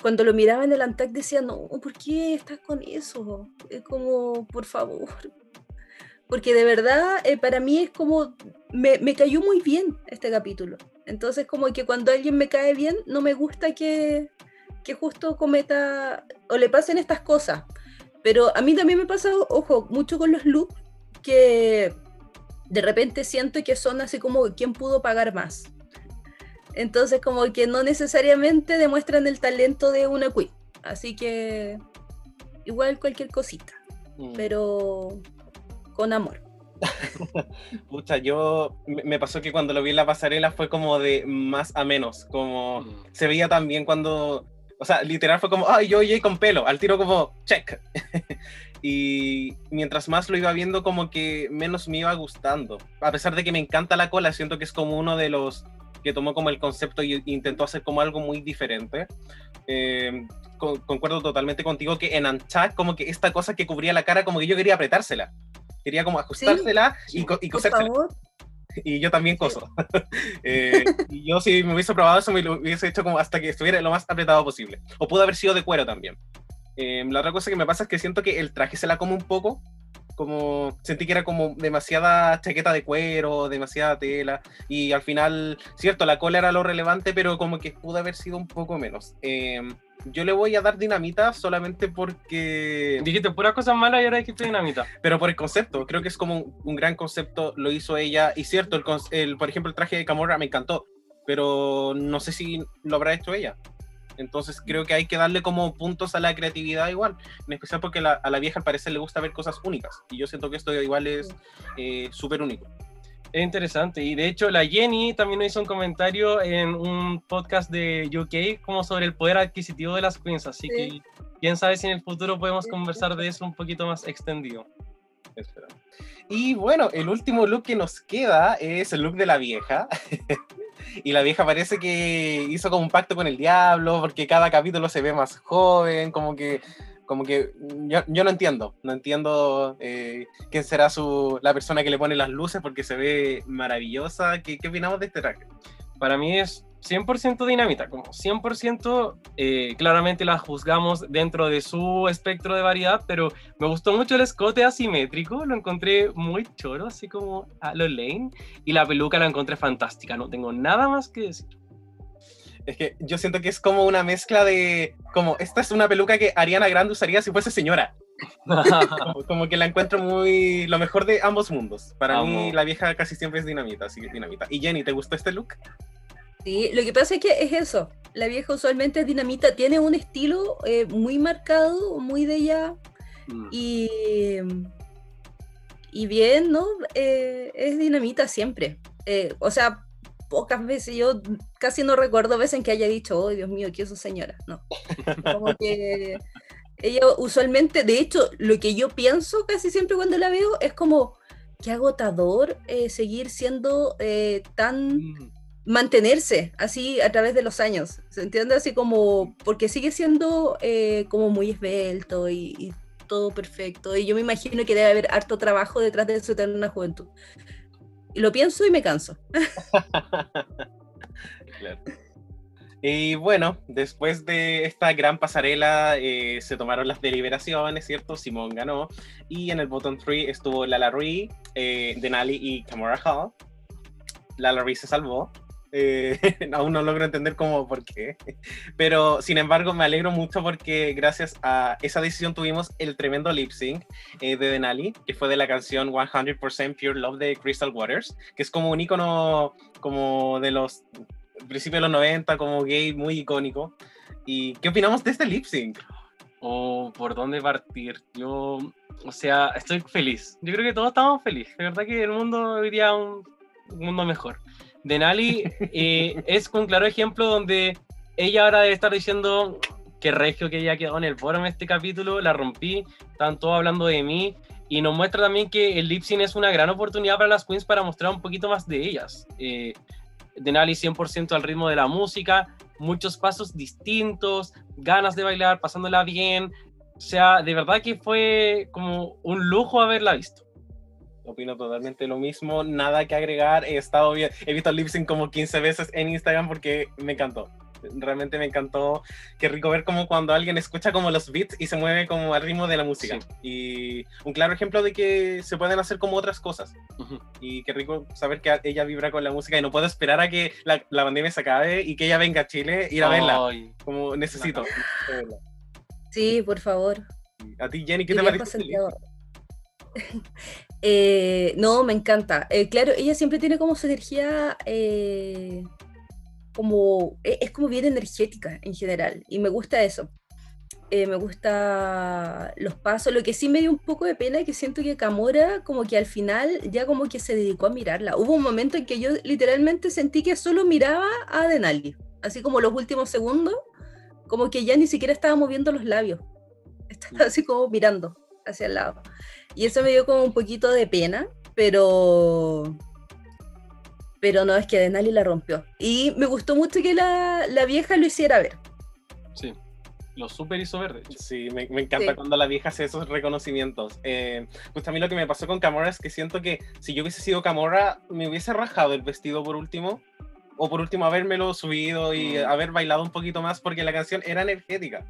cuando lo miraba en el Antac decía, no, ¿por qué estás con eso? Es como, por favor. Porque de verdad eh, para mí es como, me, me cayó muy bien este capítulo. Entonces como que cuando alguien me cae bien, no me gusta que, que justo cometa o le pasen estas cosas. Pero a mí también me pasa, ojo, mucho con los looks, que de repente siento que son así como quién pudo pagar más. Entonces como que no necesariamente demuestran el talento de una queen. Así que igual cualquier cosita,
Mm.
pero con amor.
Pucha, yo me pasó que cuando lo vi en la pasarela fue como de más a menos, como se veía tan bien cuando, o sea, literal fue como, ay, yo oye con pelo, al tiro como, check. y mientras más lo iba viendo, como que menos me iba gustando. A pesar de que me encanta la cola, siento que es como uno de los que tomó como el concepto y intentó hacer como algo muy diferente. Eh, con- concuerdo totalmente contigo que en Anchac, como que esta cosa que cubría la cara, como que yo quería apretársela. Quería como ajustársela y, co- y
Por
cosérsela. Y yo también coso. Eh, y yo si me hubiese probado eso, me lo hubiese hecho como hasta que estuviera lo más apretado posible. O pudo haber sido de cuero también. Eh, la otra cosa que me pasa es que siento que el traje se la come un poco. Como sentí que era como demasiada chaqueta de cuero, demasiada tela. Y al final, cierto, la cola era lo relevante, pero como que pudo haber sido un poco menos. Eh, yo le voy a dar dinamita solamente porque
Dijiste puras cosas malas y ahora dijiste dinamita.
pero por el concepto, creo que es como un, un gran concepto, lo hizo ella, y cierto, el, el- por ejemplo, el traje de Camorra me encantó, pero no sé si lo habrá hecho ella. Entonces creo que hay que darle como puntos a la creatividad igual, en especial porque la- a la vieja al parecer le gusta ver cosas únicas, y yo siento que esto igual es eh, súper único.
Es interesante. Y de hecho, la Jenny también nos hizo un comentario en un podcast de UK como sobre el poder adquisitivo de las queens. Así
Sí.
que quién sabe si en el futuro podemos conversar de eso un poquito más extendido.
Espera. Y bueno, el último look que nos queda es el look de la vieja. y la vieja parece que hizo como un pacto con el diablo, porque cada capítulo se ve más joven, como que, como que yo, yo no entiendo, no entiendo eh, quién será su, la persona que le pone las luces, porque se ve maravillosa. ¿Qué, qué opinamos de este traje?
Para mí es 100% dinamita, como 100%, eh, claramente la juzgamos dentro de su espectro de variedad, pero me gustó mucho el escote asimétrico, lo encontré muy choro, así como a lo Lane, y la peluca la encontré fantástica, no tengo nada más que decir.
Es que yo siento que es como una mezcla de, como, esta es una peluca que Ariana Grande usaría si fuese señora. Como, como que la encuentro muy, lo mejor de ambos mundos. Para mí
Amo.
la vieja casi siempre es dinamita, así que dinamita. Y Jenny, ¿te gustó este look?
Sí, lo que pasa es que es eso. La vieja usualmente es dinamita, tiene un estilo eh, muy marcado, muy de ella.
Mm.
Y, y bien, ¿no? Eh, es dinamita siempre. Eh, o sea, pocas veces, yo casi no recuerdo veces en que haya dicho, oh Dios mío, ¿qué es señora? No. Como que ella usualmente, de hecho, lo que yo pienso casi siempre cuando la veo es como, qué agotador seguir siendo tan
Mm.
Mantenerse así a través de los años, ¿se entiende? Así como, porque sigue siendo eh, como muy esbelto y, y todo perfecto, y yo me imagino que debe haber harto trabajo detrás de su eterna juventud. Y lo pienso y me canso.
Claro. Y bueno, después de esta gran pasarela eh, se tomaron las deliberaciones, ¿cierto? Simón ganó. Y en el bottom 3 estuvo Lala Rui, eh, Denali y Kamara Hall. Lala Rui se salvó. Eh, aún no logro entender cómo, por qué. Pero sin embargo, me alegro mucho porque gracias a esa decisión tuvimos el tremendo lip sync eh, de Denali, que fue de la canción 100% Pure Love de Crystal Waters, que es como un icono como de los principios de los 90, como gay, muy icónico. ¿Y qué opinamos de este lip sync?
o por dónde partir. Yo, o sea, estoy feliz. Yo creo que todos estamos felices. De verdad que el mundo iría a un, un mundo mejor. Denali eh, es un claro ejemplo donde ella ahora debe estar diciendo que regio que ella quedó en el foro en este capítulo, la rompí, están todos hablando de mí. Y nos muestra también que el lip sync es una gran oportunidad para las queens para mostrar un poquito más de ellas. Eh, Denali 100% al ritmo de la música, muchos pasos distintos, ganas de bailar, pasándola bien. O sea, de verdad que fue como un lujo haberla visto.
Opino totalmente lo mismo, nada que agregar. He estado bien, he visto el lip sync como 15 veces en Instagram porque me encantó. Realmente me encantó. Qué rico ver como cuando alguien escucha como los beats y se mueve como al ritmo de la música. Y un claro ejemplo de que se pueden hacer como otras cosas.
Ujú.
Y qué rico saber que ella vibra con la música y no puedo esperar a que la, la pandemia se acabe y que ella venga a Chile y ir a verla.
Ay,
Como necesito.
Sí, por favor.
A ti, Jenny, ¿qué
Y
te parece?
Eh, no, me encanta. Eh, claro, ella siempre tiene como su energía, eh, como, e- es como bien energética en general, y me gusta eso. Eh, me gusta los pasos. Lo que sí me dio un poco de pena es que siento que Camora como que al final ya como que se dedicó a mirarla. Hubo un momento en que yo literalmente sentí que solo miraba a Denali, así como los últimos segundos, como que ya ni siquiera estaba moviendo los labios. Estaba así como mirando hacia el lado. Y eso me dio como un poquito de pena, pero pero no, es que Denali la rompió. Y me gustó mucho que la, la vieja lo hiciera ver.
sí, lo super hizo verde. de hecho.
Sí, me, me encanta
Sí.
cuando la vieja hace esos reconocimientos. Eh, pues a mí lo que me pasó con Camora es que siento que si yo hubiese sido Camora, me hubiese rajado el vestido por último. O por último, habérmelo subido y
Mm.
haber bailado un poquito más porque la canción era energética.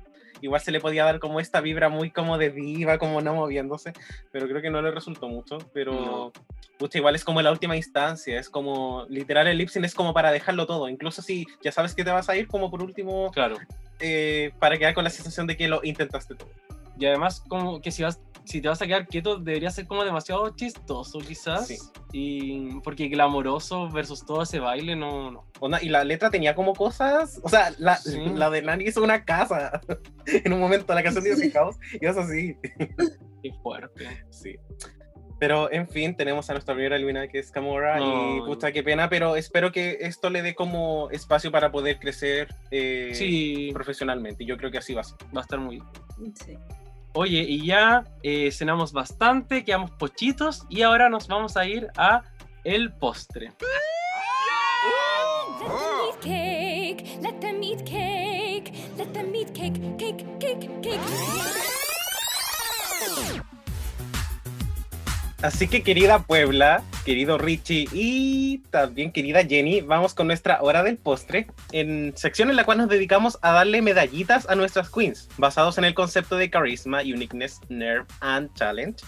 Igual se le podía dar como esta vibra muy como de diva, como no moviéndose, pero creo que no le resultó mucho. Pero,
No.
pucha, igual es como la última instancia, es como, literal, el lip sync es como para dejarlo todo. Incluso si ya sabes que te vas a ir, como por último,
Claro.
eh, para quedar con la sensación de que lo intentaste todo.
Y además, como que si vas, si te vas a quedar quieto, debería ser como demasiado chistoso, quizás.
Sí.
Y porque glamoroso versus todo ese baile, no, no.
Onda, y la letra tenía como cosas, o sea, la,
Sí.
la de Nani hizo una casa. en un momento la canción dice caos y es así.
Qué fuerte.
Sí. Pero en fin, tenemos a nuestra primera eliminada que es Camora y
Ay.
puta, qué pena, pero espero que esto le dé como espacio para poder crecer eh,
Sí,
profesionalmente. Y yo creo que así va a ser.
va a estar muy bien.
Sí.
Oye, y ya eh, cenamos bastante, quedamos pochitos y ahora nos vamos a ir a el postre.
Let them eat cake, let them eat cake, cake, cake, cake, cake.
Así que querida Puebla, querido Richie y también querida Jenny, vamos con nuestra hora del postre, en sección en la cual nos dedicamos a darle medallitas a nuestras queens, basados en el concepto de carisma, uniqueness, nerve and challenge.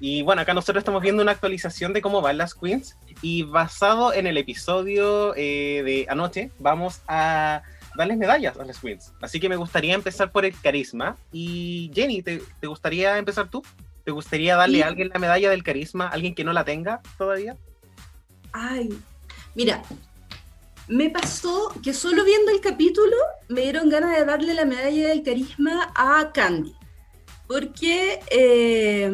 Y bueno, acá nosotros estamos viendo una actualización de cómo van las queens y basado en el episodio eh, de anoche, vamos a darles medallas a las queens. Así que me gustaría empezar por el carisma. Y Jenny, ¿te, te gustaría empezar tú? ¿Te gustaría darle
Sí.
a alguien la medalla del carisma? ¿Alguien que no la tenga todavía?
Ay, mira, me pasó que solo viendo el capítulo me dieron ganas de darle la medalla del carisma a Candy. Porque eh,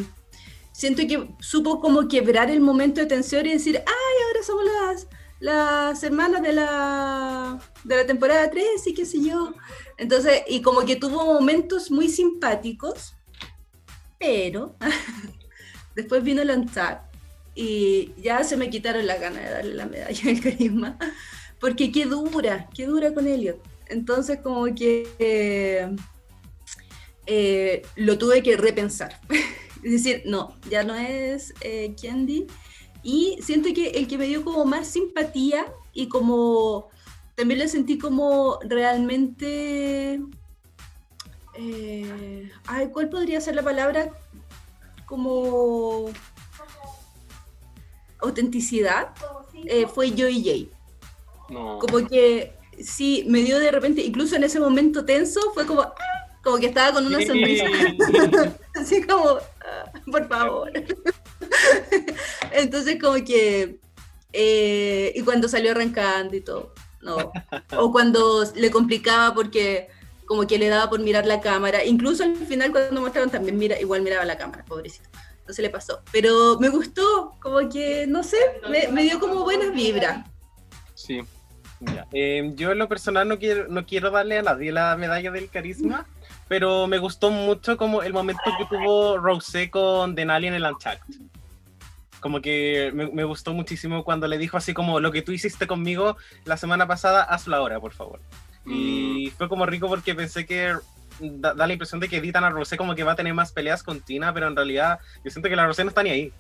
siento que supo como quebrar el momento de tensión y decir, ay, ahora somos las, las hermanas de la, de la temporada 3 y qué sé yo. Entonces, y como que tuvo momentos muy simpáticos, pero después vino el on-tap y ya se me quitaron las ganas de darle la medalla del carisma, porque qué dura, qué dura con Elliot. Entonces como que eh, eh, lo tuve que repensar. es decir, no, ya no es eh, Candy. Y siento que el que me dio como más simpatía y como también lo sentí como realmente... eh, ay, ¿cuál podría ser la palabra? Como autenticidad eh, fue Joey Jay.
No.
Como que sí, me dio de repente, incluso en ese momento tenso, fue como, ¡ah! como que estaba con una sonrisa, así como, "Ah, por favor. Entonces como que, eh, y cuando salió arrancando y todo, no. O cuando le complicaba porque como que le daba por mirar la cámara, incluso al final cuando mostraron también mira, igual miraba la cámara, pobrecito. Se le pasó. Pero me gustó, como que, no sé, me, me dio como buenas vibras.
Sí.
Eh, yo en lo personal no quiero, no quiero darle a nadie la medalla del carisma, pero me gustó mucho como el momento que tuvo Rosé con Denali en el Unchacked. Como que me, me gustó muchísimo cuando le dijo así como lo que tú hiciste conmigo la semana pasada, hazlo ahora, por favor. Y fue como rico porque pensé que da, da la impresión de que editan a Rosé como que va a tener más peleas con Tina, pero en realidad yo siento que la Rosé no está ni ahí.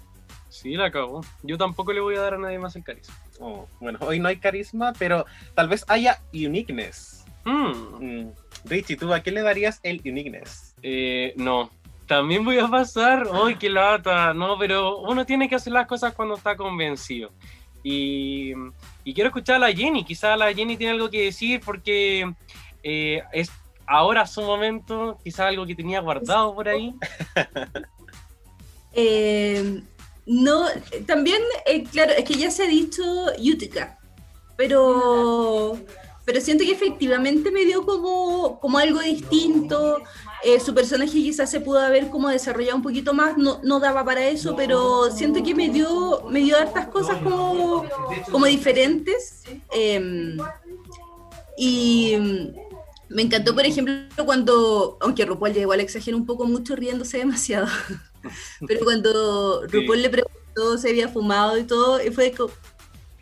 Sí, la acabó. Yo tampoco le voy a dar a nadie más el carisma.
Oh, bueno, hoy no hay carisma, pero tal vez haya uniqueness.
Mm,
Mm. Richie, ¿tú a qué le darías el uniqueness?
eh, no. También voy a pasar. ¡Ay, qué lata! No, pero uno tiene que hacer las cosas cuando está convencido. Y, quiero escuchar a la Jenny. Quizá la Jenny tiene algo que decir porque eh, es ahora su momento. Quizá algo que tenía guardado por ahí.
Eh, no, también, eh, claro, es que ya se ha dicho Utica, pero, pero siento que efectivamente me dio como, como algo distinto. Eh, su personaje quizás se pudo haber como desarrollado un poquito más, no, no daba para eso, pero siento que me dio, me dio hartas cosas como, como diferentes. eh, y me encantó, por ejemplo, cuando, aunque RuPaul ya igual exagera un poco mucho riéndose demasiado, pero cuando
Sí.
RuPaul le preguntó si había fumado y todo, y fue co-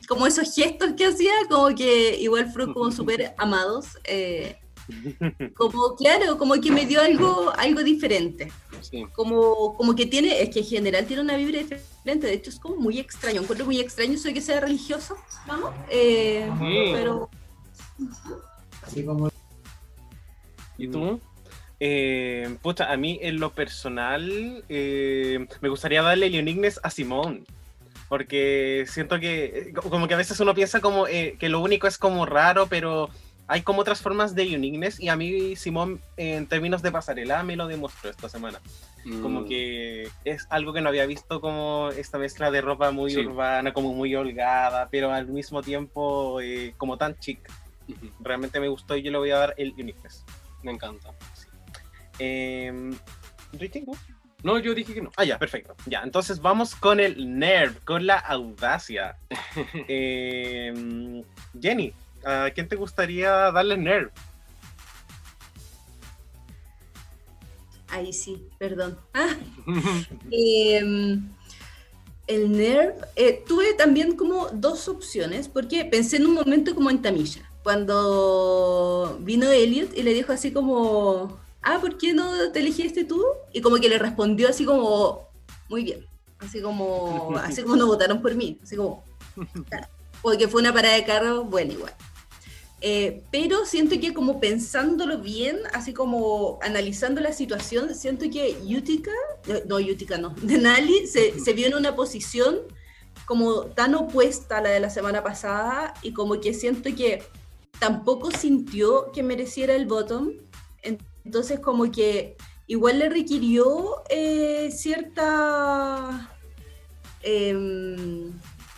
como, esos gestos que hacía, como que igual fueron como súper amados. eh, como, claro, como que me dio algo, algo diferente.
Sí.
Como, como que tiene, es que en general tiene una vibra diferente, de hecho es como muy extraño, encuentro muy extraño de que sea religioso, ¿no? Eh,
Sí.
Pero
¿Y tú?
Eh, pucha, a mí en lo personal eh, me gustaría darle el uniqueness a Simón. Porque siento que eh, co- como que a veces uno piensa como eh, que lo único es como raro, pero hay como otras formas de uniqueness y a mí Simón en términos de pasarela me lo demostró esta semana. Como
Mm,
que es algo que no había visto como esta mezcla de ropa muy
Sí.
urbana, como muy holgada, pero al mismo tiempo eh, como tan chic.
ujú,
Realmente me gustó y yo le voy a dar el uniqueness.
Me encanta.
Eh, Richie, ¿tú?
No, yo dije que no.
Ah, ya, perfecto. Ya, entonces vamos con el nerve, con la audacia. Eh, Jenny, ¿a quién te gustaría darle nerve?
ahí sí, perdón. Ah, Em, el NERV, eh, tuve también como dos opciones, porque pensé en un momento como en Tamisha, cuando vino Elliot y le dijo así como, ah, ¿por qué no te elegiste tú? Y como que le respondió así como, muy bien, así como, así como no votaron por mí, así como, claro, porque fue una parada de carro, bueno, igual. Eh, pero siento que como pensándolo bien, así como analizando la situación, siento que Utica, eh, no Utica no, Denali se, se vio en una posición como tan opuesta a la de la semana pasada y como que siento que tampoco sintió que mereciera el bottom, entonces como que igual le requirió eh, cierta... em,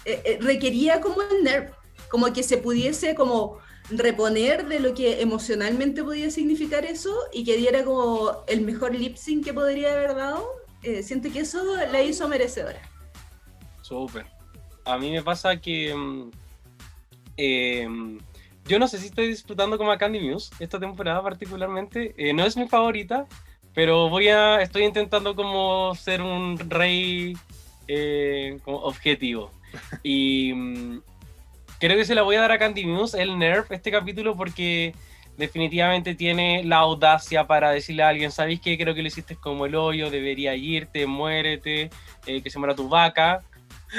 eh, eh, requería como el nerv, como que se pudiese como reponer de lo que emocionalmente podía significar eso y que diera como el mejor lip sync que podría haber dado. Eh, siento que eso la hizo merecedora.
Súper. A mí me pasa que. mm, em, yo no sé si estoy disfrutando como a Candy Muse esta temporada particularmente. Eh, no es mi favorita, pero voy a. Estoy intentando como ser un rey eh, objetivo. Y mm, creo que se la voy a dar a Candy Muse el nerf este capítulo porque definitivamente tiene la audacia para decirle a alguien, ¿sabéis qué? Creo que lo hiciste como el hoyo, debería irte, muérete, eh, que se muera tu vaca.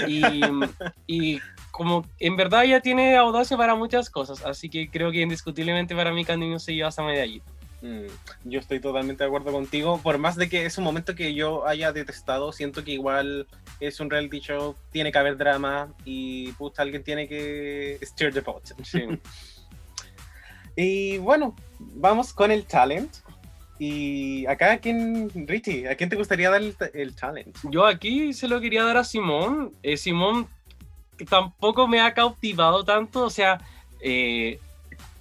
Y, y como en verdad ella tiene audacia para muchas cosas, así que creo que indiscutiblemente para mí Candy Muse se lleva esa medallita.
Mm, Yo estoy totalmente de acuerdo contigo. Por más de que es un momento que yo haya detestado, siento que igual es un reality show, tiene que haber drama y puta, alguien tiene que stir the pot.
Sí.
Y bueno, vamos con el talent. Y acá, ¿a quién, Richie, ¿a quién te gustaría dar el, el talent?
Yo aquí se lo quería dar a Simón. Eh, Simón tampoco me ha cautivado tanto, o sea, eh,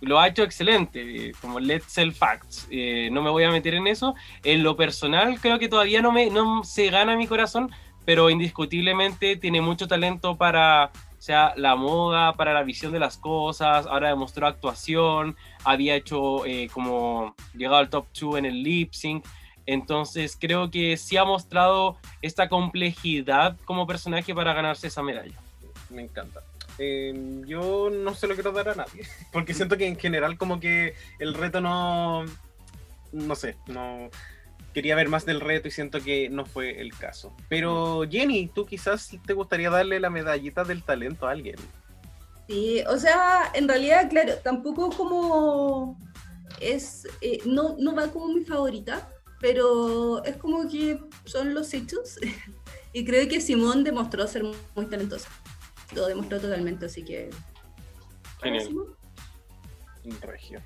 lo ha hecho excelente, eh, como Let's Sell Facts. Eh, no me voy a meter en eso. En lo personal, creo que todavía no, me, no se gana mi corazón, pero indiscutiblemente tiene mucho talento para o sea, la moda, para la visión de las cosas. Ahora demostró actuación, había hecho eh, como llegado al top 2 en el lip sync. Entonces creo que sí ha mostrado esta complejidad como personaje para ganarse esa medalla.
Me encanta. Eh, yo no se lo quiero dar a nadie, porque siento que en general como que el reto no, no sé, no quería ver más del reto y siento que no fue el caso. Pero Jenny, tú quizás te gustaría darle la medallita del talento a alguien.
Sí, o sea, en realidad, claro, tampoco como es, eh, no, no va como mi favorita, pero es como que son los hechos. y creo que Simón demostró ser muy talentosa. Lo demostró totalmente, así que...
Genial.
Regio.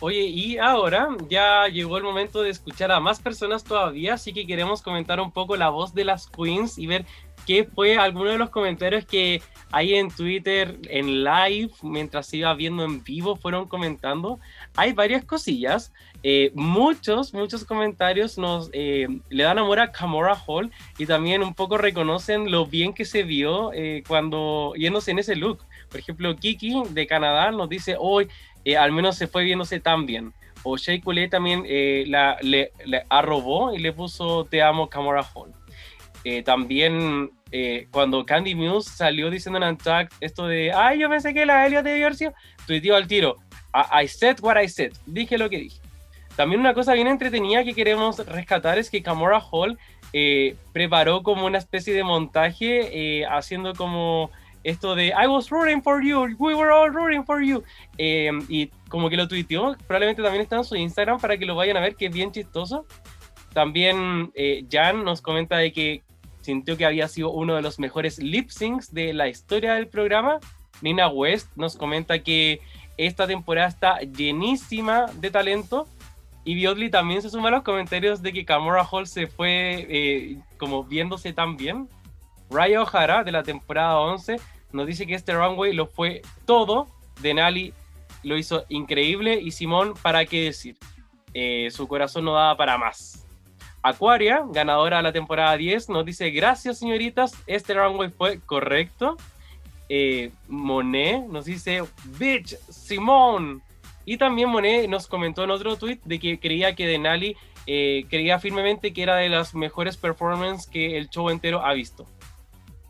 Oye, y ahora ya llegó el momento de escuchar a más personas todavía, así que queremos comentar un poco la voz de las queens y ver qué fue alguno de los comentarios que hay en Twitter, en live, mientras iba viendo en vivo, fueron comentando. Hay varias cosillas. eh, muchos, muchos comentarios nos eh, le dan amor a Camora Hall y también un poco reconocen lo bien que se vio eh, cuando yéndose en ese look. Por ejemplo, Kiki de Canadá nos dice hoy al menos se fue viéndose tan bien. O Shea Coulee también la, le, le arrobó y le puso Te amo, Camora Hall. También cuando Candy Muse salió diciendo en Untucked esto de Ay, yo pensé que la Elliot de divorcio, tuiteó al tiro I, said what I said. Dije lo que dije. También una cosa bien entretenida que queremos rescatar es que Camora Hall eh, preparó como una especie de montaje eh, haciendo como esto de I was rooting for you, we were all rooting for you. Eh, y como que lo tuiteó, probablemente también está en su Instagram para que lo vayan a ver, que es bien chistoso. También eh, Jan nos comenta de que sintió que había sido uno de los mejores lip syncs de la historia del programa. Nina West nos comenta que esta temporada está llenísima de talento. Y Biodley también se suma a los comentarios de que Camora Hall se fue eh, como viéndose tan bien. Raya O'Hara de la temporada 11 nos dice que este runway lo fue todo. Denali lo hizo increíble y Simón, ¿para qué decir? Eh, su corazón no daba para más. Aquaria, ganadora de la temporada 10, nos dice gracias señoritas, este runway fue correcto. Eh, Monet nos dice, bitch, Simón. Y también Monet nos comentó en otro tweet de que creía que Denali eh, creía firmemente que era de las mejores performances que el show entero ha visto.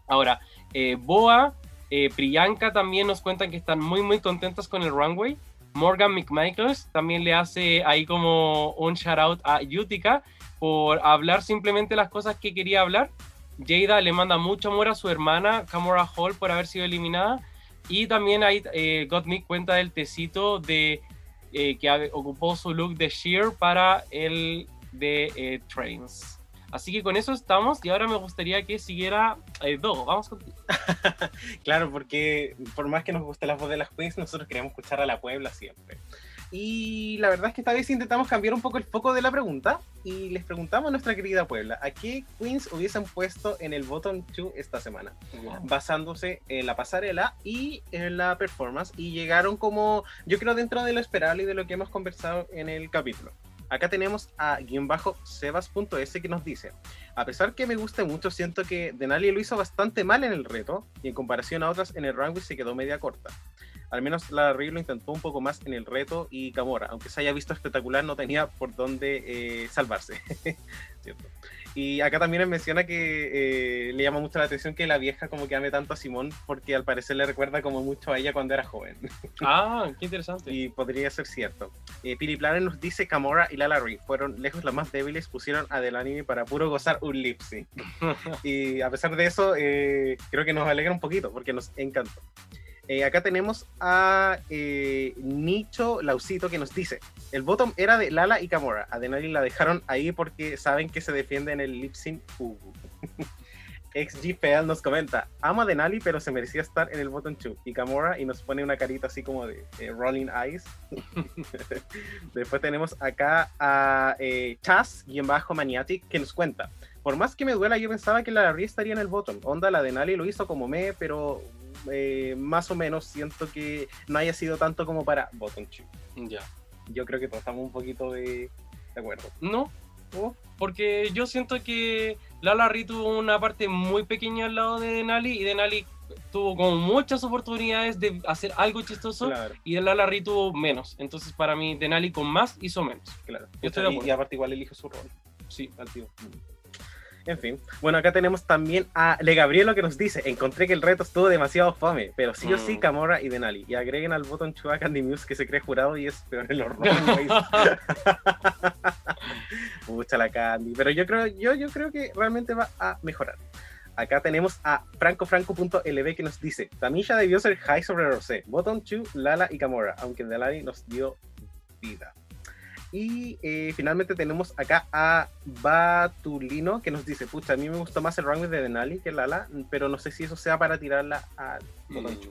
Ahora, eh, Boa, eh, Priyanka también nos cuentan que están muy muy contentas con el runway. Morgan McMichaels también le hace ahí como un shout out a Utica por hablar simplemente las cosas que quería hablar. Jada le manda mucho amor a su hermana Camora Hall por haber sido eliminada. Y también ahí eh, Gottmik cuenta del tecito de eh, que ocupó su look de Sheer para el de eh, Trains. Así que con eso estamos y ahora me gustaría que siguiera eh, Dogo. Vamos contigo.
Claro, porque por más que nos guste la voz de las queens, nosotros queremos escuchar a la Puebla siempre. Y la verdad es que esta vez intentamos cambiar un poco el foco de la pregunta y les preguntamos a nuestra querida Puebla, ¿a qué queens hubiesen puesto en el bottom 2 esta semana? Basándose en la pasarela y en la performance y llegaron como, yo creo, dentro de lo esperable y de lo que hemos conversado en el capítulo. Acá tenemos a guion bajo sebas.s que nos dice, a pesar que me guste mucho, siento que Denali lo hizo bastante mal en el reto y en comparación a otras en el runway se quedó media corta. Al menos la Rey lo intentó un poco más en el reto y Camora, aunque se haya visto espectacular, no tenía por dónde eh, salvarse. ¿Cierto? Y acá también menciona que eh, le llama mucho la atención que la vieja como que ame tanto a Simón porque al parecer le recuerda como mucho a ella cuando era joven.
Ah, qué interesante.
Y podría ser cierto. Eh, Piri Planet nos dice Camora y Lala Ree fueron lejos las más débiles, pusieron a Delaney para puro gozar un lip sync. y a pesar de eso, eh, creo que nos alegra un poquito porque nos encantó. Eh, acá tenemos a eh, Nicho Lausito que nos dice: el bottom era de Lala y Camora. A Denali la dejaron ahí porque saben que se defiende en el lip sync. Uh. XGPL nos comenta, amo a Denali, pero se merecía estar en el bottom 2. Y Camora, y nos pone una carita así como de eh, Rolling Eyes. Después tenemos acá a eh, Chas-Maniatic que nos cuenta, por más que me duela, yo pensaba que la Larry estaría en el bottom. Onda, la Denali lo hizo como me, pero eh, más o menos siento que no haya sido tanto como para bottom 2.
Ya.
Yo creo que todos estamos un poquito de, de acuerdo.
No, porque yo siento que Lala Ri tuvo una parte muy pequeña al lado de Denali y Denali tuvo como muchas oportunidades de hacer algo chistoso
Claro,
y Lala Ri tuvo menos. Entonces para mí Denali con más hizo menos.
claro.
Yo estoy de
y, y aparte igual elige su rol.
Sí.
al tío. En fin. Bueno, acá tenemos también a Le Gabrielo que nos dice: Encontré que el reto estuvo demasiado fome, pero sí o sí
Mm.
Camorra y Denali. Y agreguen al botón Chua Candy Muse que se cree jurado y es peor en los runways. Pucha la Candy. Pero yo creo, yo, yo creo que realmente va a mejorar. Acá tenemos a francofranco.lb que nos dice: Tamilla debió ser high sobre Rosé, Bottom 2, Lala y Camorra, aunque Delari nos dio vida. Y eh, finalmente tenemos acá a Batulino que nos dice: Pucha, a mí me gustó más el runway de Denali que Lala, pero no sé si eso sea para tirarla a Bottom 2.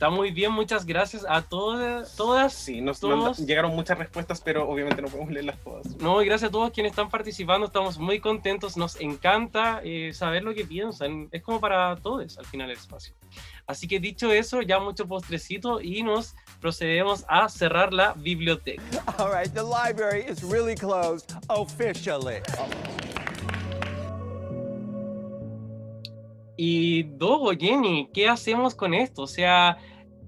Está muy bien, muchas gracias a todas, todas.
Sí, nos
Todos-
llegaron muchas respuestas, pero obviamente no podemos leerlas todas.
No, y gracias a todos quienes están participando, estamos muy contentos, nos encanta eh, saber lo que piensan, es como para todos al final el espacio. Así que dicho eso, ya mucho postrecito y nos procedemos a cerrar la biblioteca.
All right, the library is really closed officially.
Y Dogo, Jenny, ¿qué hacemos con esto? O sea,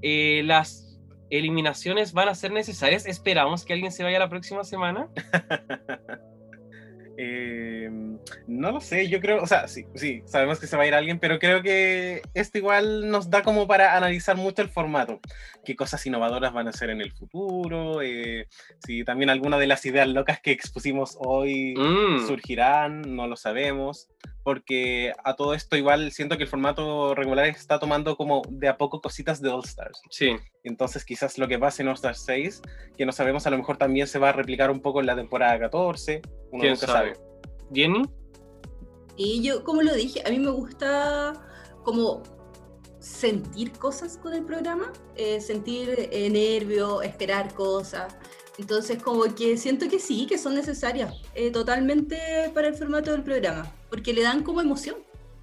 eh, las eliminaciones van a ser necesarias. Esperamos que alguien se vaya la próxima semana.
Eh, no lo sé, yo creo, o sea, sí, sí, sabemos que se va a ir alguien, pero creo que esto igual nos da como para analizar mucho el formato. Qué cosas innovadoras van a ser en el futuro, eh, si también alguna de las ideas locas que expusimos hoy
Mm,
surgirán, no lo sabemos, porque a todo esto igual siento que el formato regular está tomando como de a poco cositas de All Stars.
sí,
Entonces quizás lo que pase en All Stars 6, que no sabemos, a lo mejor también se va a replicar un poco en la temporada 14, uno
quién
nunca
sabe.
sabe.
Jenny,
Y yo, como lo dije, a mí me gusta como sentir cosas con el programa, eh, sentir eh, nervio, esperar cosas. Entonces, como que siento que sí, que son necesarias eh, totalmente para el formato del programa, porque le dan como emoción,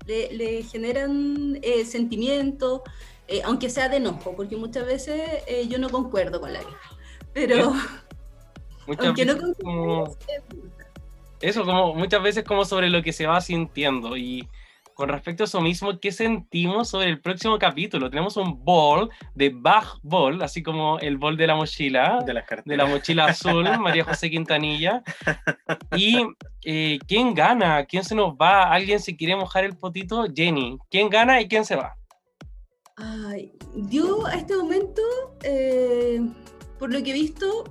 le, le generan eh, sentimiento, eh, aunque sea de enojo, porque muchas veces eh, yo no concuerdo con la vieja. Pero
muchas
aunque no
como- eso, como muchas veces como sobre lo que se va sintiendo. Y con respecto a eso mismo, ¿qué sentimos sobre el próximo capítulo? Tenemos un ball de Bach Ball, así como el ball de la mochila.
De las cartas.
de la mochila azul, María José Quintanilla. Y eh, ¿quién gana? ¿Quién se nos va? ¿Alguien se quiere mojar el potito? Jenny. ¿Quién gana y quién se va?
Ay, yo a este momento, eh, por lo que he visto,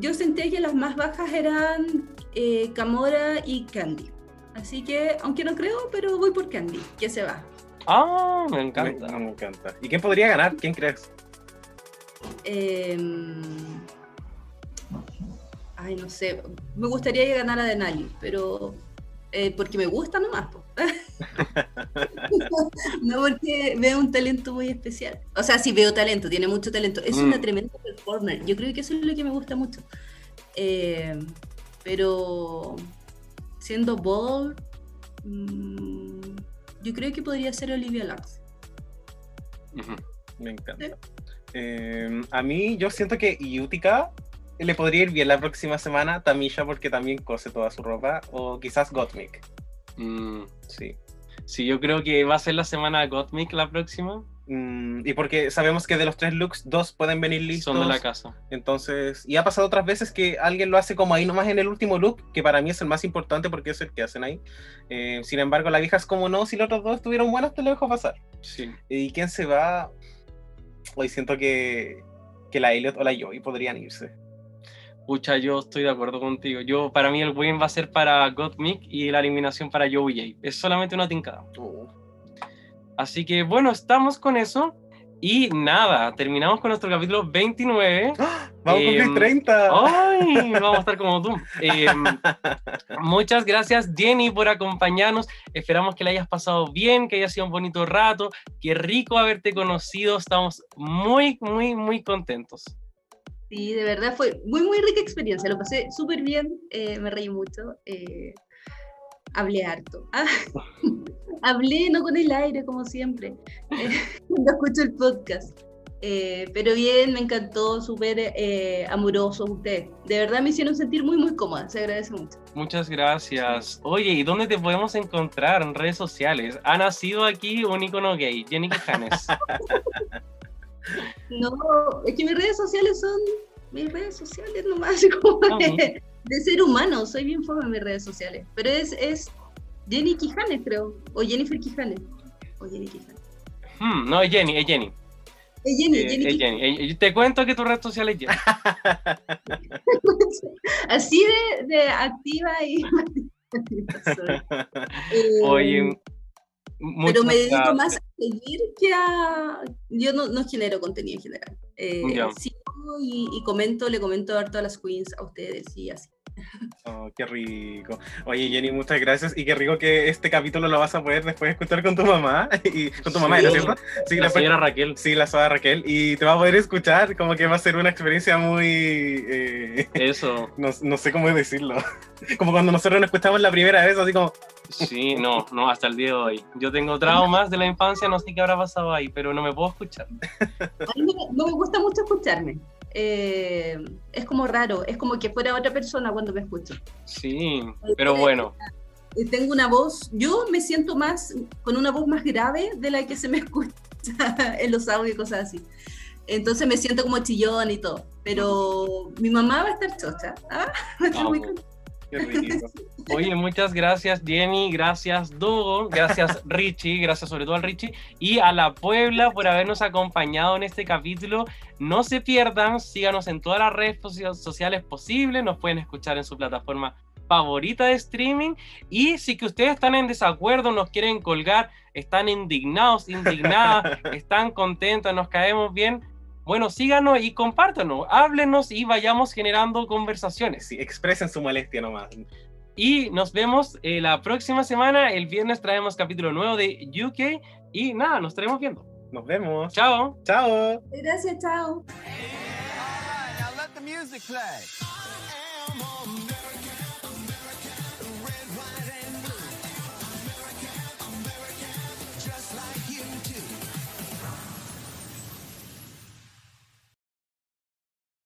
yo sentía que las más bajas eran eh, Camora y Candy. Así que, aunque no creo, pero voy por Candy, que se va.
Ah, me
Me,
encanta.
me encanta. ¿Y quién podría ganar? ¿Quién crees?
Em, ay, no sé. Me gustaría que ganara Denali, pero eh, porque me gusta nomás. po. no porque veo un talento muy especial. O sea, sí veo talento, tiene mucho talento. Es una
Mm.
tremenda performer. Yo creo que eso es lo que me gusta mucho. Eh, pero siendo bold, mm, yo creo que podría ser Olivia Lux.
Me encanta. Eh, a mí, yo siento que Utica le podría ir bien la próxima semana. Tamisha, porque también cose toda su ropa. O quizás Gottmik.
Mm,
Sí.
Sí, yo creo que va a ser la semana Gottmik la próxima.
Mm, y porque sabemos que de los tres looks, dos pueden venir listos.
Son de la casa.
Entonces, y ha pasado otras veces que alguien lo hace como ahí nomás en el último look, que para mí es el más importante porque es el que hacen ahí. Eh, sin embargo, la vieja es como no, si los otros dos estuvieron buenos, te lo dejo pasar.
Sí.
¿Y quién se va? Hoy siento que, que la Elliot o la Joey podrían irse.
Pucha, yo estoy de acuerdo contigo. Yo, para mí, el win va a ser para Gottmik y la eliminación para Joey J. Es solamente una tincada. Así que, bueno, estamos con eso. Y nada, terminamos con nuestro capítulo 29.
Vamos a
Em,
cumplir 30.
¡Ay! Vamos a estar como tú. Eh, muchas gracias, Jenny, por acompañarnos. Esperamos que le hayas pasado bien, que haya sido un bonito rato. Qué rico haberte conocido. Estamos muy, muy, muy contentos.
Sí, de verdad fue muy, muy rica experiencia. Lo pasé súper bien, eh, me reí mucho. Hablé harto. Ah, hablé no con el aire, como siempre, cuando escucho el podcast. Eh, pero bien, me encantó, súper eh, amoroso usted. De verdad me hicieron sentir muy, muy cómoda. Se agradece mucho.
Muchas gracias. Oye, ¿y dónde te podemos encontrar en redes sociales? Ha nacido aquí un icono gay, Jenny Quijanes.
No, es que mis redes sociales son mis redes sociales nomás, como
Ah,
de, ser humano. Soy bien fome en mis redes sociales. Pero es, es Jenny Quijanes, creo. O Jennifer Quijanes. O Jenny Quijanes.
Hmm, no, es Jenny, es Jenny.
Es Jenny,
Eh,
Jenny
es
Quijanes.
Jenny. Eh, Te cuento que tu red social es Jenny.
Así de, de activa y. Eh,
Oye,
pero me dedico
gracias.
más a seguir que a. Yo no, no genero contenido en general. Eh, sigo y, y comento, le comento harto a las queens, a ustedes y así.
Oh, qué rico. Oye, Jenny, muchas gracias. Y qué rico que este capítulo lo vas a poder después escuchar con tu mamá. Y con tu mamá, ¿no es
Sí.
cierto? Sí,
La
después-
señora Raquel.
Sí, la soda Raquel. Y te va a poder escuchar, como que va a ser una experiencia muy... eh,
Eso.
no, no sé cómo decirlo. Como cuando nosotros nos escuchamos la primera vez, así como...
Sí, no, no, hasta el día de hoy. Yo tengo traumas de la infancia, no sé qué habrá pasado ahí, pero no me puedo escuchar.
A mí no, no me gusta mucho escucharme. Eh, es como raro, es como que fuera otra persona cuando me escucho.
Sí, pero bueno,
Eh, Tengo una voz, yo me siento más con una voz más grave de la que se me escucha en los audios y cosas así. Entonces me siento como chillón y todo. Pero mi mamá va a estar chocha. ¿ah? Va a estar muy
Vamos.
contenta.
Qué rico.
Oye, muchas gracias Jenny, gracias Dogo, gracias Richie, gracias sobre todo al Richie y a la Puebla por habernos acompañado en este capítulo. No se pierdan, síganos en todas las redes socia- sociales posibles, nos pueden escuchar en su plataforma favorita de streaming y si que ustedes están en desacuerdo, nos quieren colgar, están indignados, indignadas, están contentas, nos caemos bien, bueno, síganos y compártanos, háblenos y vayamos generando conversaciones.
Sí, expresen su molestia nomás.
Y nos vemos eh, la próxima semana. El viernes traemos capítulo nuevo de UK. Y nada, nos estaremos viendo.
Nos vemos.
Chao.
Chao.
Gracias, chao.
Now